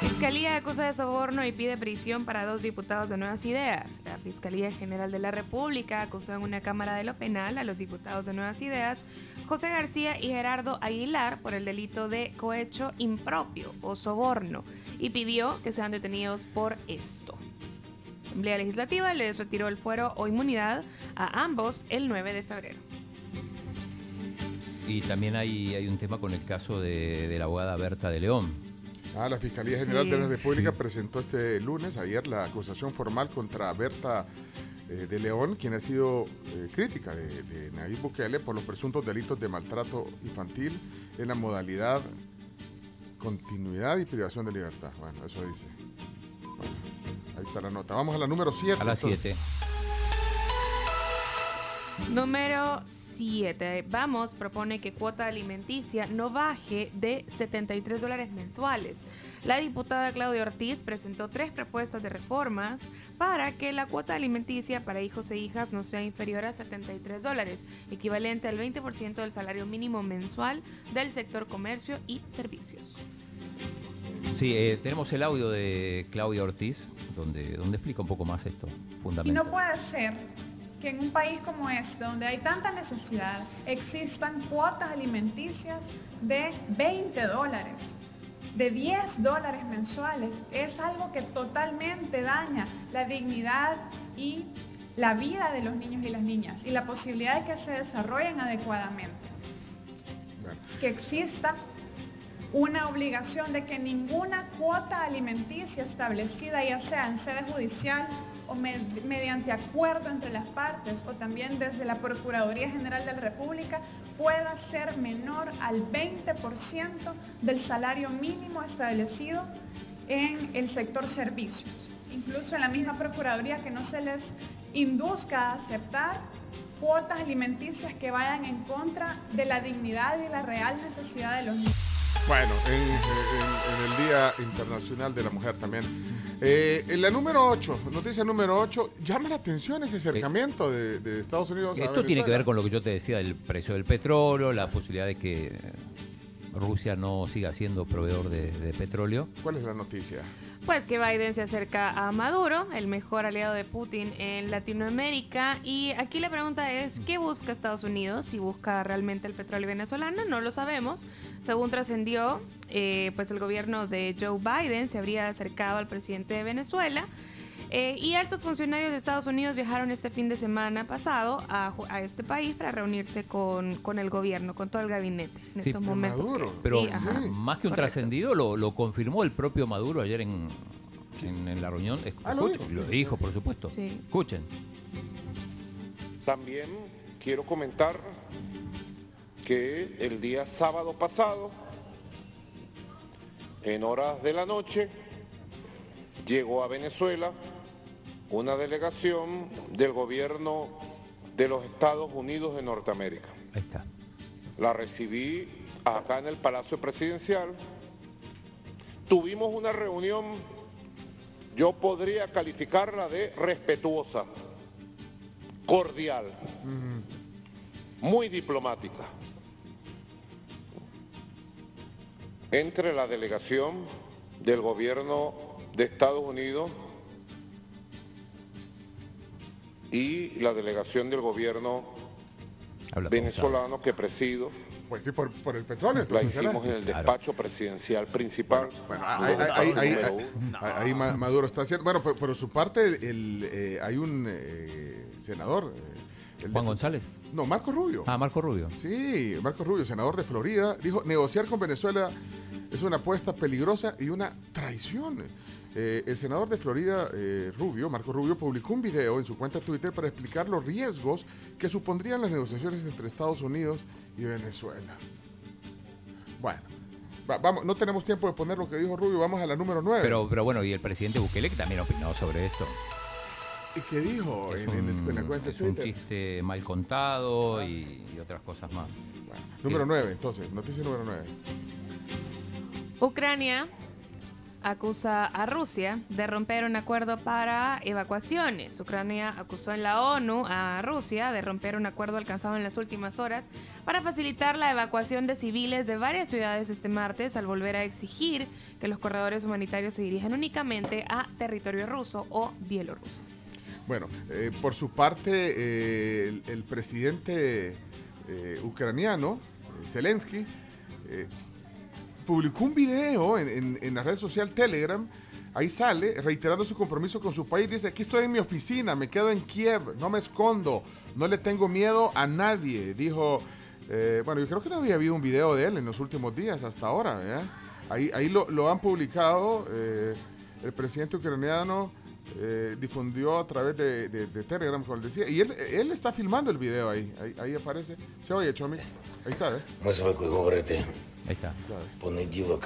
Fiscalía acusa de soborno y pide prisión para dos diputados de Nuevas Ideas. La Fiscalía General de la República acusó en una Cámara de lo Penal a los diputados de Nuevas Ideas, José García y Gerardo Aguilar, por el delito de cohecho impropio o soborno y pidió que sean detenidos por esto. La Asamblea Legislativa les retiró el fuero o inmunidad a ambos el 9 de febrero. Y también hay, hay un tema con el caso de, de la abogada Berta de León. Ah, la Fiscalía General Sí. de la República presentó este lunes, ayer, la acusación formal contra Berta eh, de León, quien ha sido eh, crítica de, de Nayib Bukele por los presuntos delitos de maltrato infantil en la modalidad continuidad y privación de libertad. Bueno, eso dice. Bueno, ahí está la nota. Vamos a la número 7. A las 7. Número 7. Vamos propone que cuota alimenticia no baje de 73 dólares mensuales. La diputada Claudia Ortiz presentó tres propuestas de reformas para que la cuota alimenticia para hijos e hijas no sea inferior a 73 dólares, equivalente al 20% del salario mínimo mensual del sector comercio y servicios. Sí, eh, tenemos el audio de Claudia Ortiz, donde, donde explica un poco más esto, Y no puede ser que en un país como este, donde hay tanta necesidad, existan cuotas alimenticias de 20 dólares, de 10 dólares mensuales. Es algo que totalmente daña la dignidad y la vida de los niños y las niñas y la posibilidad de que se desarrollen adecuadamente. Que exista una obligación de que ninguna cuota alimenticia establecida, ya sea en sede judicial o me- mediante acuerdo entre las partes o también desde la Procuraduría General de la República, pueda ser menor al 20% del salario mínimo establecido en el sector servicios. Incluso en la misma Procuraduría que no se les induzca a aceptar cuotas alimenticias que vayan en contra de la dignidad y la real necesidad de los niños. Bueno, en, en- en el Día Internacional de la Mujer también. Eh, en la número 8, noticia número 8, llama la atención ese acercamiento de, de Estados Unidos a Esto tiene que ver con lo que yo te decía del precio del petróleo, la posibilidad de que Rusia no siga siendo proveedor de, de petróleo. ¿Cuál es la noticia? Pues que Biden se acerca a Maduro, el mejor aliado de Putin en Latinoamérica. Y aquí la pregunta es, ¿qué busca Estados Unidos? Si busca realmente el petróleo venezolano, no lo sabemos. Según trascendió, eh, pues el gobierno de Joe Biden se habría acercado al presidente de Venezuela. Eh, y altos funcionarios de Estados Unidos viajaron este fin de semana pasado a, este país para reunirse con, con el gobierno, con todo el gabinete en Sí, estos momentos. que- Pero sí, ajá. más que un Correcto. trascendido, lo, lo confirmó el propio Maduro ayer en, en, en la reunión. Ah, ¿lo escuchen, dijo? lo dijo, por supuesto. Sí. Escuchen. También quiero comentar que el día sábado pasado, en horas de la noche, llegó a Venezuela una delegación del gobierno de los Estados Unidos de Norteamérica. Ahí está. La recibí acá en el Palacio Presidencial. Tuvimos una reunión, yo podría calificarla de respetuosa, cordial, muy diplomática, entre la delegación del gobierno de Estados Unidos y la delegación del gobierno Habla venezolano que presido. Pues sí, por, por el petróleo. La entonces hicimos en el despacho presidencial principal. Ahí, ahí- ahí- ahí- Número ahí- uno. ahí Ma- Maduro está haciendo. Bueno, por, por su parte, el, eh, hay un eh, senador. eh, el Juan de- González. No, Marco Rubio. Ah, Marco Rubio. Sí, Marco Rubio, senador de Florida, dijo, negociar con Venezuela es una apuesta peligrosa y una traición. Eh, el senador de Florida, eh, Rubio, Marco Rubio, publicó un video en su cuenta Twitter para explicar los riesgos que supondrían las negociaciones entre Estados Unidos y Venezuela. Bueno, va- vamos, no tenemos tiempo de poner lo que dijo Rubio, vamos a la número 9. Pero, pero bueno, y el presidente Bukele que también opinó sobre esto. ¿Y qué dijo Es en, en el- en la un, cuenta de es un Twitter? chiste mal contado y, y otras cosas más. Número 9, entonces, noticia número 9. Ucrania acusa a Rusia de romper un acuerdo para evacuaciones. Ucrania acusó en la ONU a Rusia de romper un acuerdo alcanzado en las últimas horas para facilitar la evacuación de civiles de varias ciudades este martes al volver a exigir que los corredores humanitarios se dirijan únicamente a territorio ruso o bielorruso. Bueno, eh, por su parte, eh, el, presidente eh, ucraniano, Zelensky, publicó un video en, en- en la red social Telegram. Ahí sale, reiterando su compromiso con su país. Dice, aquí estoy en mi oficina, me quedo en Kiev, no me escondo, no le tengo miedo a nadie. Dijo, eh, bueno, yo creo que no había habido un video de él en los últimos días hasta ahora. ¿verdad? Ahí, ahí lo, lo han publicado. eh, el presidente ucraniano eh, difundió a través de, de- de Telegram, como les decía. Y él, él está filmando el video ahí. Ahí, ahí aparece. Se oye, Chomix. Ahí está, ¿eh? Ми звикли говорити Ahí está. понеділок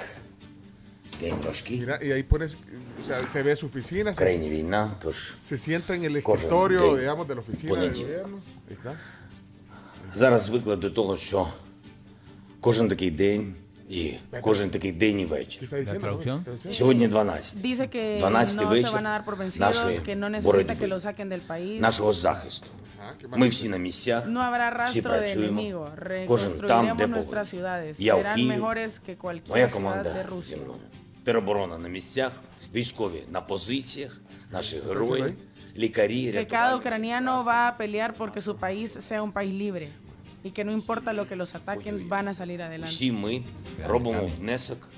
день важкий. Mira, y ahí pones, o sea, se ve su oficina, В країні se, війна, тож se sienta en el Кожен escritorio, день digamos, de la oficina del понеділок. gobierno. Ahí está. зараз звикли до того, що кожен такий день І кожен такий день і вечір. Сьогодні 12. 12 вечір нашої боротьби, нашого захисту. Ми всі на місцях, всі працюємо, кожен там, де Я у Києві, моя команда зі. Тероборона на місцях, військові на позиціях, наші герої, лікарі, рятувальники. Cada ucraniano va a pelear porque su país sea un país libre. Y que no importa lo que los ataquen, van a salir adelante. Всі ми робимо внесок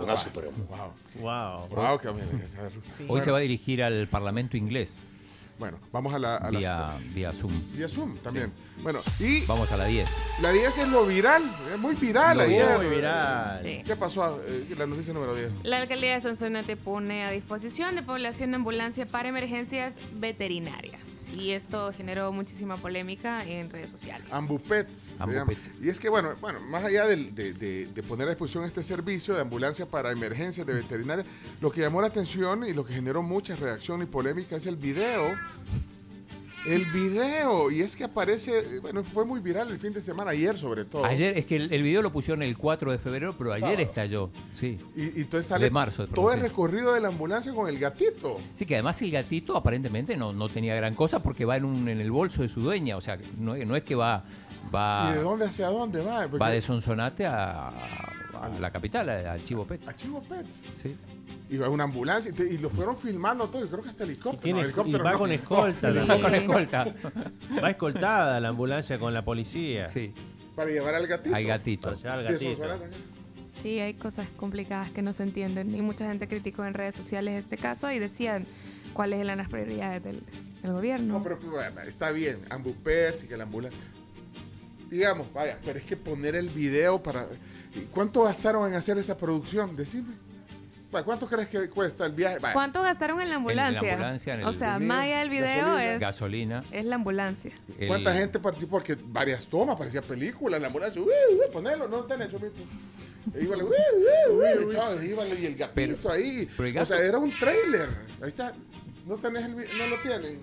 у нашу перемогу. Wow. Wow, Camila. Hoy se va a dirigir al Parlamento inglés. Bueno, vamos a la... A la- vía, Zoom. Vía Zoom también. Bueno, y Vamos a la 10. la 10 es lo viral, es muy viral Lo ayer. muy viral. Sí. ¿Qué pasó? Eh, la noticia número 10. La alcaldía de Sonsonate pone a disposición de población de ambulancia para emergencias veterinarias. Y esto generó muchísima polémica en redes sociales. Ambupets. se Ambupets. llama. Y es que, bueno, bueno más allá de, de- de poner a disposición este servicio de ambulancia para emergencias de veterinaria, lo que llamó la atención y lo que generó mucha reacción y polémica es el video. El video. Y es que aparece, eh, bueno, fue muy viral el fin de semana, ayer sobre todo. Ayer, es que el, el video lo pusieron el 4 de febrero, pero ayer Sábado. estado Sí. Y, y entonces sale de marzo. todo el recorrido de la ambulancia con el gatito. Sí, que además el gatito aparentemente no, no tenía gran cosa porque va en, un, en el bolso de su dueña. O sea, no, no es que va, va, ¿Y de dónde hacia dónde va? Porque- va de Sonsonate a, a la capital, a- al Chivo Pets. A Chivo Pets. Sí. Y va una ambulancia y, y lo fueron filmando todo. Yo creo que hasta helicóptero. Tiene- no, helicóptero y va no. con escolta. También. con escolta. Va escoltada la ambulancia con la policía. Sí. Para llevar al gatito. Al gatito. Para llevar al gatito. Sí, hay cosas complicadas que no se entienden y mucha gente criticó en redes sociales este caso y decían cuáles eran las prioridades del, del gobierno. No, pero, pero, bueno, está bien, Ambupets y que la ambulancia. Digamos, vaya, pero es que poner el video para. ¿y ¿Cuánto gastaron en hacer esa producción? Decime. ¿Cuánto crees que cuesta el viaje? Vaya, ¿Cuánto gastaron en la ambulancia? ambulancia, en o el- sea, más allá del video gasolina. es, Gasolina. es la ambulancia. el- ¿Cuánta gente participó? Porque varias tomas, parecía película, la ambulancia. Uy, uy, ponelo, no tenés hecho Íbale, uy, uy, uy, y todo, íbale, y el gatito ahí. pero el O sea, era un trailer. Ahí está. No tenés el vi- no lo tienen.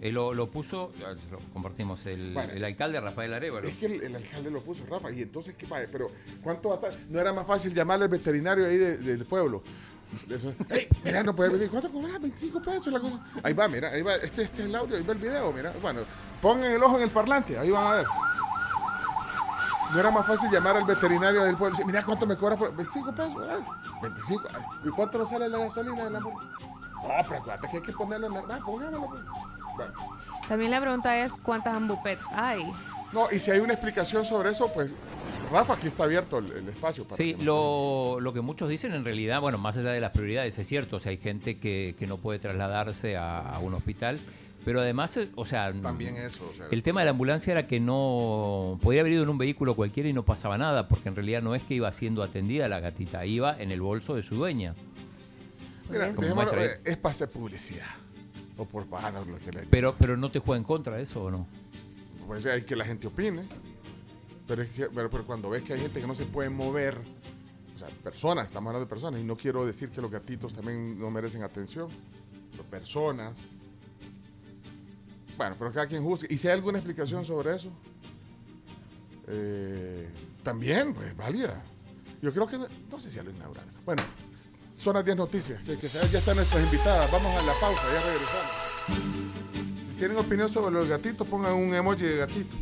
Eh, lo, lo puso, lo compartimos, el, Bueno. el alcalde Rafael Arevalo. Es que el, el alcalde lo puso, Rafa. Y entonces, ¿qué vaya? Pero, ¿cuánto va a estar? ¿No era más fácil llamarle al veterinario ahí de- del pueblo? Eso, hey, mira, no puede venir. ¿Cuánto cobras? 25 pesos la cosa. Ahí va, mira, ahí va. Este, este es el audio, ahí va el video, mira. Bueno, pongan el ojo en el parlante, ahí van a ver. No era más fácil llamar al veterinario del pueblo mira cuánto me cobra por 25 pesos. ah, 25. ay, ¿Y cuánto nos sale la gasolina de la? Ah, pero acuérdate que hay que ponerlo en el. Ah, pongámoslo. pues. Bueno. También la pregunta es cuántas ambupets hay. No, y si hay una explicación sobre eso, pues Rafa, aquí está abierto el, el espacio. Para Sí, que lo, lo que muchos dicen en realidad, bueno, más allá de las prioridades, es cierto, o sea, hay gente que, que no puede trasladarse a, a un hospital, pero además, eh, o sea, También eso, o sea, el tema de la ambulancia era que no podía haber ido en un vehículo cualquiera y no pasaba nada, porque en realidad no es que iba siendo atendida la gatita, iba en el bolso de su dueña. Mira, eh, es para hacer publicidad. O por pagar lo que le Pero, pero no te juega en contra de eso o no. Pues hay que la gente opine. Pero, es que- pero, pero cuando ves que hay gente que no se puede mover, o sea, personas, estamos hablando de personas, y no quiero decir que los gatitos también no merecen atención, pero personas. Bueno, pero cada quien juzgue. ¿Y si hay alguna explicación sobre eso? Eh, también, pues, válida. Yo creo que, no, sé si ya lo inauguraron. Bueno, son las 10 noticias, que, que ya están nuestras invitadas. Vamos a la pausa, ya regresamos. Si tienen opinión sobre los gatitos, pongan un emoji de gatito.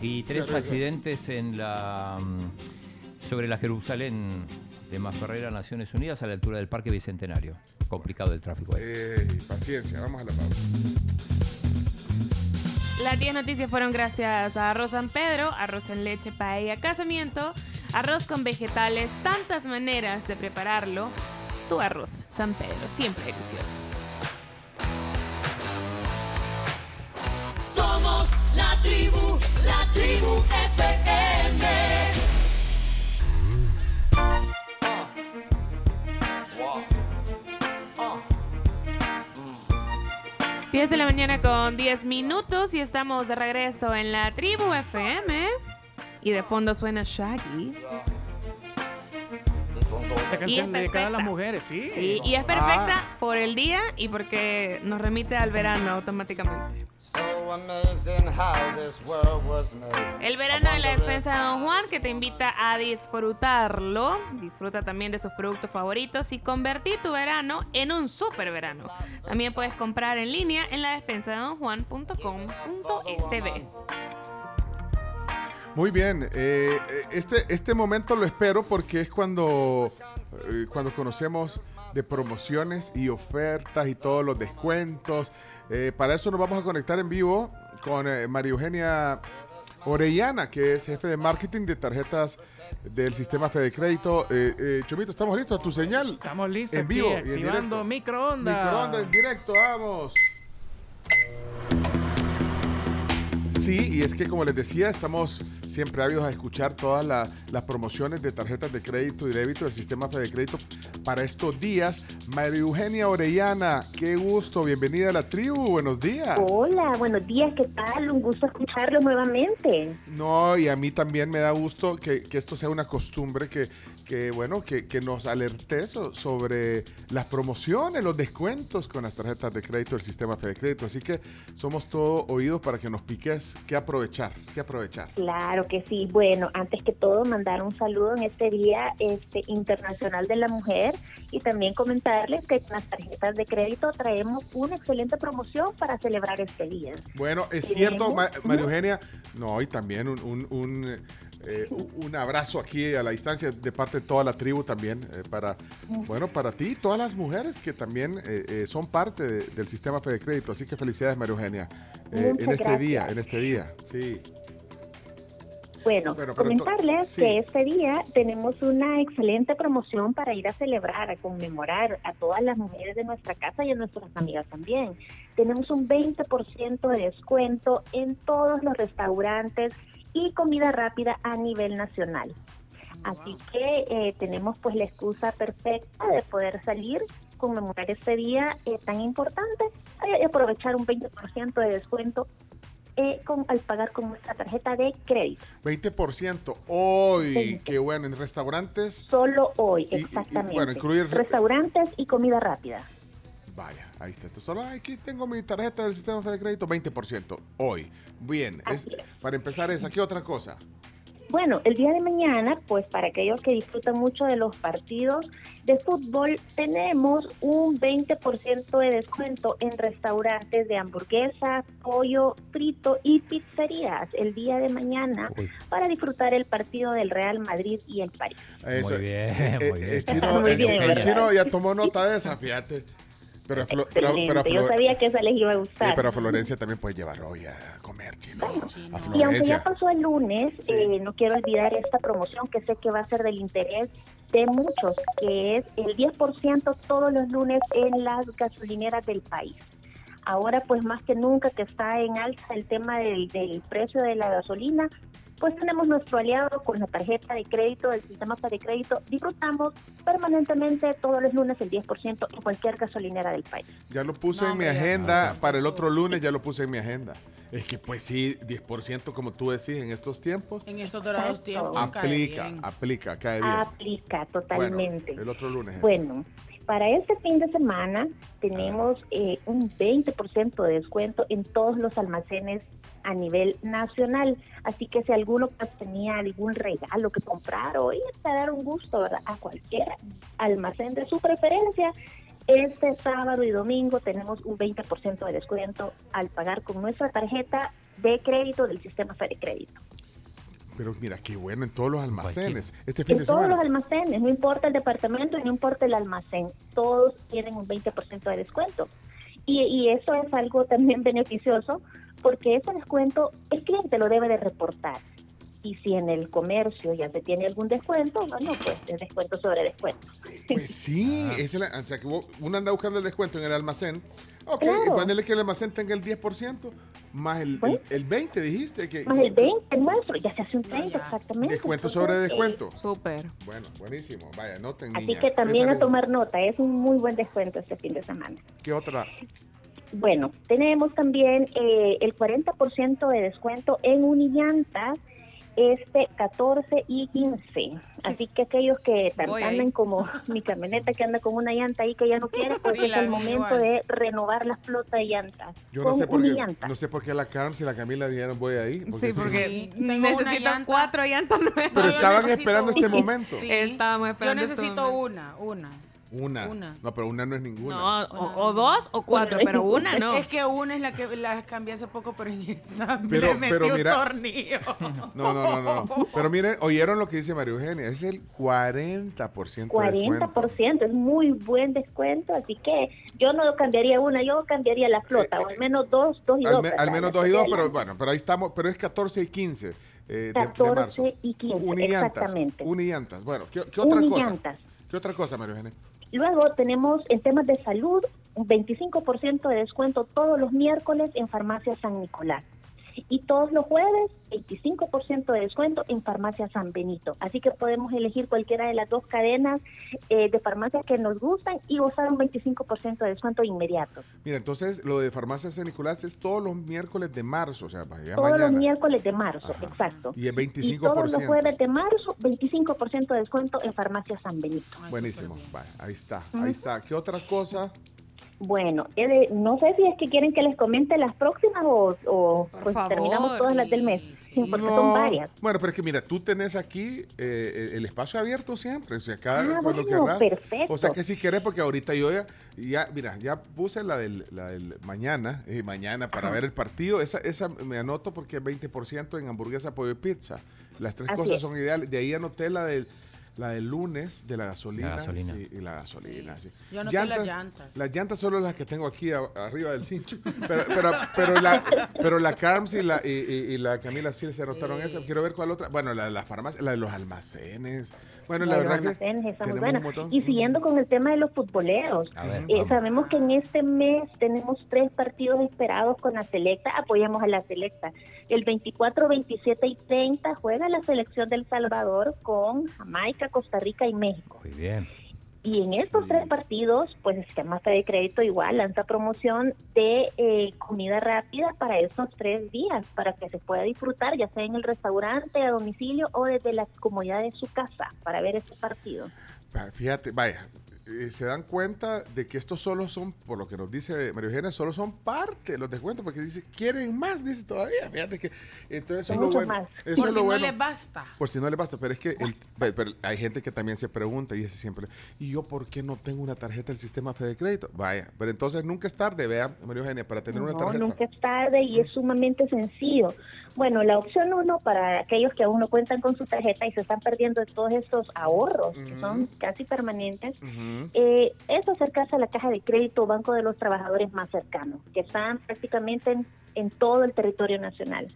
Y tres accidentes en la mm, sobre la Jerusalén de Maferrera, Naciones Unidas, a la altura del Parque Bicentenario. Complicado el tráfico ahí. Eh, paciencia, vamos a la pausa. Las 10 noticias fueron gracias a Arroz San Pedro, arroz en leche, paella, casamiento, arroz con vegetales, tantas maneras de prepararlo. Tu arroz San Pedro, siempre delicioso. Somos la tribu, la tribu FM. 10 de la mañana con 10 minutos y estamos de regreso en la tribu FM. Y de fondo suena Shaggy. Esta Y es canción dedicada a las perfecta. mujeres, sí. Sí, y es perfecta Ah. por el día y porque nos remite al verano automáticamente. So amazing how this world was made. El verano de la despensa de Don Juan que te invita a disfrutarlo. Disfruta también de sus productos favoritos y convertí tu verano en un super verano. También puedes comprar en línea en la despensa de Don Juan.com.sb. Muy bien, eh, eh, este, este momento lo espero porque es cuando, eh, cuando conocemos de promociones y ofertas y todos los descuentos. Eh, para eso nos vamos a conectar en vivo con eh, María Eugenia Orellana, que es jefe de marketing de tarjetas del sistema Fede Crédito. Eh, eh, Chomito, ¿estamos listos? ¿Tu señal? Estamos listos En vivo aquí, y en activando directo. microondas. Microondas en directo, vamos. Sí, y es que como les decía, estamos siempre ávidos a escuchar todas la- las promociones de tarjetas de crédito y débito del sistema Fede Crédito para estos días. María Eugenia Orellana, qué gusto, bienvenida a la tribu, buenos días. Hola, buenos días, ¿qué tal? Un gusto escucharlo nuevamente. No, y a mí también me da gusto que, que esto sea una costumbre, que, que bueno, que, que nos alertes so- sobre las promociones, los descuentos con las tarjetas de crédito del sistema Fede Crédito. Así que somos todo oídos para que nos piques qué aprovechar, qué aprovechar. Claro que sí. Bueno, antes que todo, mandar un saludo en este Día este, Internacional de la Mujer y también comentarles que con las tarjetas de crédito traemos una excelente promoción para celebrar este día. Bueno, es cierto, María Eugenia, no, y también un, un- un, eh, un abrazo aquí a la distancia de parte de toda la tribu también, eh, para, bueno, para ti y todas las mujeres que también eh, eh, son parte de- del sistema Fede Crédito. Así que felicidades, María Eugenia, eh, en este día, en este día, sí. Bueno, comentarles sí. que este día tenemos una excelente promoción para ir a celebrar, a conmemorar a todas las mujeres de nuestra casa y a nuestras amigas también. Tenemos un 20% de descuento en todos los restaurantes y comida rápida a nivel nacional. Así que eh, tenemos pues la excusa perfecta de poder salir, conmemorar este día eh, tan importante y aprovechar un 20% de descuento eh, con, al pagar con nuestra tarjeta de crédito. 20% hoy, 20. qué bueno, en restaurantes, Solo hoy, Y- y- y, exactamente. bueno, incluir- Restaurantes y comida rápida. Vaya, ahí está. Entonces, solo aquí tengo mi tarjeta del sistema Fede Crédito, 20% hoy. Bien, es- para empezar esa, ¿qué otra cosa? Bueno, el día de mañana, pues para aquellos que disfrutan mucho de los partidos de fútbol, tenemos un 20% de descuento en restaurantes de hamburguesa, pollo frito y pizzerías el día de mañana para disfrutar el partido del Real Madrid y el París. Eso, Muy bien, eh, muy eh, bien. El chino, Muy el- bien, el ¿verdad? chino ya tomó nota de esa, fíjate. Pero, Flo- pero, Yo sabía que esa les iba a sí, gustar. pero a Florencia también puede llevar hoy a comer chino. A Y aunque ya pasó el lunes, eh, no quiero olvidar esta promoción que sé que va a ser del interés de muchos, que es el 10% todos los lunes en las gasolineras del país. Ahora, pues más que nunca que está en alza el tema del, del precio de la gasolina, pues tenemos nuestro aliado con la tarjeta de crédito del sistema de crédito. Disfrutamos permanentemente todos los lunes el 10% en cualquier gasolinera del país. Ya lo puse en mi agenda para el otro lunes, ya lo puse en mi agenda. Es que pues sí, 10% como tú decís en estos tiempos. En estos dorados tiempos. cae Aplica, bien. aplica, cae bien. Aplica totalmente. Bueno, el otro lunes. es. Bueno, para este fin de semana tenemos eh, un 20% de descuento en todos los almacenes a nivel nacional. Así que si alguno pues, tenía algún regalo que comprar hoy, es para dar un gusto ¿verdad? a cualquier almacén de su preferencia. Este sábado y domingo tenemos un 20% de descuento al pagar con nuestra tarjeta de crédito del sistema Fede Crédito. Pero mira, qué bueno en todos los almacenes. Este fin En de todos semana. los almacenes, no importa el departamento y no importa el almacén, todos tienen un 20% de descuento. Y, y eso es algo también beneficioso porque ese descuento el cliente lo debe de reportar. Y si en el comercio ya se tiene algún descuento, bueno, pues es descuento sobre descuento. Pues sí, esa es la- o sea que uno anda buscando el descuento en el almacén. Ok, Claro. y ponerle que el almacén tenga el 10%, más el, el, el 20, dijiste. que Más el 20 nuestro, ya se hace un 30 exactamente. Descuento sobre descuento. Súper. Bueno, buenísimo. Vaya, noten, Así niña. que también a tomar nota, es un muy buen descuento este fin de semana. ¿Qué otra? Bueno, tenemos también eh, el 40% de descuento en unillantas este 14 y 15. Así que aquellos que andan como mi camioneta que anda con una llanta ahí que ya no quiere, pues Sí, es el momento igual. de renovar la flota de llantas. Yo no sé por qué, no sé por qué la Carms y la Camila dijeron voy ahí. Sí, porque Sí, una necesito llanta. cuatro llantas nuevas. Pero yo estaban necesito esperando este momento. Sí. Estábamos Yo esperando este necesito una, una. Una. Una. No, pero una no es ninguna. No, o, o dos o cuatro, pero una no. Es que una es la que la cambié hace poco, pero en esta Pero- le metí pero un mira- tornillo. No, no, no, no. Pero miren, oyeron lo que dice María Eugenia. Es el 40% de descuento. 40% es muy buen descuento, así que yo no cambiaría una, yo cambiaría la flota, o al menos dos, dos y Al, dos. me- al menos dos y dos, de pero bueno, pero ahí estamos. Pero es 14 y 15 eh, de, de 14 marzo. y 15, Unillantas. exactamente. Unillantas. Bueno, ¿qué, qué otra cosa? Unillantas. ¿Qué otra cosa, María Eugenia? Luego tenemos en temas de salud un 25% de descuento todos los miércoles en Farmacia San Nicolás. Y todos los jueves, 25% de descuento en Farmacia San Benito. Así que podemos elegir cualquiera de las dos cadenas eh, de farmacias que nos gustan y gozar un 25% de descuento inmediato. Mira, entonces lo de Farmacia San Nicolás es todos los miércoles de marzo, o sea, todos los miércoles de marzo, exacto. Y el Y todos los 25%. jueves de marzo, 25% de descuento en Farmacia San Benito. Buenísimo. Vale, ahí está, ahí está. ¿Qué otra cosa? Bueno, no sé si es que quieren que les comente las próximas o, o, pues favor, terminamos todas las del mes. Sí, porque son varias. Bueno, pero es que mira, tú tenés aquí eh, el- el espacio abierto siempre, o sea, cada Ah, cuando bueno, querrás. perfecto. O sea, que si querés, porque ahorita yo ya, ya mira, ya puse la del, la del mañana, eh, mañana para Ajá. ver el partido, esa, esa me anoto porque es 20% en hamburguesa, pollo y pizza. Las tres Así cosas es. son ideales. De ahí anoté la del, la del lunes de la gasolina. La gasolina. sí, y la gasolina, sí. Yo anoté las llantas. Las llantas solo las que tengo aquí a- arriba del cincho. Pero, pero, pero la, pero la Carms y la, y, y- y la Camila sí se anotaron esa. Quiero ver cuál otra. Bueno, la de la farmacia, la de los almacenes. Bueno, la los verdad que. almacenes, tenemos un. Y siguiendo con el tema de los futboleros, ver, eh, sabemos que en este mes tenemos tres partidos esperados con la selecta, apoyamos a la selecta. El 24, 27 y 30 juega la selección del Salvador con Jamaica, Costa Rica y México. Muy bien. Y en estos tres partidos, pues el sistema de crédito igual lanza promoción de eh, comida rápida para esos tres días, para que se pueda disfrutar, ya sea en el restaurante, a domicilio o desde la comodidad de su casa, para ver este partido. Va, Fíjate, vaya, eh, se dan cuenta de que estos solo son, por lo que nos dice María Eugenia, solo son parte de los descuentos, porque dice, quieren más, dice todavía. Fíjate que, entonces eso es lo bueno. más. Eso Por es si lo no bueno. les basta. Por si no le basta, pero es que el- pe- pero hay gente que también se pregunta y dice siempre, ¿y yo por qué no tengo una tarjeta del sistema Fede Crédito? Vaya, pero entonces nunca es tarde, vea, María Eugenia, para tener una No, tarjeta. nunca es tarde y es sumamente sencillo. Bueno, la opción uno para aquellos que aún no cuentan con su tarjeta y se están perdiendo de todos estos ahorros que son casi permanentes, eh, es acercarse a la caja de crédito o banco de los trabajadores más cercanos, que están prácticamente en, en todo el territorio nacional.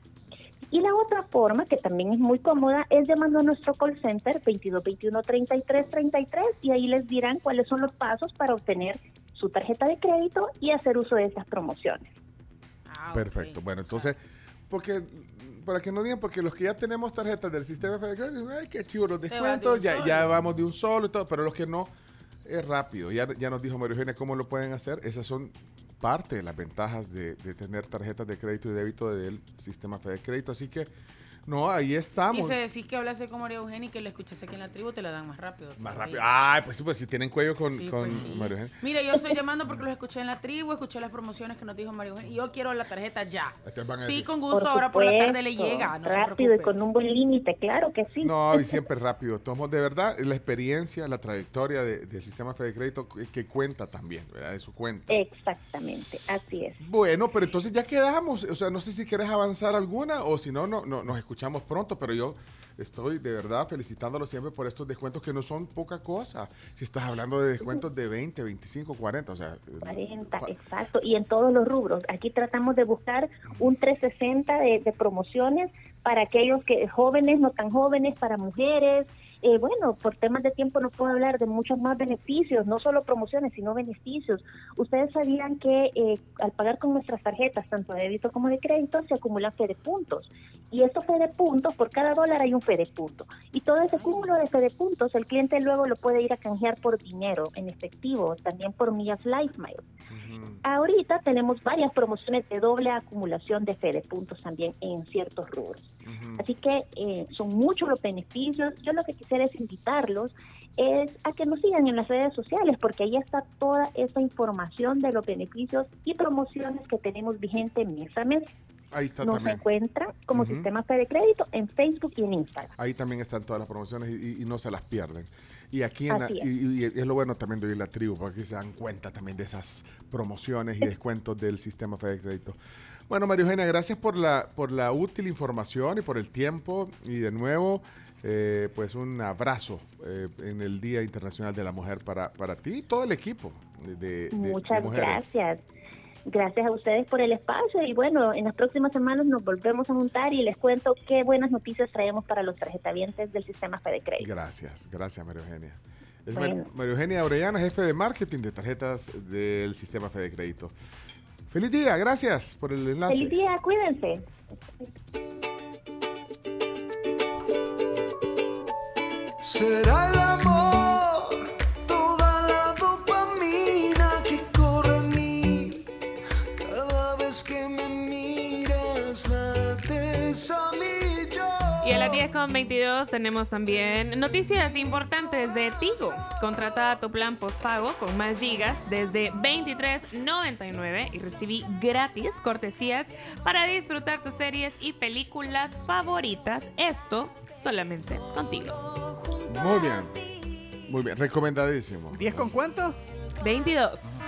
Y la otra forma, que también es muy cómoda, es llamando a nuestro call center 2221 33 33 y ahí les dirán cuáles son los pasos para obtener su tarjeta de crédito y hacer uso de estas promociones. Perfecto, bueno, entonces, porque, para que no digan, porque los que ya tenemos tarjetas del sistema Fede Crédito, dicen, ay, qué chivo los de descuentos, ya, ya vamos de un solo y todo, pero los que no, es rápido. Ya, ya nos dijo María Eugenia cómo lo pueden hacer. Esas son parte de las ventajas de, de tener tarjetas de crédito y débito del sistema Fede Crédito. Así que, no, ahí Y estamos. si decís que hablaste con María Eugenia y que la escuchas aquí en la tribu, te la dan más rápido. Más rápido. Ay, pues sí, pues si tienen cuello con, Sí, con pues sí. María Eugenia. Mira, yo estoy llamando porque los escuché en la tribu, escuché las promociones que nos dijo María Eugenia y yo quiero la tarjeta ya. Te van a Sí, con gusto, ahora por la tarde le llega. No se rápido y con un buen límite, claro que sí. No, y siempre rápido. Tomamos de verdad la experiencia, la trayectoria de- del sistema Fede Crédito que, que cuenta también, ¿verdad? Eso cuenta. Exactamente, así es. Bueno, pero entonces ya quedamos. O sea, no sé si quieres avanzar alguna o si no, no, no nos escuchamos pronto, pero yo estoy de verdad felicitándolo siempre por estos descuentos que no son poca cosa. Si estás hablando de descuentos de 20, 25, 40, o sea... eh, 40, exacto, y en todos los rubros. Aquí tratamos de buscar un 360 de, de promociones para aquellos que jóvenes, no tan jóvenes, para mujeres. Eh, bueno, por temas de tiempo no puedo hablar de muchos más beneficios, no solo promociones, sino beneficios. Ustedes sabían que eh, al pagar con nuestras tarjetas, tanto de débito como de crédito, se acumulan Fede puntos. Y estos Fede puntos, por cada dólar hay un Fede punto. Y todo ese cúmulo de Fede puntos, el cliente luego lo puede ir a canjear por dinero, en efectivo, también por millas Life Miles. Ahorita tenemos varias promociones de doble acumulación de Fede puntos también en ciertos rubros. Así que eh, son muchos los beneficios. Yo lo que quisiera es invitarlos es a que nos sigan en las redes sociales porque ahí está toda esa información de los beneficios y promociones que tenemos vigente mes a mes. Ahí está Nos también. encuentran como Ujú. Sistema Fede Crédito en Facebook y en Instagram. Ahí también están todas las promociones y, y- y no se las pierden. Y aquí en la- es. y, y es lo bueno también de oír la tribu, porque aquí se dan cuenta también de esas promociones y descuentos del sistema Fede Crédito. Bueno, María Eugenia, gracias por la, por la útil información y por el tiempo. Y de nuevo, eh, pues un abrazo eh, en el Día Internacional de la Mujer para, para ti y todo el equipo de, de- de Muchas mujeres. gracias. Gracias a ustedes por el espacio y bueno, en las próximas semanas nos volvemos a juntar y les cuento qué buenas noticias traemos para los tarjetavientes del sistema Fede Crédito. Gracias, gracias María Eugenia. Es Bueno. María Eugenia Orellana, jefe de marketing de tarjetas del sistema Fede Crédito. Feliz día, gracias por el enlace. Feliz día, cuídense. Será el amor, Y a las 10 con 22 tenemos también noticias importantes de Tigo. Contrata tu plan postpago con más gigas desde 23.99 y recibí gratis cortesías para disfrutar tus series y películas favoritas. Esto solamente contigo. Muy bien. Muy bien, recomendadísimo. ¿10 con cuánto? 22.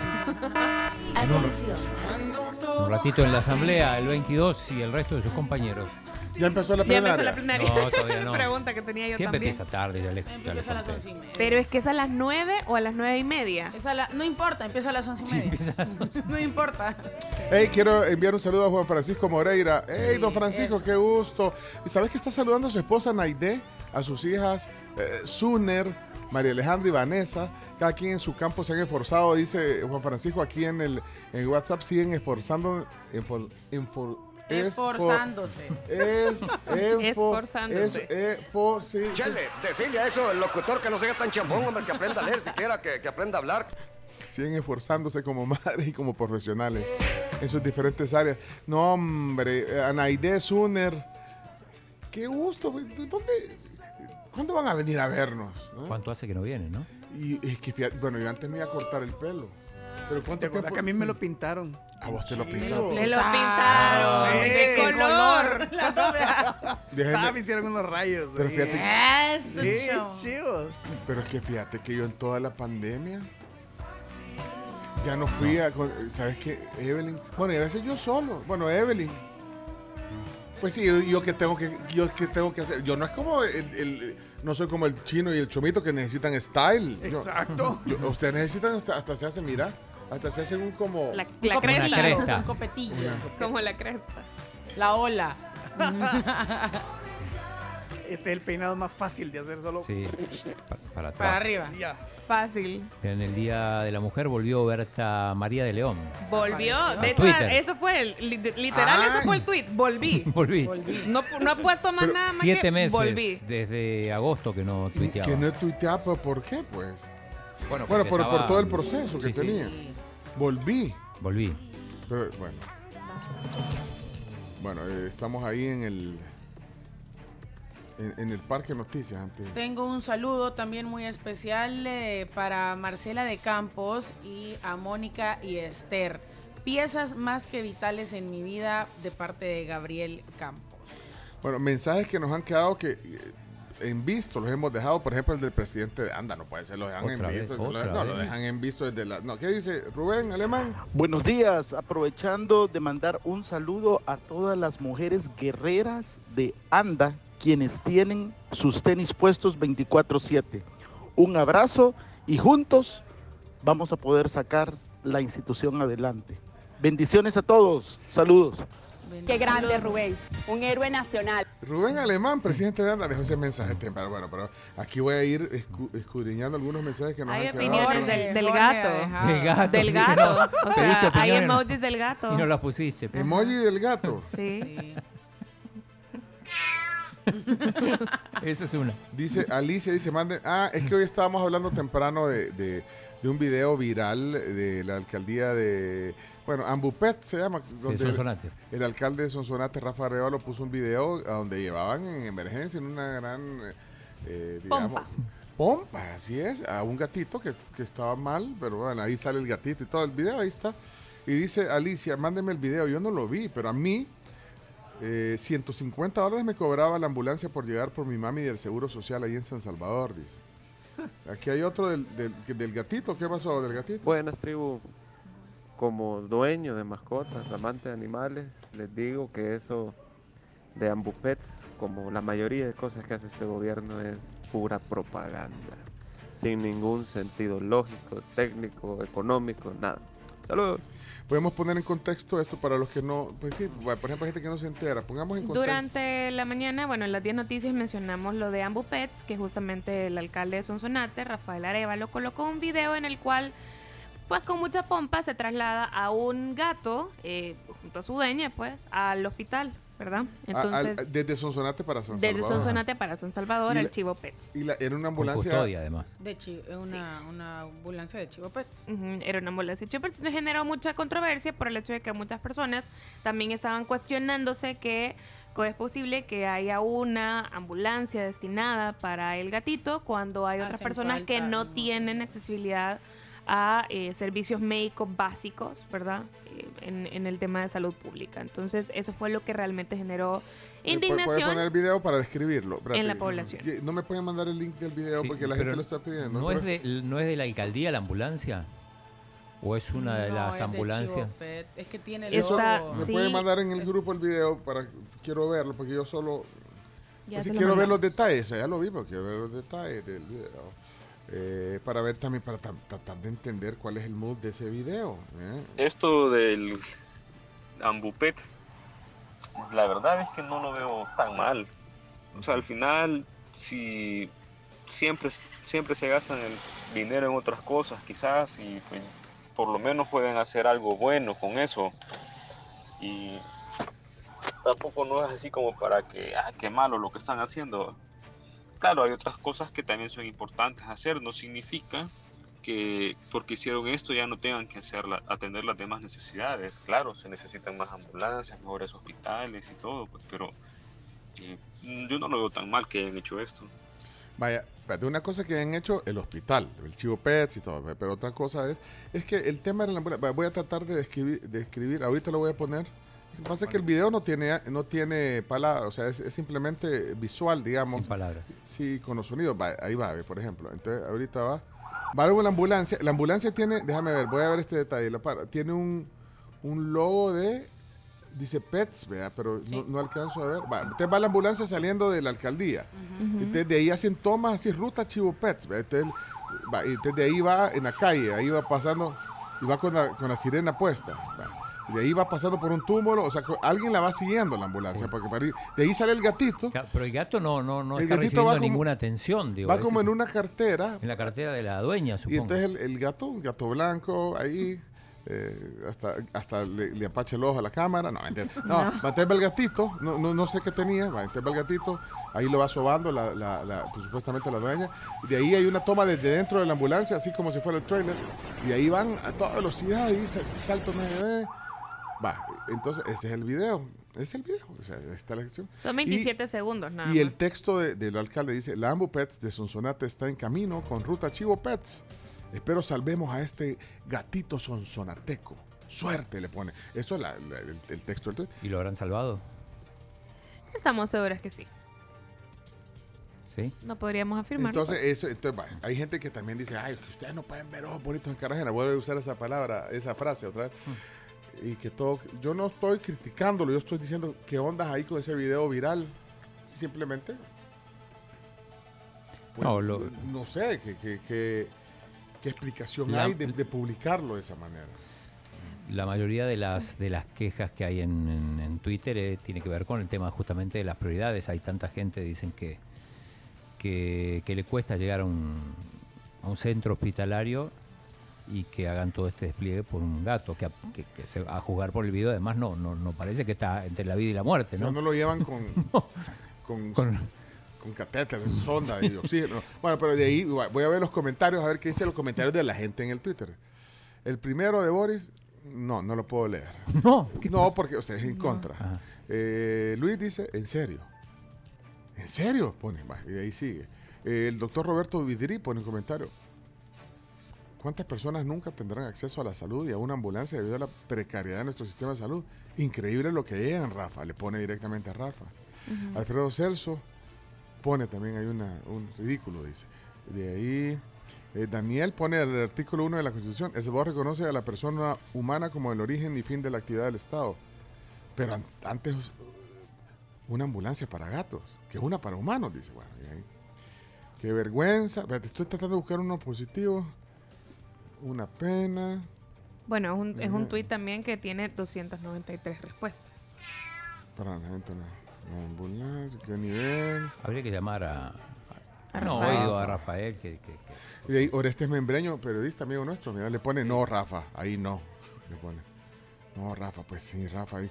En un, un ratito en la asamblea, el 22 y el resto de sus compañeros. Ya empezó la Ya empezó plenaria. la plenaria. No, todavía no. Pregunta que tenía yo Siempre también. empieza tarde, ya le, ya Empieza a las conté. once y media. Pero es que es a las 9 o a las 9 y media. Es a la- no importa, empieza a las once y media. No importa. Hey, quiero enviar un saludo a Juan Francisco Moreira. Hey, Sí, don Francisco, eso. qué gusto. ¿Y sabes que está saludando a su esposa Naide, a sus hijas eh, Zuner, María Alejandra y Vanessa? Cada quien en su campo se han esforzado, dice Juan Francisco aquí en el en WhatsApp, siguen esforzando, enfor- enfor- Esforzándose. es- Esforzándose. es- efo- sí, sí. Chele, decirle a eso el locutor que no sea tan chambón, hombre, que aprenda a leer siquiera, que, que aprenda a hablar. siguen esforzándose como madres y como profesionales en sus diferentes áreas. No, hombre, eh, Anaide Zuner, qué gusto. ¿Dónde, ¿Cuándo van a venir a vernos? no? ¿Cuánto hace que no viene, no? Y es que, bueno, yo antes me iba a cortar el pelo. Pero ¿cuánto ¿Te acuerdas tiempo? que a mí me lo pintaron? A vos te lo pintaron. Le lo pintaron. Sí. ¿De color? Déjenme- Ah, me hicieron unos rayos. Pero fíjate- Eso, Sí, chivo. Pero es que fíjate que yo en toda la pandemia ya no fui a. ¿Sabes qué? Evelyn. Bueno, y a veces yo solo. Bueno, Evelyn. Pues sí, yo, yo que tengo que yo que tengo que hacer. Yo no es como el, el- no soy como el chino y el chomito que necesitan style. Yo- Exacto. yo- ustedes necesitan hasta, hasta se hacen, mira, hasta se hacen un como La, Un la cresta. cresta. Un copetillo. Como la cresta. La ola. Este es el peinado más fácil de hacer solo. Sí, pa- para atrás. Para arriba. Ya. Fácil. En el Día de la Mujer volvió Berta María de León. Volvió. De hecho, eso fue el. li- Literal, Ay. eso fue el tweet. Volví. Volví. Volví. No, no ha puesto más Pero nada más Siete que meses volví. desde agosto que no tuiteaba. que no tuiteaba, ¿por qué pues? Bueno, Bueno, por, todo el proceso que Sí, sí. Volví. Volví. Pero, bueno. Bueno, eh, estamos ahí en el en, en el Parque Noticias antes. Tengo un saludo también muy especial eh, para Marcela de Campos y a Mónica y Esther. Piezas más que vitales en mi vida de parte de Gabriel Campos. Bueno, mensajes que nos han quedado que eh, en visto los hemos dejado, por ejemplo el del presidente de Anda, no puede ser, lo dejan Otra en vez, visto, lo- no, lo dejan en visto desde la no, ¿qué dice Rubén Alemán? Buenos días, aprovechando de mandar un saludo a todas las mujeres guerreras de Anda, quienes tienen sus tenis puestos 24/7. Un abrazo y juntos vamos a poder sacar la institución adelante. Bendiciones a todos, saludos. Qué grande, Rubén. Un héroe nacional. Rubén Alemán, presidente de Anda, dejó ese mensaje temprano. Bueno, pero aquí voy a ir escu- escudriñando algunos mensajes que nos Hay han quedado. opiniones del, del gato. Del gato. Del sí, gato. no. O sea, hay emojis del gato. Y no las pusiste. pues. Emoji del gato. Sí. Esa es una. Dice Alicia, dice, manden. Ah, es que hoy estábamos hablando temprano de, de- de un video viral de la alcaldía de. Bueno, Ambupet se llama. Sí, Sonsonate. El alcalde de Sonsonate, Rafa Arevalo, puso un video a donde llevaban en emergencia, en una gran. eh, digamos, Pompa. Pompa, así es, a un gatito que, que estaba mal, pero bueno, ahí sale el gatito y todo el video, ahí está. Y dice Alicia, mándeme el video, yo no lo vi, pero a mí eh, 150 dólares me cobraba la ambulancia por llegar por mi mami del Seguro Social ahí en San Salvador, dice. Aquí hay otro del, del, del gatito, ¿qué pasó del gatito? Buenas tribu, como dueño de mascotas, amante de animales, les digo que eso de Ambupets, como la mayoría de cosas que hace este gobierno, es pura propaganda, sin ningún sentido lógico, técnico, económico, nada. Saludos. Podemos poner en contexto esto para los que no, pues sí, por ejemplo, hay gente que no se entera. Pongamos en contexto. Durante la mañana, bueno, en las 10 noticias mencionamos lo de Ambu Pets, que justamente el alcalde de Sonsonate, Rafael Arevalo, colocó un video en el cual, pues con mucha pompa, se traslada a un gato, eh, junto a su dueña, pues, al hospital, ¿verdad? A- al- Entonces, desde Sonsonate para San desde Salvador. Sonsonate para San Salvador, la- Chivo Pets. Y la, era una ambulancia. custodia, además. De chi- una, una ambulancia de Chivo Pets. Ujú, Era una ambulancia de Chivo Pets. Generó mucha controversia por el hecho de que muchas personas también estaban cuestionándose que es posible que haya una ambulancia destinada para el gatito cuando hay otras Hacen personas que falta, no tienen accesibilidad a eh, servicios médicos básicos, ¿verdad? Eh, en, en el tema de salud pública. Entonces, eso fue lo que realmente generó ¿Me puede- ¿Puede indignación poner el video para describirlo? Espérate. en la población. No me pueden mandar el link del video Sí, porque la gente lo está pidiendo. ¿No Pero- es, de, ¿No es de la alcaldía la ambulancia? ¿O es una de No, las es ambulancias? Es que tiene el logo. me pueden mandar en el grupo el video para quiero verlo porque yo solo Ya pues sí se lo quiero ver los detalles, ya lo vi, pero quiero ver los detalles del video. Eh, para ver también, para tra- tratar de entender cuál es el mood de ese video. ¿eh? Esto del Ambupet, la verdad es que no lo veo tan mal. O sea, al final, si siempre, siempre se gastan el dinero en otras cosas, quizás, y pues, por lo menos pueden hacer algo bueno con eso. Y tampoco no es así como para que, ah, qué malo lo que están haciendo. Claro, hay otras cosas que también son importantes hacer, no significa que porque hicieron esto ya no tengan que hacer atender las demás necesidades. Claro, se necesitan más ambulancias, mejores hospitales y todo, pues, pero eh, yo no lo veo tan mal que hayan hecho esto. Vaya, espérate, una cosa que han hecho el hospital, el Chivo Pets y todo, pero otra cosa es, es que el tema de la ambulancia, voy a tratar de describir, de escribir, ahorita lo voy a poner. Lo que pasa es que el video no tiene, no tiene palabras, o sea, es, es simplemente visual, digamos. Sin palabras. Sí, con los sonidos. Va, ahí va, por ejemplo. Entonces, ahorita va. Va algo en la ambulancia. La ambulancia tiene, déjame ver, voy a ver este detalle. La para- tiene un, un logo de, dice Pets, vea, pero no, no alcanzo a ver. Va, entonces va la ambulancia saliendo de la alcaldía. Entonces de ahí hacen tomas así, ruta Chivo Pets. vea, Entonces, va, y entonces de ahí va en la calle, ahí va pasando y va con la, con la sirena puesta. Y de ahí va pasando por un túmulo, o sea, alguien la va siguiendo la ambulancia. Porque para ir- de ahí sale el gatito. Pero el gato no, no, no El está gatito va recibiendo como- ninguna atención. Digo, va como en una cartera. en la cartera de la dueña, Y supongo. entonces el, el gato, un gato blanco, ahí, eh, hasta, hasta le, le apacha el ojo a la cámara. No. No, No. va, entonces va el gatito, no, no, no sé qué tenía, va, entonces va el gatito, ahí lo va sobando la, la, la- pues, supuestamente la dueña. Y de ahí hay una toma desde dentro de la ambulancia, así como si fuera el trailer. Y ahí van a toda velocidad, ahí se, se salto medio de... Va, entonces ese es el video. Ese es el video, o sea, ahí está la acción. Son 27 segundos nada Y el texto de- del alcalde dice, la Ambu Pets de Sonsonate está en camino con ruta Chivo Pets. Espero salvemos a este gatito sonsonateco. Suerte le pone. Eso es la- la- el, el texto del tweet. ¿Y lo habrán salvado? Estamos seguras que sí. ¿Sí? No podríamos afirmarlo. Entonces, eso, entonces va, hay gente que también dice, ay, que ustedes no pueden ver ojos bonitos en Cartagena. Vuelve a usar esa palabra, esa frase otra vez. Y que todo, yo no estoy criticándolo, yo estoy diciendo qué ondas ahí con ese video viral. Simplemente, pues, No, lo- no sé, qué, qué, qué- qué explicación La- hay de, de publicarlo de esa manera. La mayoría de las de las quejas que hay en, en- en Twitter eh, tiene que ver con el tema justamente de las prioridades. Hay tanta gente dicen que que, que le cuesta llegar a un, a un centro hospitalario y que hagan todo este despliegue por un gato que, a, que- que se, a jugar por el video además no, no no parece que está entre la vida y la muerte, O sea, ¿no? no lo llevan con, con, Con- con catéter, sonda y oxígeno. Bueno, pero de ahí voy a ver los comentarios, a ver qué dicen los comentarios de la gente en el Twitter. El primero de Boris, no, no lo puedo leer. No, no, porque o sea, es en contra. Eh, Luis dice, en serio. ¿En serio? Pone, y de ahí sigue. Eh, el doctor Roberto Vidri pone un comentario. ¿Cuántas personas nunca tendrán acceso a la salud y a una ambulancia debido a la precariedad de nuestro sistema de salud? Increíble lo que llegan, Rafa. Le pone directamente a Rafa. Alfredo Celso pone también hay una, un ridículo, dice. De ahí, eh, Daniel pone el artículo 1 de la Constitución. El Salvador reconoce a la persona humana como el origen y fin de la actividad del Estado. Pero an- antes, una ambulancia para gatos, que una para humanos, dice. Bueno, y ahí. Qué vergüenza. Estoy tratando de buscar uno positivo. Una pena. Bueno, es un, es un tuit también que tiene 293 respuestas. Para la gente, no. Qué nivel. Habría que llamar a, A no, Rafael. oído a Rafael que, que- que- Y de ahí, Orestes Membreño, periodista amigo nuestro, mira, le pone no, Rafa, ahí no. Le pone. No, Rafa, pues sí, Rafa. Ahí.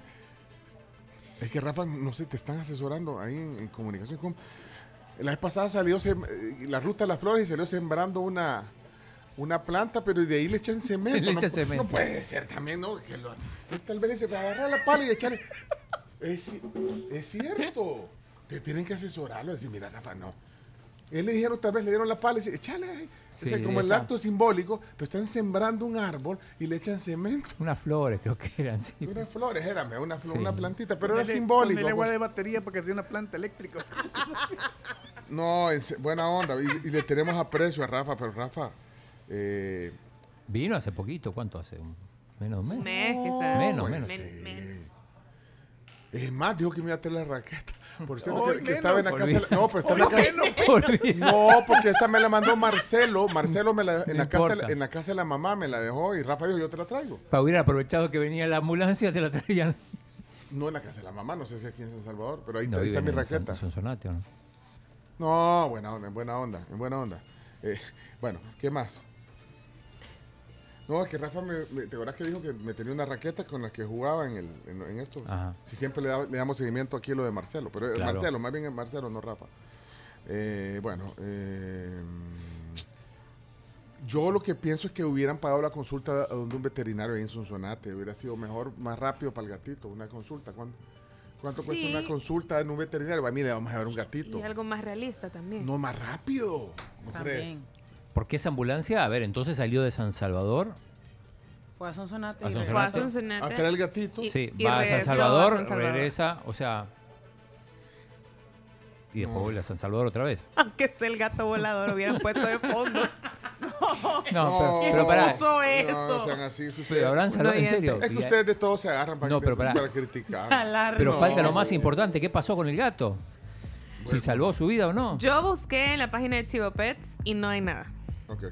Es que Rafa, no sé, te están asesorando ahí en, en comunicación. ¿cómo? La vez pasada salió sem- eh, la ruta de las flores y salió sembrando una, una planta, pero de ahí le echan cemento. Le no, echan cemento. no puede ser también, ¿no? Que lo- tal vez se va a agarrar la pala y echarle. Es, es cierto. Te tienen que asesorarlo. Decir, mira, Rafa, no. Él le dijeron, tal vez le dieron la pala y dice, échale. Sí, o sea, como el está. acto simbólico, pero están sembrando un árbol y le echan cemento. Unas flores creo que eran, sí. Unas flores, érame, una, flor, Sí. una plantita, pero era Ponele- simbólico. ponele agua pues. de batería porque hacía una planta eléctrica. No, en se- buena onda. Y, y le tenemos aprecio a Rafa, pero Rafa, eh, Vino hace poquito, ¿cuánto hace? Un- Menos de un mes. Mes, quizás. Menos, pues, menos. sí. Es más, dijo que me iba a traer la raqueta. Por cierto, Hoy que, que estaba en la casa. de la- No, pues está en la casa. No, porque esa me la mandó Marcelo. Marcelo me la, en, No la casa, importa. en la casa de la mamá me la dejó y Rafa dijo, yo te la traigo. Para hubiera aprovechado que venía la ambulancia, te la traían. No en la casa de la mamá, no sé si aquí en San Salvador, pero ahí, No, está- ahí está mi en Son- raqueta. Sonsonate, ¿o no? No, buena onda, en buena onda, en buena onda. Eh, bueno, ¿qué más? No, es que Rafa, me, me- ¿te acuerdas que dijo que me tenía una raqueta con la que jugaba en, el, en, en esto? Ajá. Si siempre le, da- le damos seguimiento aquí a lo de Marcelo, pero es Claro. Marcelo, más bien es Marcelo, no Rafa. Eh, bueno, eh, yo lo que pienso es que hubieran pagado la consulta a donde un veterinario ahí en Sonsonate. Hubiera sido mejor, más rápido para el gatito, una consulta. ¿Cuánto, cuánto cuesta una consulta en un veterinario? Va, mire, vamos a ver un gatito. Y algo más realista también. No, más rápido. ¿no crees? También. Porque esa ambulancia, a ver, entonces salió de San Salvador. Fue a Sonsonate. A Sonsonate. Fue a. Sonsonate. A traer el gatito. Y- Sí, y va a San a Salvador, San Salvador. regresa, o sea. Y después vuelve a San Salvador otra vez. Aunque sea el gato volador, hubieran puesto de fondo. No, pero, pero pará. puso eso? No, sean así. Pero habrán salvado, en serio. es que ustedes de todo se agarran para, No, pero para criticar. Pero No. falta lo más importante, ¿qué pasó con el gato? Si salvó su vida o no. Yo busqué en la página de Chivo Pets y no hay nada. Ok.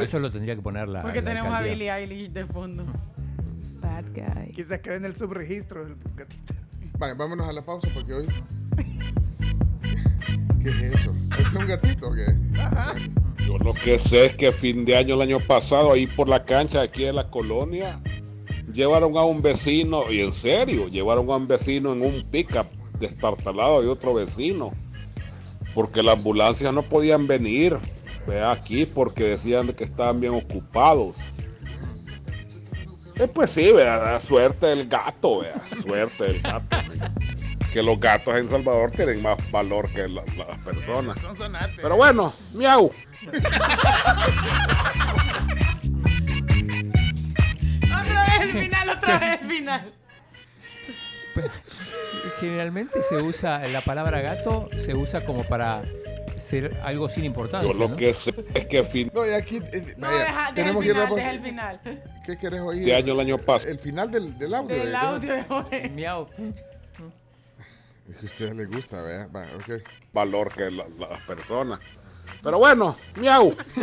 Eso lo tendría que poner la. Porque la tenemos a. Billie Eilish de fondo. Bad guy. Quizás quede en el subregistro el gatito. Vale, vámonos a la pausa porque hoy. ¿Qué es eso? ¿Es un gatito o qué? Yo lo que sé es que fin de año el año pasado, ahí por la cancha aquí de la colonia, llevaron a un vecino, y en serio, llevaron a un vecino en un pickup destartalado de otro vecino, porque las ambulancias no podían venir vea, aquí porque decían que estaban bien ocupados. Eh, pues sí, vea, suerte del gato, vea, suerte del gato. Que los gatos en Salvador tienen más valor que la- las personas. Pero bueno, miau. Otra vez el final, otra vez el final. Generalmente se usa la palabra gato, se usa como para ser algo sin importancia. Yo lo ¿no? que sé es que fin No, y aquí. eh, No, vaya, deja, deja el tenemos que ir a la final, pausa. deja el final. ¿Qué querés oír? de año el año pasado. El final del, del audio. Del ¿de qué? audio. Miau. Es que a ustedes les gusta, ¿verdad? Va, ok. valor que la- las personas. Pero bueno, miau.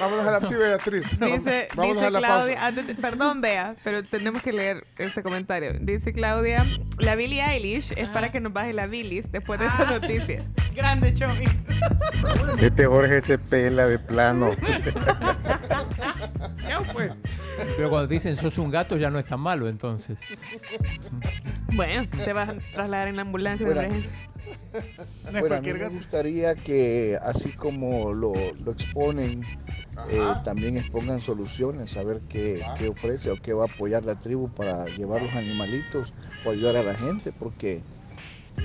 Vámonos a la sí, Beatriz. Dice, Vámonos dice a la Claudia, pausa. antes de- perdón, Bea, pero tenemos que leer este comentario. Dice Claudia, la Billie Eilish es para que nos baje la bilis después de esa Ah. noticia. Grande, Chomi. Este Jorge se pela de plano. Pero cuando te dicen sos un gato ya no es tan malo entonces. Bueno, te vas a trasladar en la ambulancia Bueno. No Bueno, a mí me gustaría que así como lo, lo exponen, eh, también expongan soluciones, saber qué, qué ofrece o qué va a apoyar la tribu para llevar los animalitos o ayudar a la gente, porque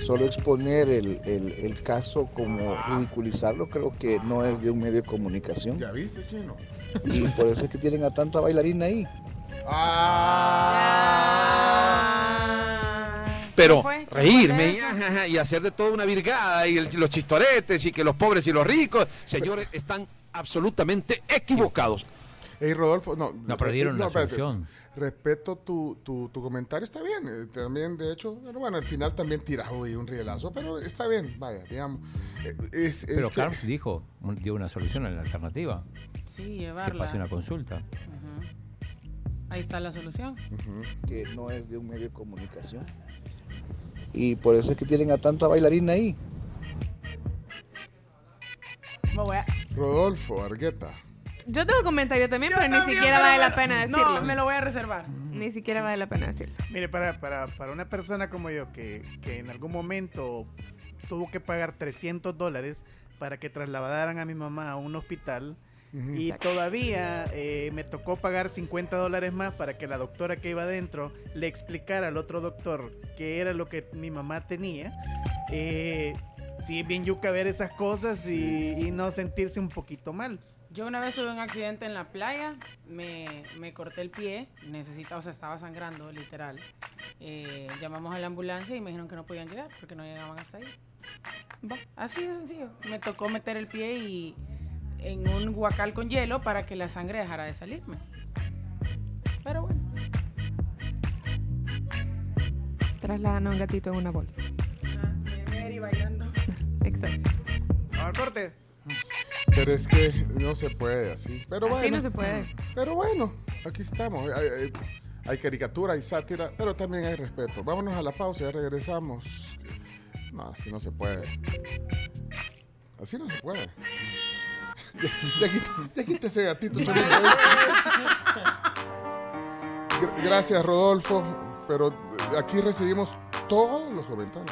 solo exponer el, el- el caso como ridiculizarlo creo que no es de un medio de comunicación. ¿Ya viste, chino? Y por eso es que tienen a tanta bailarina ahí. Pero reírme y, eso? ajá, ajá, y hacer de todo una virgada y el- los chistoretes y que los pobres y los ricos, señores, están absolutamente equivocados. Ey, Rodolfo, no. No, pero dieron una espérate. solución. Respeto tu, tu, tu comentario, está bien. eh, También, de hecho, pero bueno, al final también tirado y un rielazo, pero está bien, vaya, digamos. Eh, Es, es Pero que- Carms dijo, un- dio una solución en la alternativa. Sí, Que llevarla. pase una consulta. Ahí está la solución. que no es de un medio de comunicación. Y por eso es que tienen a tanta bailarina ahí. Me voy a- Rodolfo, Argueta. Yo tengo comentario también, Yo pero ni siquiera pero vale la pena no, decirlo. me lo voy a reservar. Ni siquiera vale la pena decirlo. Mire, para, para, para una persona como yo que, que en algún momento tuvo que pagar 300 dólares para que trasladaran a mi mamá a un hospital, Y todavía eh, me tocó pagar 50 dólares más para que la doctora que iba adentro le explicara al otro doctor qué era lo que mi mamá tenía. Eh, sí, es bien yuca ver esas cosas y, y no sentirse un poquito mal. Yo una vez tuve un accidente en la playa, me, me corté el pie, necesitaba, o sea, estaba sangrando, literal. Eh, llamamos a la ambulancia y me dijeron que no podían llegar porque no llegaban hasta ahí. Va, así de sencillo. Me tocó meter el pie y en un guacal con hielo para que la sangre dejara de salirme. Pero bueno. Trasladan a un gatito en una bolsa. y bailando. Exacto. Al corte. Pero es que no se puede así. Pero Así bueno. no se puede. Pero bueno, aquí estamos. Hay, hay- hay caricatura, hay sátira, pero también hay respeto. Vámonos a la pausa, ya regresamos. No, así no se puede. Así no se puede. Ya, ya, quita- ese gatito. Gracias, Rodolfo. Pero aquí recibimos todos los comentarios.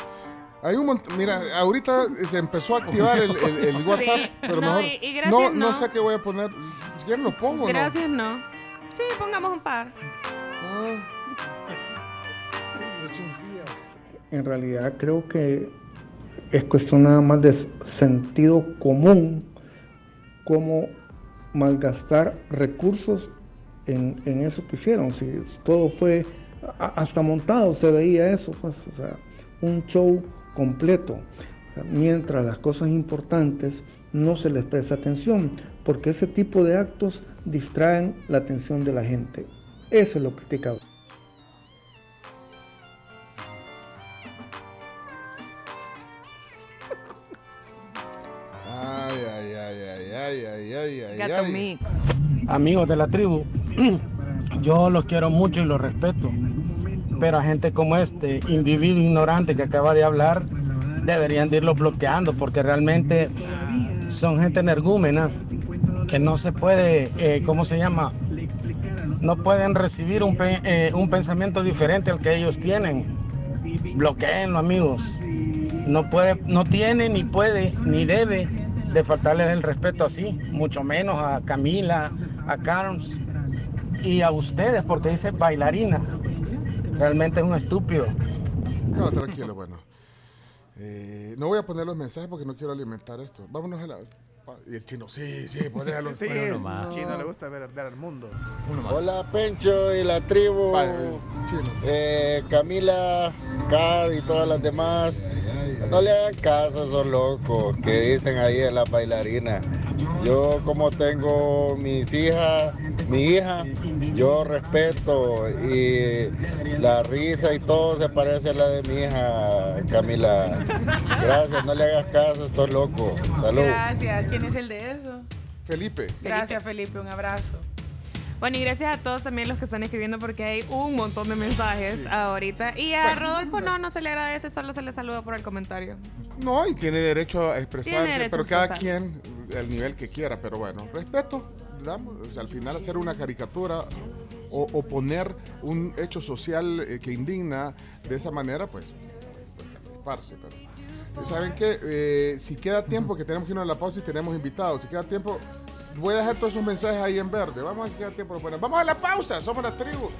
Hay un montón. Mira, ahorita se empezó a activar el, el- el WhatsApp, Sí, pero no, mejor. y- y gracias, no, no no. sé qué voy a poner. Si quieren lo pongo, ¿no? Gracias, no. Sí, pongamos un par. En realidad creo que es cuestión nada más de sentido común cómo malgastar recursos en, en eso que hicieron. Si todo fue hasta montado, se veía eso, pues, un show completo. Mientras las cosas importantes no se les presta atención, porque ese tipo de actos distraen la atención de la gente. Eso es lo criticado. Ay, ay, ay, ay, ay, ay, Gato ay. Mix. Amigos de la tribu, yo los quiero mucho y los respeto, pero a gente como este individuo ignorante que acaba de hablar, deberían de irlos bloqueando porque realmente son gente energúmena que no se puede, eh, ¿cómo se llama? No pueden recibir un, pe- eh, un pensamiento diferente al que ellos tienen. Bloqueenlo, amigos. No puede, no tiene, ni puede, ni debe de faltarles el respeto así, mucho menos a Camila, a Carms y a ustedes, porque dice bailarina. Realmente es un estúpido. No, tranquilo, bueno. Eh, no voy a poner los mensajes porque no quiero alimentar esto. Vámonos a la. Y el chino, sí, sí, ponelo. Sí, ponelo. al chino le gusta ver arder al mundo. Hola Pencho y la tribu. Eh, Camila, Car y todas las demás. No le hagan caso a esos locos que dicen ahí de las bailarinas. Yo como tengo mis hijas, mi hija, yo respeto y la risa y todo se parece a la de mi hija, Camila. Gracias, no le hagas caso a estos locos. Salud. Gracias. ¿Quién es el de eso? Felipe. Gracias, Felipe. Un abrazo. Bueno, y gracias a todos también los que están escribiendo porque hay un montón de mensajes ahorita. Y a Rodolfo no, no se le agradece, solo se le saluda por el comentario. No, y tiene derecho a expresarse, derecho pero a cada quien el nivel que quiera. Pero bueno, respeto. O sea, al final hacer una caricatura o, o poner un hecho social eh, que indigna de esa manera, pues, pues, es parte. Pero, ¿Saben qué? Eh, si queda tiempo, que tenemos que irnos a la pausa y tenemos invitados. Si queda tiempo, voy a dejar todos esos mensajes ahí en verde. Vamos a ver si queda tiempo. Bueno, vamos a la pausa. Somos la tribu.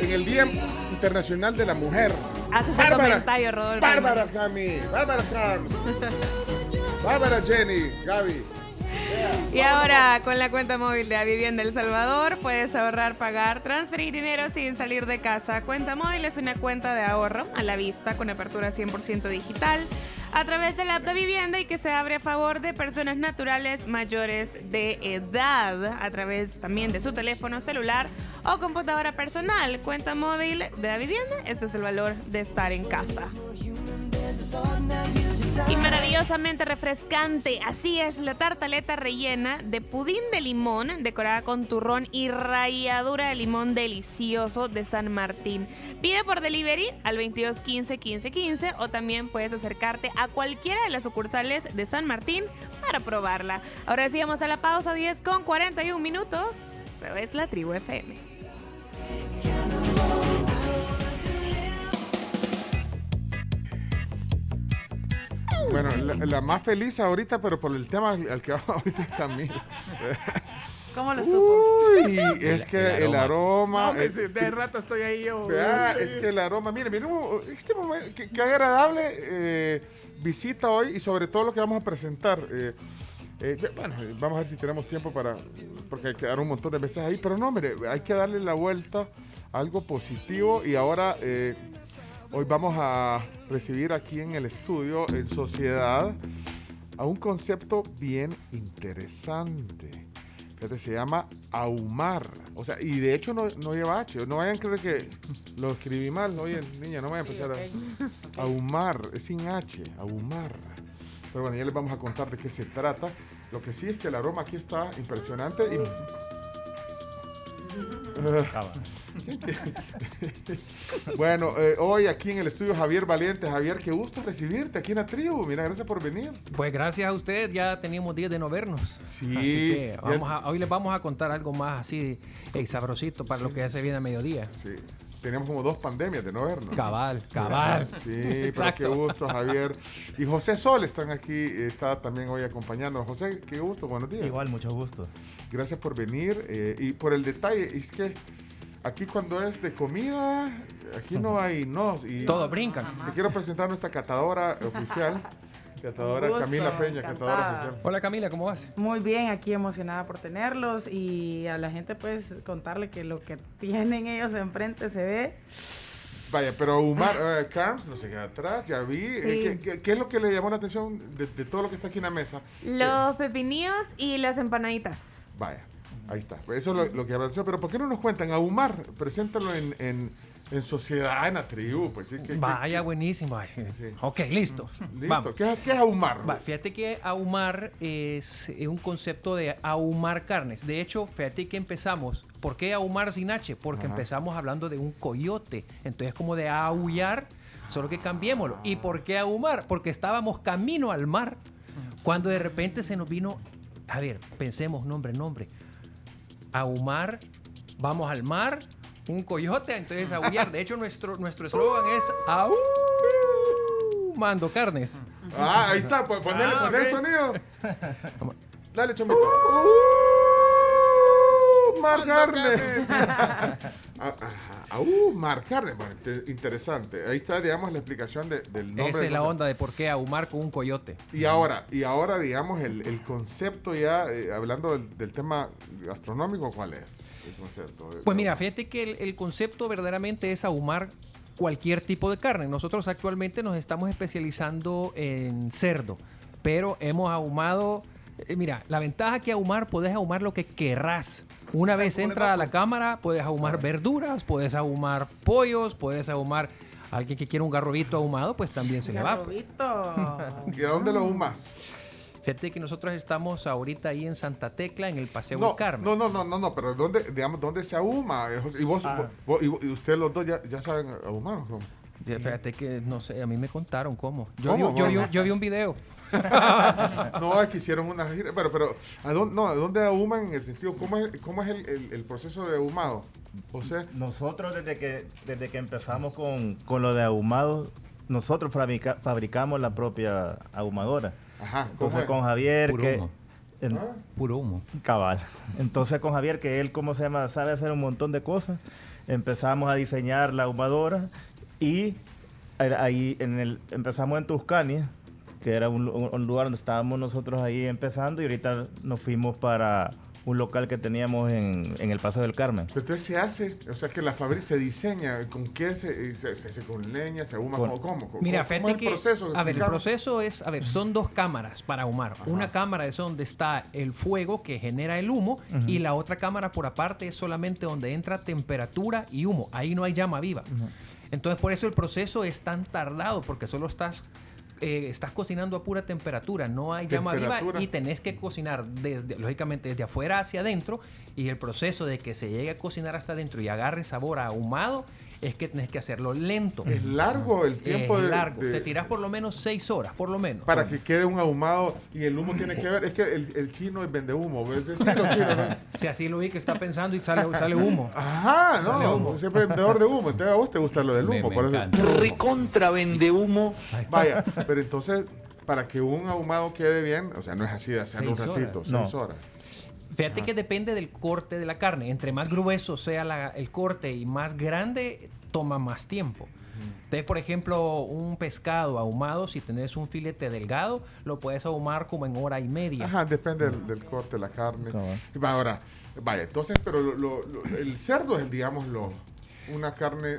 En el Día Internacional de la Mujer. Ese comentario, Rodolfo. Bárbara Cami, Bárbara Carms, Bárbara Jenny, Gaby. Y ahora, con la cuenta móvil de Avivienda El Salvador, puedes ahorrar, pagar, transferir dinero sin salir de casa. Cuenta móvil es una cuenta de ahorro a la vista con apertura 100% digital a través de la app de vivienda y que se abre a favor de personas naturales mayores de edad a través también de su teléfono celular o computadora personal. Cuenta móvil de la vivienda, este es el valor de estar en casa. Y maravillosamente refrescante, así es, la tartaleta rellena de pudín de limón, decorada con turrón y ralladura de limón delicioso de San Martín. Pide por delivery al 22 15 15 15 o también puedes acercarte a cualquiera de las sucursales de San Martín para probarla. Ahora sí vamos a la pausa 10 con 41 minutos. Eso es la tribu FM. Bueno, la, la más feliz ahorita, pero por el tema al, al que vamos ahorita es Camila. ¿Cómo lo supo? Uy, es que el aroma. No, hombre, es- sí, de rato estoy ahí yo. Vea, es que el aroma, mire, mire, este momento, qué, qué agradable eh, visita hoy y sobre todo lo que vamos a presentar. eh, eh, bueno, vamos a ver si tenemos tiempo para, porque hay que dar un montón de veces ahí, pero no, mire, hay que darle la vuelta a algo positivo y ahora eh, hoy vamos a recibir aquí en el estudio, en sociedad, a un concepto bien interesante. Fíjate, se llama ahumar. O sea, y de hecho no, no lleva H. No vayan a creer que lo escribí mal. Oye, niña, no vayan a empezar a ahumar. Es sin H, ahumar. Pero bueno, ya les vamos a contar de qué se trata. Lo que sí es que el aroma aquí está impresionante y... bueno, eh, hoy aquí en el estudio Javier Valiente. Javier, qué gusto recibirte aquí en la tribu. Mira, gracias por venir. Pues gracias a usted, ya teníamos días de no vernos. Sí, Así que ya- vamos a- hoy les vamos a contar algo más así eh, sabrosito para lo que ya se viene a mediodía. Sí. Teníamos como dos pandemias de no vernos. Cabal, cabal. Sí, pero Exacto. qué gusto, Javier. Y José Sol están aquí, está también hoy acompañando. José, qué gusto, buenos días. Igual, mucho gusto. Gracias por venir eh, y por el detalle. Es que aquí cuando es de comida, aquí no hay no. Y Todos brincan. Te quiero presentar a nuestra catadora oficial, catadora gusto, Camila Peña, encantada. catadora oficial. Hola Camila, ¿cómo vas? Muy bien, aquí emocionada por tenerlos y a la gente pues contarle que lo que tienen ellos enfrente se ve. Vaya, pero Umar eh, Carms no se queda atrás, ya vi. Eh, Sí. ¿qué, qué, qué es lo que le llamó la atención de, de todo lo que está aquí en la mesa? Los pepinillos y las empanaditas. Vaya, ahí está. Eso es lo, lo que avanzó. Pero ¿por qué no nos cuentan? Ahumar, preséntalo en, en, en sociedad, en la tribu. Pues, sí, que- que- Vaya, buenísimo. Ok, listo. Listo. Vamos. ¿Qué, qué es ahumar? Va, fíjate que ahumar es, eh, un concepto de ahumar carnes. De hecho, fíjate que empezamos. ¿Por qué ahumar sin H? Porque Ajá. empezamos hablando de un coyote. Entonces, como de aullar, solo que cambiémoslo. ¿Y por qué ahumar? Porque estábamos camino al mar. Cuando de repente se nos vino. A ver, pensemos, nombre, nombre. Ahumar, vamos al mar, un coyote, entonces aullar. De hecho, nuestro nuestro eslogan es ahumando carnes. Ah, ahí está. Pues, ponele, Ah, ponele el ok. sonido. Dale, chomito. Ahumar carnes. Ah, ajá, Ahumar carnes. Bueno, te- interesante. Ahí está, digamos, la explicación de- del nombre. Esa es la onda de por qué ahumar con un coyote. Y ahora, y ahora digamos, el, el concepto ya, eh, hablando del, del tema gastronómico, ¿cuál es? El concepto. Pues mira, fíjate que el, el concepto verdaderamente es ahumar cualquier tipo de carne. Nosotros actualmente nos estamos especializando en cerdo, pero hemos ahumado. eh, mira, la ventaja que ahumar, puedes ahumar lo que querrás. Una vez entra a la cámara, puedes ahumar verduras, puedes ahumar pollos, puedes ahumar. Alguien que quiera un garrobito ahumado, pues también se le va. pues. ¿Y a dónde lo ahumas? Fíjate que nosotros estamos ahorita ahí en Santa Tecla, en el Paseo No, del Carmen. no, no, no, no, no, pero ¿dónde, digamos, ¿dónde se ahuma? Y vos, Ah. vos- y, vos- y ustedes los dos ya, ya saben ahumar, ¿o cómo? Ya, Fíjate que, no sé, a mí me contaron cómo. Yo, ¿Cómo? vi, yo, vi, ¿Cómo? yo vi un video. no, es que hicieron una gira, pero, pero ¿a dónde, no, ¿a dónde ahuman en el sentido? ¿Cómo es, cómo es el, el- el proceso de ahumado? José. Nosotros desde que, desde que empezamos con, con lo de ahumado, nosotros fabrica- fabricamos la propia ahumadora. Ajá, ¿cómo Entonces es? con Javier Puro que... humo. en- Puro humo. Cabal. Entonces con Javier, que él, ¿cómo se llama? Sabe hacer un montón de cosas. Empezamos a diseñar la ahumadora y ahí en el, empezamos en Tuscania, que era un lugar donde estábamos nosotros ahí empezando y ahorita nos fuimos para un local que teníamos en, en el Paso del Carmen. Pero entonces se hace, o sea que la fábrica se diseña, ¿con qué se, se, se hace con leña, se ahuma, Con- ¿cómo? cómo? ¿Cómo- Mira, cómo fíjate es que. el proceso? a ver, el proceso es. A ver, son dos cámaras para ahumar. Una cámara es donde está el fuego que genera el humo. Y la otra cámara por aparte es solamente donde entra temperatura y humo. Ahí no hay llama viva. Entonces, por eso el proceso es tan tardado, porque solo estás. Eh, estás cocinando a pura temperatura, no hay llama viva y tenés que cocinar desde, lógicamente desde afuera hacia adentro y el proceso de que se llegue a cocinar hasta adentro y agarre sabor a ahumado es que tenés que hacerlo lento. Es largo el tiempo Es de- largo. de- Te tirás por lo menos seis horas, por lo menos. Para que quede un ahumado y el humo tiene que ver, es que el, el chino es vende humo, ¿ves? Sí, chinos, ¿no? Si así lo vi que está pensando y sale, sale humo. Ajá, Sale no, humo. ese es vendedor de humo, entonces a vos te gusta lo del humo, me por eso. Recontra vende humo. Vaya, pero entonces para que un ahumado quede bien, o sea, no es así de hacerlo un Seis ratito, horas. seis No. horas. Fíjate que depende del corte de la carne. Entre más grueso sea la- el corte y más grande, toma más tiempo. Entonces, por ejemplo, un pescado ahumado, si tenés un filete delgado, lo puedes ahumar como en hora y media. Ajá, depende del, del corte de la carne. Va, Ahora, vaya, entonces, pero lo- lo- lo- el cerdo es, digamos, lo, una carne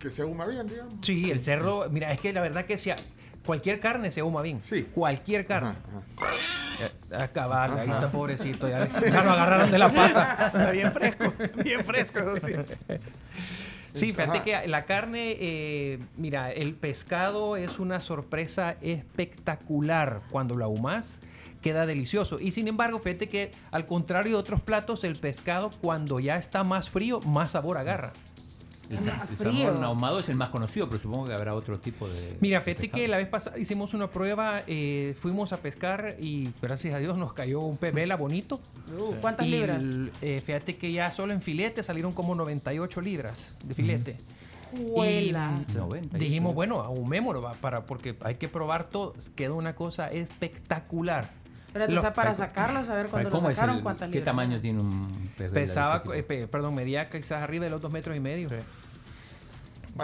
que se ahuma bien, digamos. Sí, el cerdo, mira, es que la verdad que sea, cualquier carne se ahuma bien. Sí. Cualquier carne. Eh, ah, cabal, ahí Ajá. está pobrecito, ya, ya lo agarraron de la pata. Está bien fresco, bien fresco, eso sí. Sí, fíjate Ajá. que la carne, eh, mira, el pescado es una sorpresa espectacular cuando lo ahumas. Queda delicioso. Y sin embargo, fíjate que al contrario de otros platos, el pescado cuando ya está más frío, más sabor agarra. El, sa- el salmón ahumado es el más conocido, pero supongo que habrá otro tipo de. Mira, fíjate que la vez pasada hicimos una prueba, eh, fuimos a pescar y gracias a Dios nos cayó un pez vela bonito. Uh, ¿cuántas Y libras? el, eh, fíjate que ya solo en filete salieron como 98 libras de filete. Huela. Y 98. dijimos, bueno, ahumémoslo para, porque hay que probar todo. Queda una cosa espectacular. Espérate, Lo- o sea, para sacarlo, saber cuándo lo ¿Cómo es sacaron, el- cuántas ¿Qué tamaño tiene un pez Pesaba, ese tipo? eh, pe- perdón, medía quizás arriba de los dos metros y medio.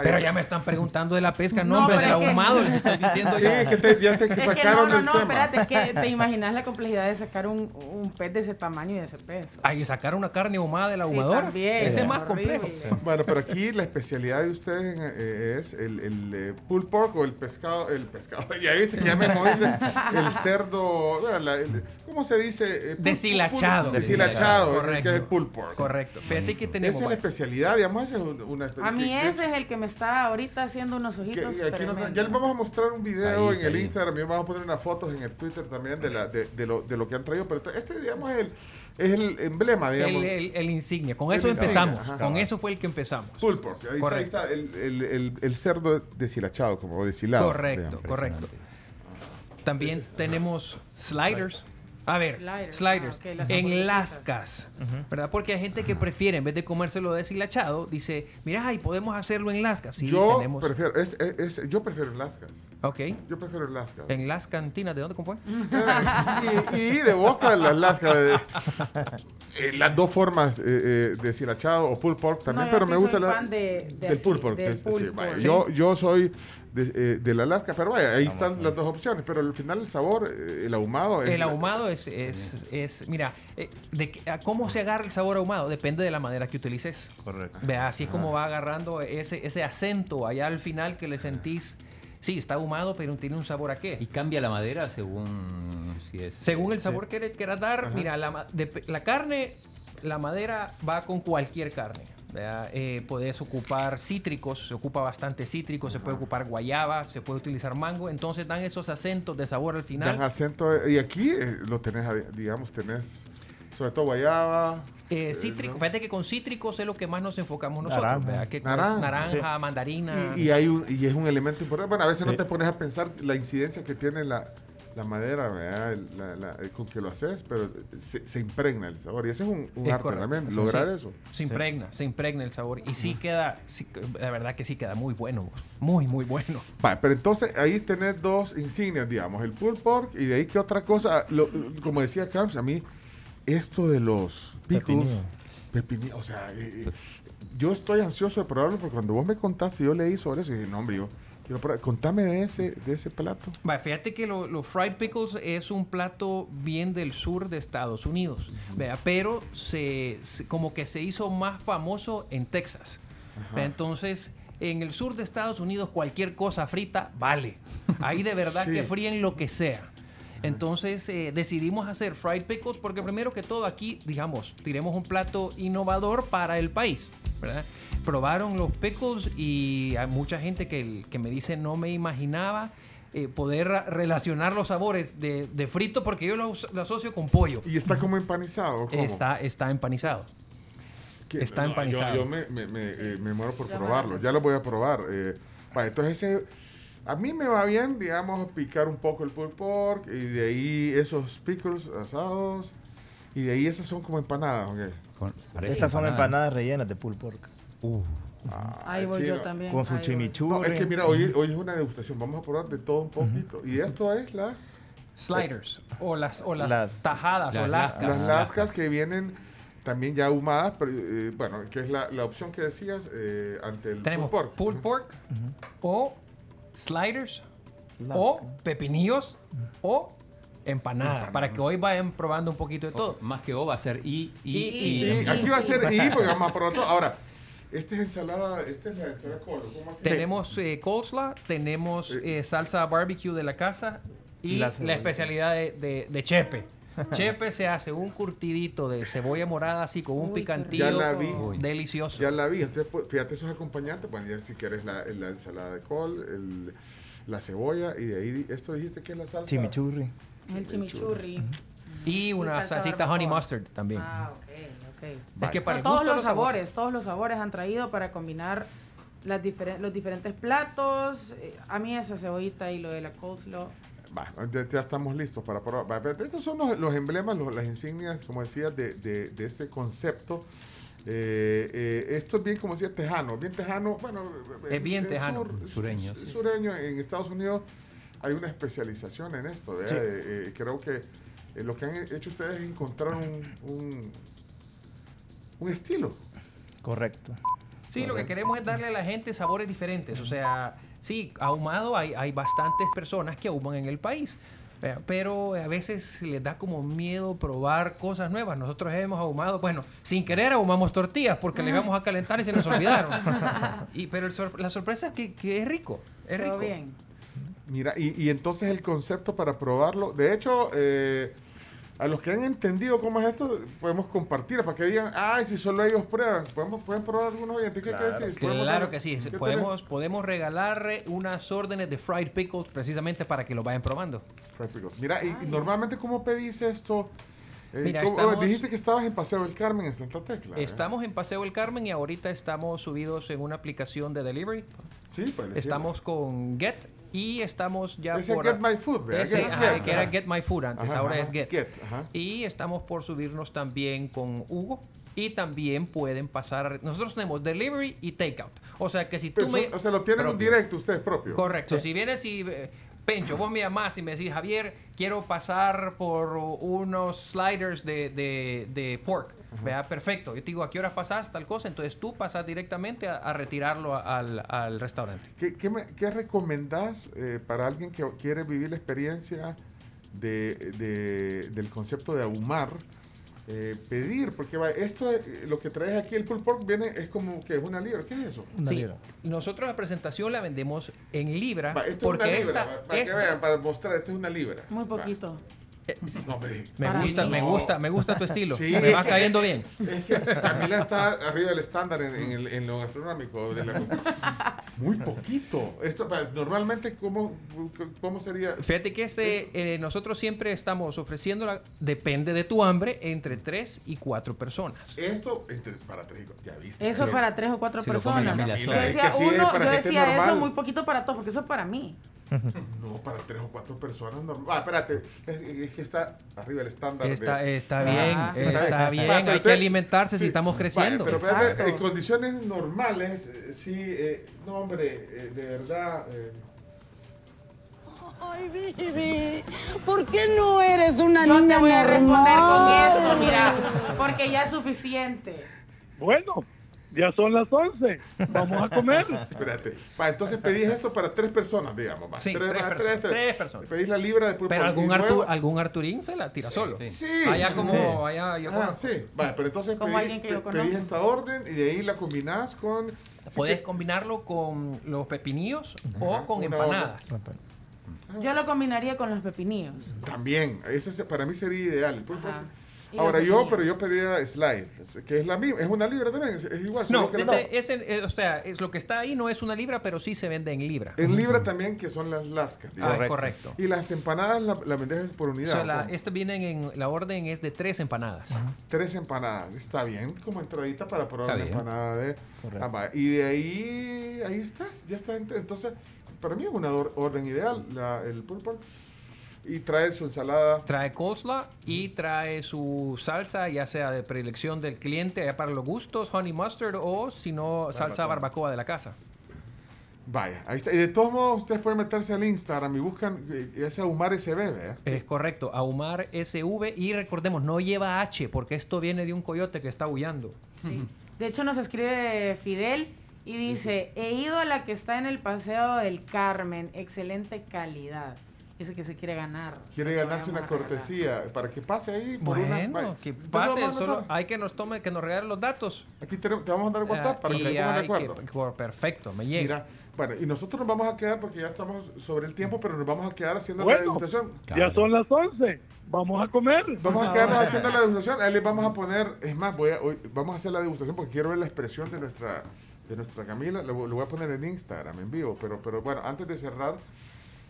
Pero ya me están preguntando de la pesca, No, no, hombre, del que- ahumado les estoy diciendo Sí, es que te- ya te Es que sacaron no, no, no, tema. espérate, es que te imaginas la complejidad de sacar un, un pez de ese tamaño y de ese peso. Ay, sacar una carne ahumada del ahumador. también, ese es es más horrible. complejo. Bueno, pero aquí la especialidad de ustedes eh, es el, el eh, pulled pork o el pescado, el pescado, ya viste que ya me dice el cerdo, bueno, la- el- ¿cómo se dice? Eh, Deshilachado. Deshilachado, Correcto. que es el pulled pork. Correcto. Fíjate que tenemos. Esa es la especialidad, digamos, es una A mí ese es el que me está ahorita haciendo unos ojitos que aquí nos- tremendos. ya les vamos a mostrar un video Ahí, en el. Instagram, y vamos a poner unas fotos en el Twitter también de, la, de, de lo, de lo que han traído, pero este, digamos, es el, es el emblema, digamos. El, el- el insignia. Con eso empezamos. Con eso fue el que empezamos. Pulled pork, ahí está, ahí Correcto. está el, el, el, el cerdo deshilachado, como deshilado. Correcto, digamos. correcto. También tenemos sliders. A ver, Sliders, sliders, ah, ok, las en lascas, ¿verdad? Porque hay gente que prefiere, en vez de comérselo deshilachado, dice, mira, ay, podemos hacerlo en lascas. Sí, yo tenemos. prefiero, es, es- es- yo prefiero en lascas. Ok. Yo prefiero en lascas. En las cantinas, ¿de dónde fue? y, y de boca las lascas. de- eh, las dos formas, eh, eh, deshilachado o pulled pork también, No, pero sí me gusta la, de- de del así, pulled pork. del pulled yo soy de, eh, de la Alaska, pero vaya, ahí están las dos opciones, pero al final el sabor, eh, el ahumado es... El ahumado es, es, es- mira, eh, de que- a ¿cómo se agarra el sabor ahumado? Depende de la madera que utilices. Correcto. Vea, así es como va agarrando ese, ese acento allá al final que le sentís. Sí, está ahumado, pero tiene un sabor a qué. ¿Y cambia la madera según si es. Según el Sí. sabor que le quieras dar, Ajá. mira, la, de- la carne, la madera va con cualquier carne. Eh, puedes ocupar cítricos, se ocupa bastante cítrico, se puede ocupar guayaba, se puede utilizar mango, entonces dan esos acentos de sabor al final. Dan acento, eh, y aquí eh, lo tenés, adi- digamos, tenés sobre todo guayaba. Eh, eh, cítrico, ¿no? fíjate que con cítricos es lo que más nos enfocamos nosotros, Naranja. Que Naranja. naranja, Sí. mandarina. Y, y hay un, y es un elemento importante. Bueno, a veces no te pones a pensar la incidencia que tiene la, la madera, ¿verdad? El- la- la- el con que lo haces, pero se, se impregna el sabor. Y ese es un, un Es arte correcto. también, lograr sí. eso. Se impregna, se impregna el sabor. Y sí queda, sí, la verdad que sí queda muy bueno, muy, muy bueno. Va, pero entonces ahí tenés dos insignias, digamos, el pulled pork y de ahí que otra cosa, lo- como decía Carlos, a mí esto de los Pepinillo. pepinillo, o sea, eh, eh, yo estoy ansioso de probarlo porque cuando vos me contaste, yo leí sobre eso y dije, no, hombre, yo quiero probar. Contame de ese, de ese plato. Fíjate que lo- los fried pickles es un plato bien del sur de Estados Unidos, vea, pero se, se- como que se hizo más famoso en Texas. Entonces, en el sur de Estados Unidos cualquier cosa frita vale. Ahí de verdad Sí. que fríen lo que sea. Entonces eh, decidimos hacer fried pickles porque primero que todo aquí, digamos, tiremos un plato innovador para el país. ¿Verdad? Probaron los pickles y hay mucha gente que, que me dice no me imaginaba eh, poder relacionar los sabores de, de frito porque yo lo, as- lo asocio con pollo. ¿Y está como empanizado? cómo? Está, está empanizado. Está no, empanizado. Yo, yo me, me- me, eh, me muero por Ya probarlo. Ya lo voy a probar. eh. Entonces, ese- a mí me va bien, digamos, picar un poco el pulled pork y de ahí esos pickles asados y de ahí esas son como empanadas. ¿ok? Estas son empanadas rellenas de pulled pork. Ahí voy yo también. Con su chimichurri. No, es que mira, hoy, hoy es una degustación. Vamos a probar de todo un poquito. Y esto es la... Sliders o las, o las, Las- tajadas o lascas. Las lascas que vienen también ya ahumadas, pero eh, bueno, que es la, la opción que decías eh, ante el Tenemos pulled pork. pulled pork o sliders o pepinillos o empanada, para que hoy vayan probando un poquito de todo. Más que O va a ser I, I, Y, I. aquí va a ser I, porque vamos a probar todo. Ahora, esta es ensalada, esta es la ensalada colo. ¿cómo es que- Tenemos eh, coleslaw, tenemos eh, salsa barbecue de la casa y La especialidad de, de- de Chepe. Chepe se hace un curtidito de cebolla morada así con un picantillo Ya la vi. delicioso. Ya la vi. Entonces, pues, fíjate esos acompañantes. Bueno, ya si quieres la, la ensalada de col, el- la cebolla y de ahí, esto dijiste que es la salsa. Chimichurri. El chimichurri. Y una salsita honey mustard también. Ah, ok, ok. Es que para todos los los sabores. sabores, todos los sabores han traído para combinar las diferen- los diferentes platos. Eh, A mí esa cebollita y lo de la coleslaw. Va, ya, ya estamos listos para probar. Estos son los, los emblemas, los- las insignias, como decía, de, de- de este concepto. Eh, eh, esto es bien, como decía, tejano. Bien tejano, bueno. Es bien en tejano. sur- Sureño. Sureño. En Estados Unidos hay una especialización en esto. Sí. Eh, eh, creo que eh, lo que han hecho ustedes es encontrar un, un, un estilo. Correcto. Sí, lo que Correcto. queremos es darle a la gente sabores diferentes. O sea, sí, ahumado hay, hay bastantes personas que ahuman en el país. eh, Pero a veces les da como miedo probar cosas nuevas. Nosotros hemos ahumado, bueno, sin querer ahumamos tortillas porque le íbamos a calentar y se nos olvidaron. y, pero el sor- la sorpresa es que, que es rico. Es rico. Todo bien. Mira, y, y entonces el concepto para probarlo, de hecho, eh, a los que han entendido cómo es esto, podemos compartir para que digan, ay, si solo ellos prueban, podemos, pueden probar algunos oyentes. ¿Qué, qué decís? ¿Podemos Claro que sí. Podemos, podemos regalarle unas órdenes de fried pickles precisamente para que lo vayan probando. Fried pickles. Mira, y, y normalmente, ¿cómo pedís esto? Eh, Mira, ¿cómo- estamos- Dijiste que estabas en Paseo del Carmen, en Santa Tecla. ¿eh? Estamos en Paseo El Carmen y ahorita estamos subidos en una aplicación de delivery. Sí, pues. Estamos con Get y estamos ya Ese por... Get My Food, ¿verdad? Ese, Get- ajá, Get, que era ajá. Get My Food antes, Ajá, ahora ajá, es Get. Y estamos por subirnos también con Hugo. Y también pueden pasar... Nosotros tenemos delivery y takeout. O sea que si tú Pero me... o sea, lo tienen Propio. directo ustedes propios. Correcto. Si vienes y... eh, Pencho, vos me llamás y me decís, Javier, quiero pasar por unos sliders de, de, de pork. Vea, perfecto. Yo te digo, ¿a qué horas pasás tal cosa? Entonces tú pasas directamente a, a retirarlo a- al, al restaurante. ¿Qué, qué, me- qué recomendás eh, para alguien que quiere vivir la experiencia de, de- del concepto de ahumar? eh, pedir, porque va, esto, eh, lo que traes aquí, el pulled pork, viene, es como que es una libra. ¿Qué es eso? Sí, nosotros la presentación la vendemos en libra Va, esto porque es una libra, esta, va, para que esta- vean, para mostrar, esto es una libra. Muy poquito. Me gusta, me gusta, me gusta tu estilo. Sí, me va cayendo bien. Es que Camila está arriba del estándar en, en el- en lo gastronómico. de la- muy poquito. Esto, normalmente, ¿cómo, cómo sería? Fíjate que este, eh, nosotros siempre estamos ofreciendo, la- depende de tu hambre, entre 3 y 4 personas. Esto, entre- para tres, y- ya viste. Eso Sí. para tres o cuatro Se lo comen personas. Camila Yo decía, Es que sí, uno, yo decía eso muy poquito para todos, porque eso es para mí. No, para tres o cuatro personas. No. Ah, espérate. Es, es que está arriba del estándar. Está, de- está Ah, bien, sí, está bien. Va, Hay que alimentarse si estamos vaya, creciendo. pero en condiciones normales, eh, sí, eh, no, hombre, eh, de verdad. eh, Ay, Vivi, ¿por qué no eres una Yo niña te voy a responder con normal? esto, mira, porque ya es suficiente. Bueno, ya son las 11. Vamos a comer. Espérate. Va, entonces pedís esto para tres personas, digamos. va. Sí, tres va, personas, tres personas. Pedís la libra de pulpo. Pero algún, y Artu- luego- algún Arturín se la tira solo. Sí. Allá como, Sí. allá yo Ah, sí. Va, pero entonces Como pedís, pe- esta orden y de ahí la combinás con. Puedes combinarlo con los pepinillos o con empanadas. Yo lo combinaría con los pepinillos. También, ese se- para mí sería ideal. el pulpo. Ajá. Ahora yo, pero yo pedía slide, que es la misma, es una libra también, es, es igual. No, que la- ese, ese, eh, o sea, es lo que está ahí no es una libra, pero sí se vende en libra. En libra también, que son las lascas. Ah, digamos. correcto. Y las empanadas la, la vendes por O unidad. sea, la, ¿cómo? este vienen en la orden es de tres empanadas. Tres empanadas, está bien, como entradita para probar Está una bien. empanada de... Ah, va, y de ahí, ahí estás, ya está. ent- Entonces, para mí es una or- orden ideal, la, el pork. Y trae su ensalada. Trae coleslaw y trae su salsa, ya sea de predilección del cliente, ya para los gustos, honey mustard o si no, salsa barbacoa de la casa. Vaya, ahí está. Y de todos modos, ustedes pueden meterse al Instagram y buscan eh, ese Ahumar SB, ¿verdad? Es correcto, Ahumar SV y recordemos, no lleva H porque esto viene de un coyote que está aullando. Sí. De hecho, nos escribe Fidel y dice: He ido a la que está en el Paseo del Carmen, excelente calidad. Ese que se quiere ganar. Quiere ganarse una cortesía para que pase ahí por una. Bueno, vaya. que pase, solo hay que nos tome, que nos regalen los datos. Aquí te, te vamos a mandar el WhatsApp para que pongan de que- acuerdo. perfecto, me llega. Mira, bueno, y nosotros nos vamos a quedar porque ya estamos sobre el tiempo, pero nos vamos a quedar haciendo la Bueno, degustación. ya son las 11. Vamos a comer. Vamos a quedarnos haciendo la degustación. Ahí les vamos a poner, es más, voy a, hoy, vamos a hacer la degustación porque quiero ver la expresión de nuestra, de nuestra Camila. Lo, lo voy a poner en Instagram, en vivo. Pero, pero bueno, antes de cerrar,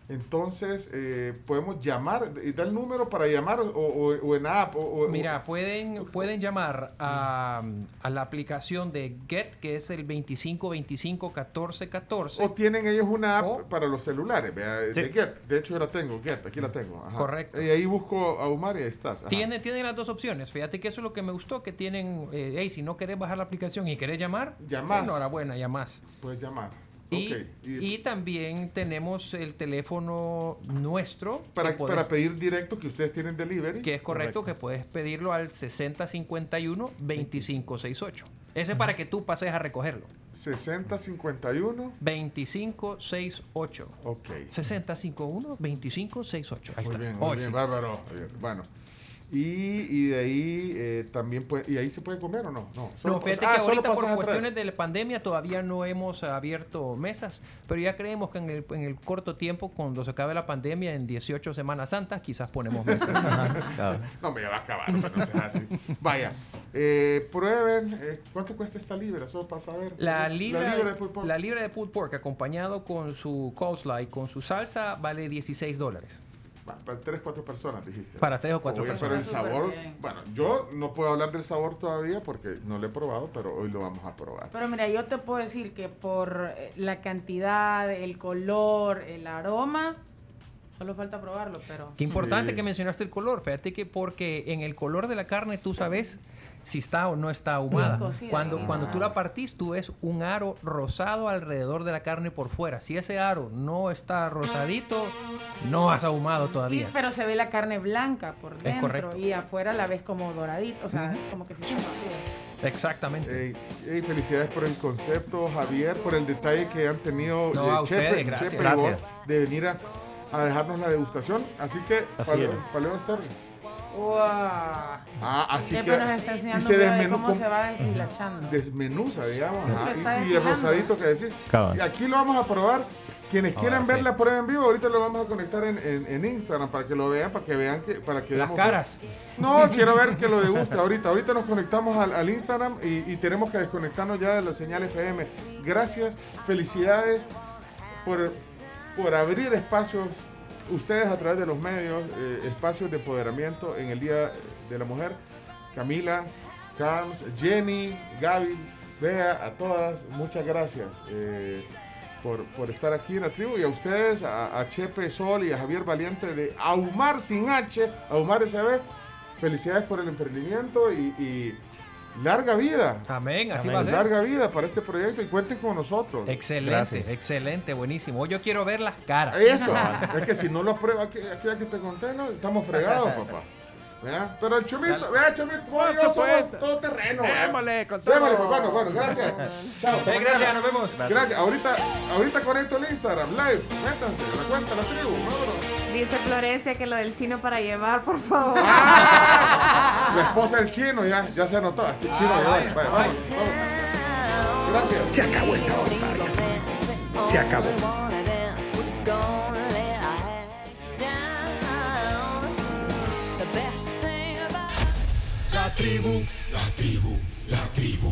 entonces eh, podemos llamar y dar el número para llamar o, o- o en app. O, o- Mira, pueden, pueden llamar a, a la aplicación de Get, que es el 25 25 14 14. o tienen ellos una app para los celulares, vea, Sí. de Get. De hecho, yo la tengo, Get, aquí la tengo. ajá. Correcto. Y ahí busco a Umar y ahí estás. ajá. Tienen, tienen las dos opciones. Fíjate que eso es lo que me gustó, que tienen, eh, hey, si no querés bajar la aplicación y querés llamar, Llamás. enhorabuena, llamás. Puedes llamar. Y, y también tenemos el teléfono nuestro. Para, podés- para pedir directo que ustedes tienen delivery. que es correcto, que puedes pedirlo al 6051-2568. Ese es para que tú pases a recogerlo. 6051 2568. Ok. 6051-2568. Ahí Muy está. bien, muy Hoy bien, sí. bárbaro. Bueno. Y, y de ahí eh, también puede, y ahí se puede comer o no? No, No, fíjate ah, que ahorita por cuestiones de la pandemia todavía no hemos abierto mesas, pero ya creemos que en el, en el corto tiempo, cuando se acabe la pandemia, en 18 Semanas Santas, quizás ponemos mesas. No, me va a acabar, pero no seas así. Vaya, eh, prueben. eh, ¿Cuánto cuesta esta libra? Solo para saber. La libra, La libra de pulpo. la libra de pulled pork acompañado con su coleslaw y con su salsa vale 16 dólares. Para tres, cuatro personas, dijiste. Para tres o cuatro Oye, personas. Pero el sabor, bueno, yo no puedo hablar del sabor todavía porque no lo he probado, pero hoy lo vamos a probar. Pero mira, yo te puedo decir que por eh, la cantidad, el color, el aroma, solo falta probarlo, pero... Qué importante que mencionaste el color. Fíjate que porque en el color de la carne tú sabes si está o no está ahumada. Cuando, Ah. cuando tú la partís, tú ves un aro rosado alrededor de la carne por fuera. Si ese aro no está rosadito, no has ahumado Y- todavía. pero se ve la carne blanca por dentro correcto. y afuera la ves como doradita, o sea, como que si se cocida. Exactamente. Ey, ey, felicidades por el concepto, Javier, por el detalle que han tenido No, eh, a ustedes, Chepe, gracias. Chepe Gracias. de venir a, a dejarnos la degustación. Así que, Así ¿cuál, es. cuál va a estar? ¡Wow! Ah, así Siempre que. nos está enseñando y se un video de desmenú cómo se va deshilachando. desmenuza, digamos. Ajá, y, y el rosadito que decir. Y aquí lo vamos a probar. Quienes Ahora quieran sí. ver la prueba en vivo, ahorita lo vamos a conectar en, en- en Instagram para que lo vean, para que vean que. Para que Las veamos- caras. No, quiero ver que lo deguste ahorita. Ahorita nos conectamos al, al Instagram y, y tenemos que desconectarnos ya de la señal FM. Gracias, felicidades por, por abrir espacios, ustedes a través de los medios, eh, espacios de empoderamiento en el Día de la Mujer. Camila, Carms, Jenny, Gaby, Bea, a todas, muchas gracias. eh, por, por estar aquí en la tribu y a ustedes, a, Chepe Sol y a Javier Valiente de Ahumar sin H, Ahumar SB, felicidades por el emprendimiento y larga vida. Amén, así Amén. va a ser. Larga vida para este proyecto y cuenten con nosotros. Excelente, Gracias. excelente, buenísimo. Hoy Yo quiero ver las caras. Eso, es que si no lo aprueba, aquí, aquí ya que te conté, ¿no? estamos fregados, papá. ¿Vea? Pero el chumito, vea, chumito, vos yo somos todo terreno. ¿vea? Démosle con todo. Démosle, pues, bueno, bueno, gracias. Chao. Eh, gracias, nos vemos. Gracias. Ahorita, ahorita conecto el Instagram, live. Métanse, la cuenta, la tribu, vámonos. Dice Florencia que lo del chino para llevar, por favor. La esposa del chino ya, ya se anotó. Ch- Chino, ya, vaya, vaya, vamos, vamos. Gracias. Se acabó esta onza. Se acabó. La tribu, la tribu, la tribu.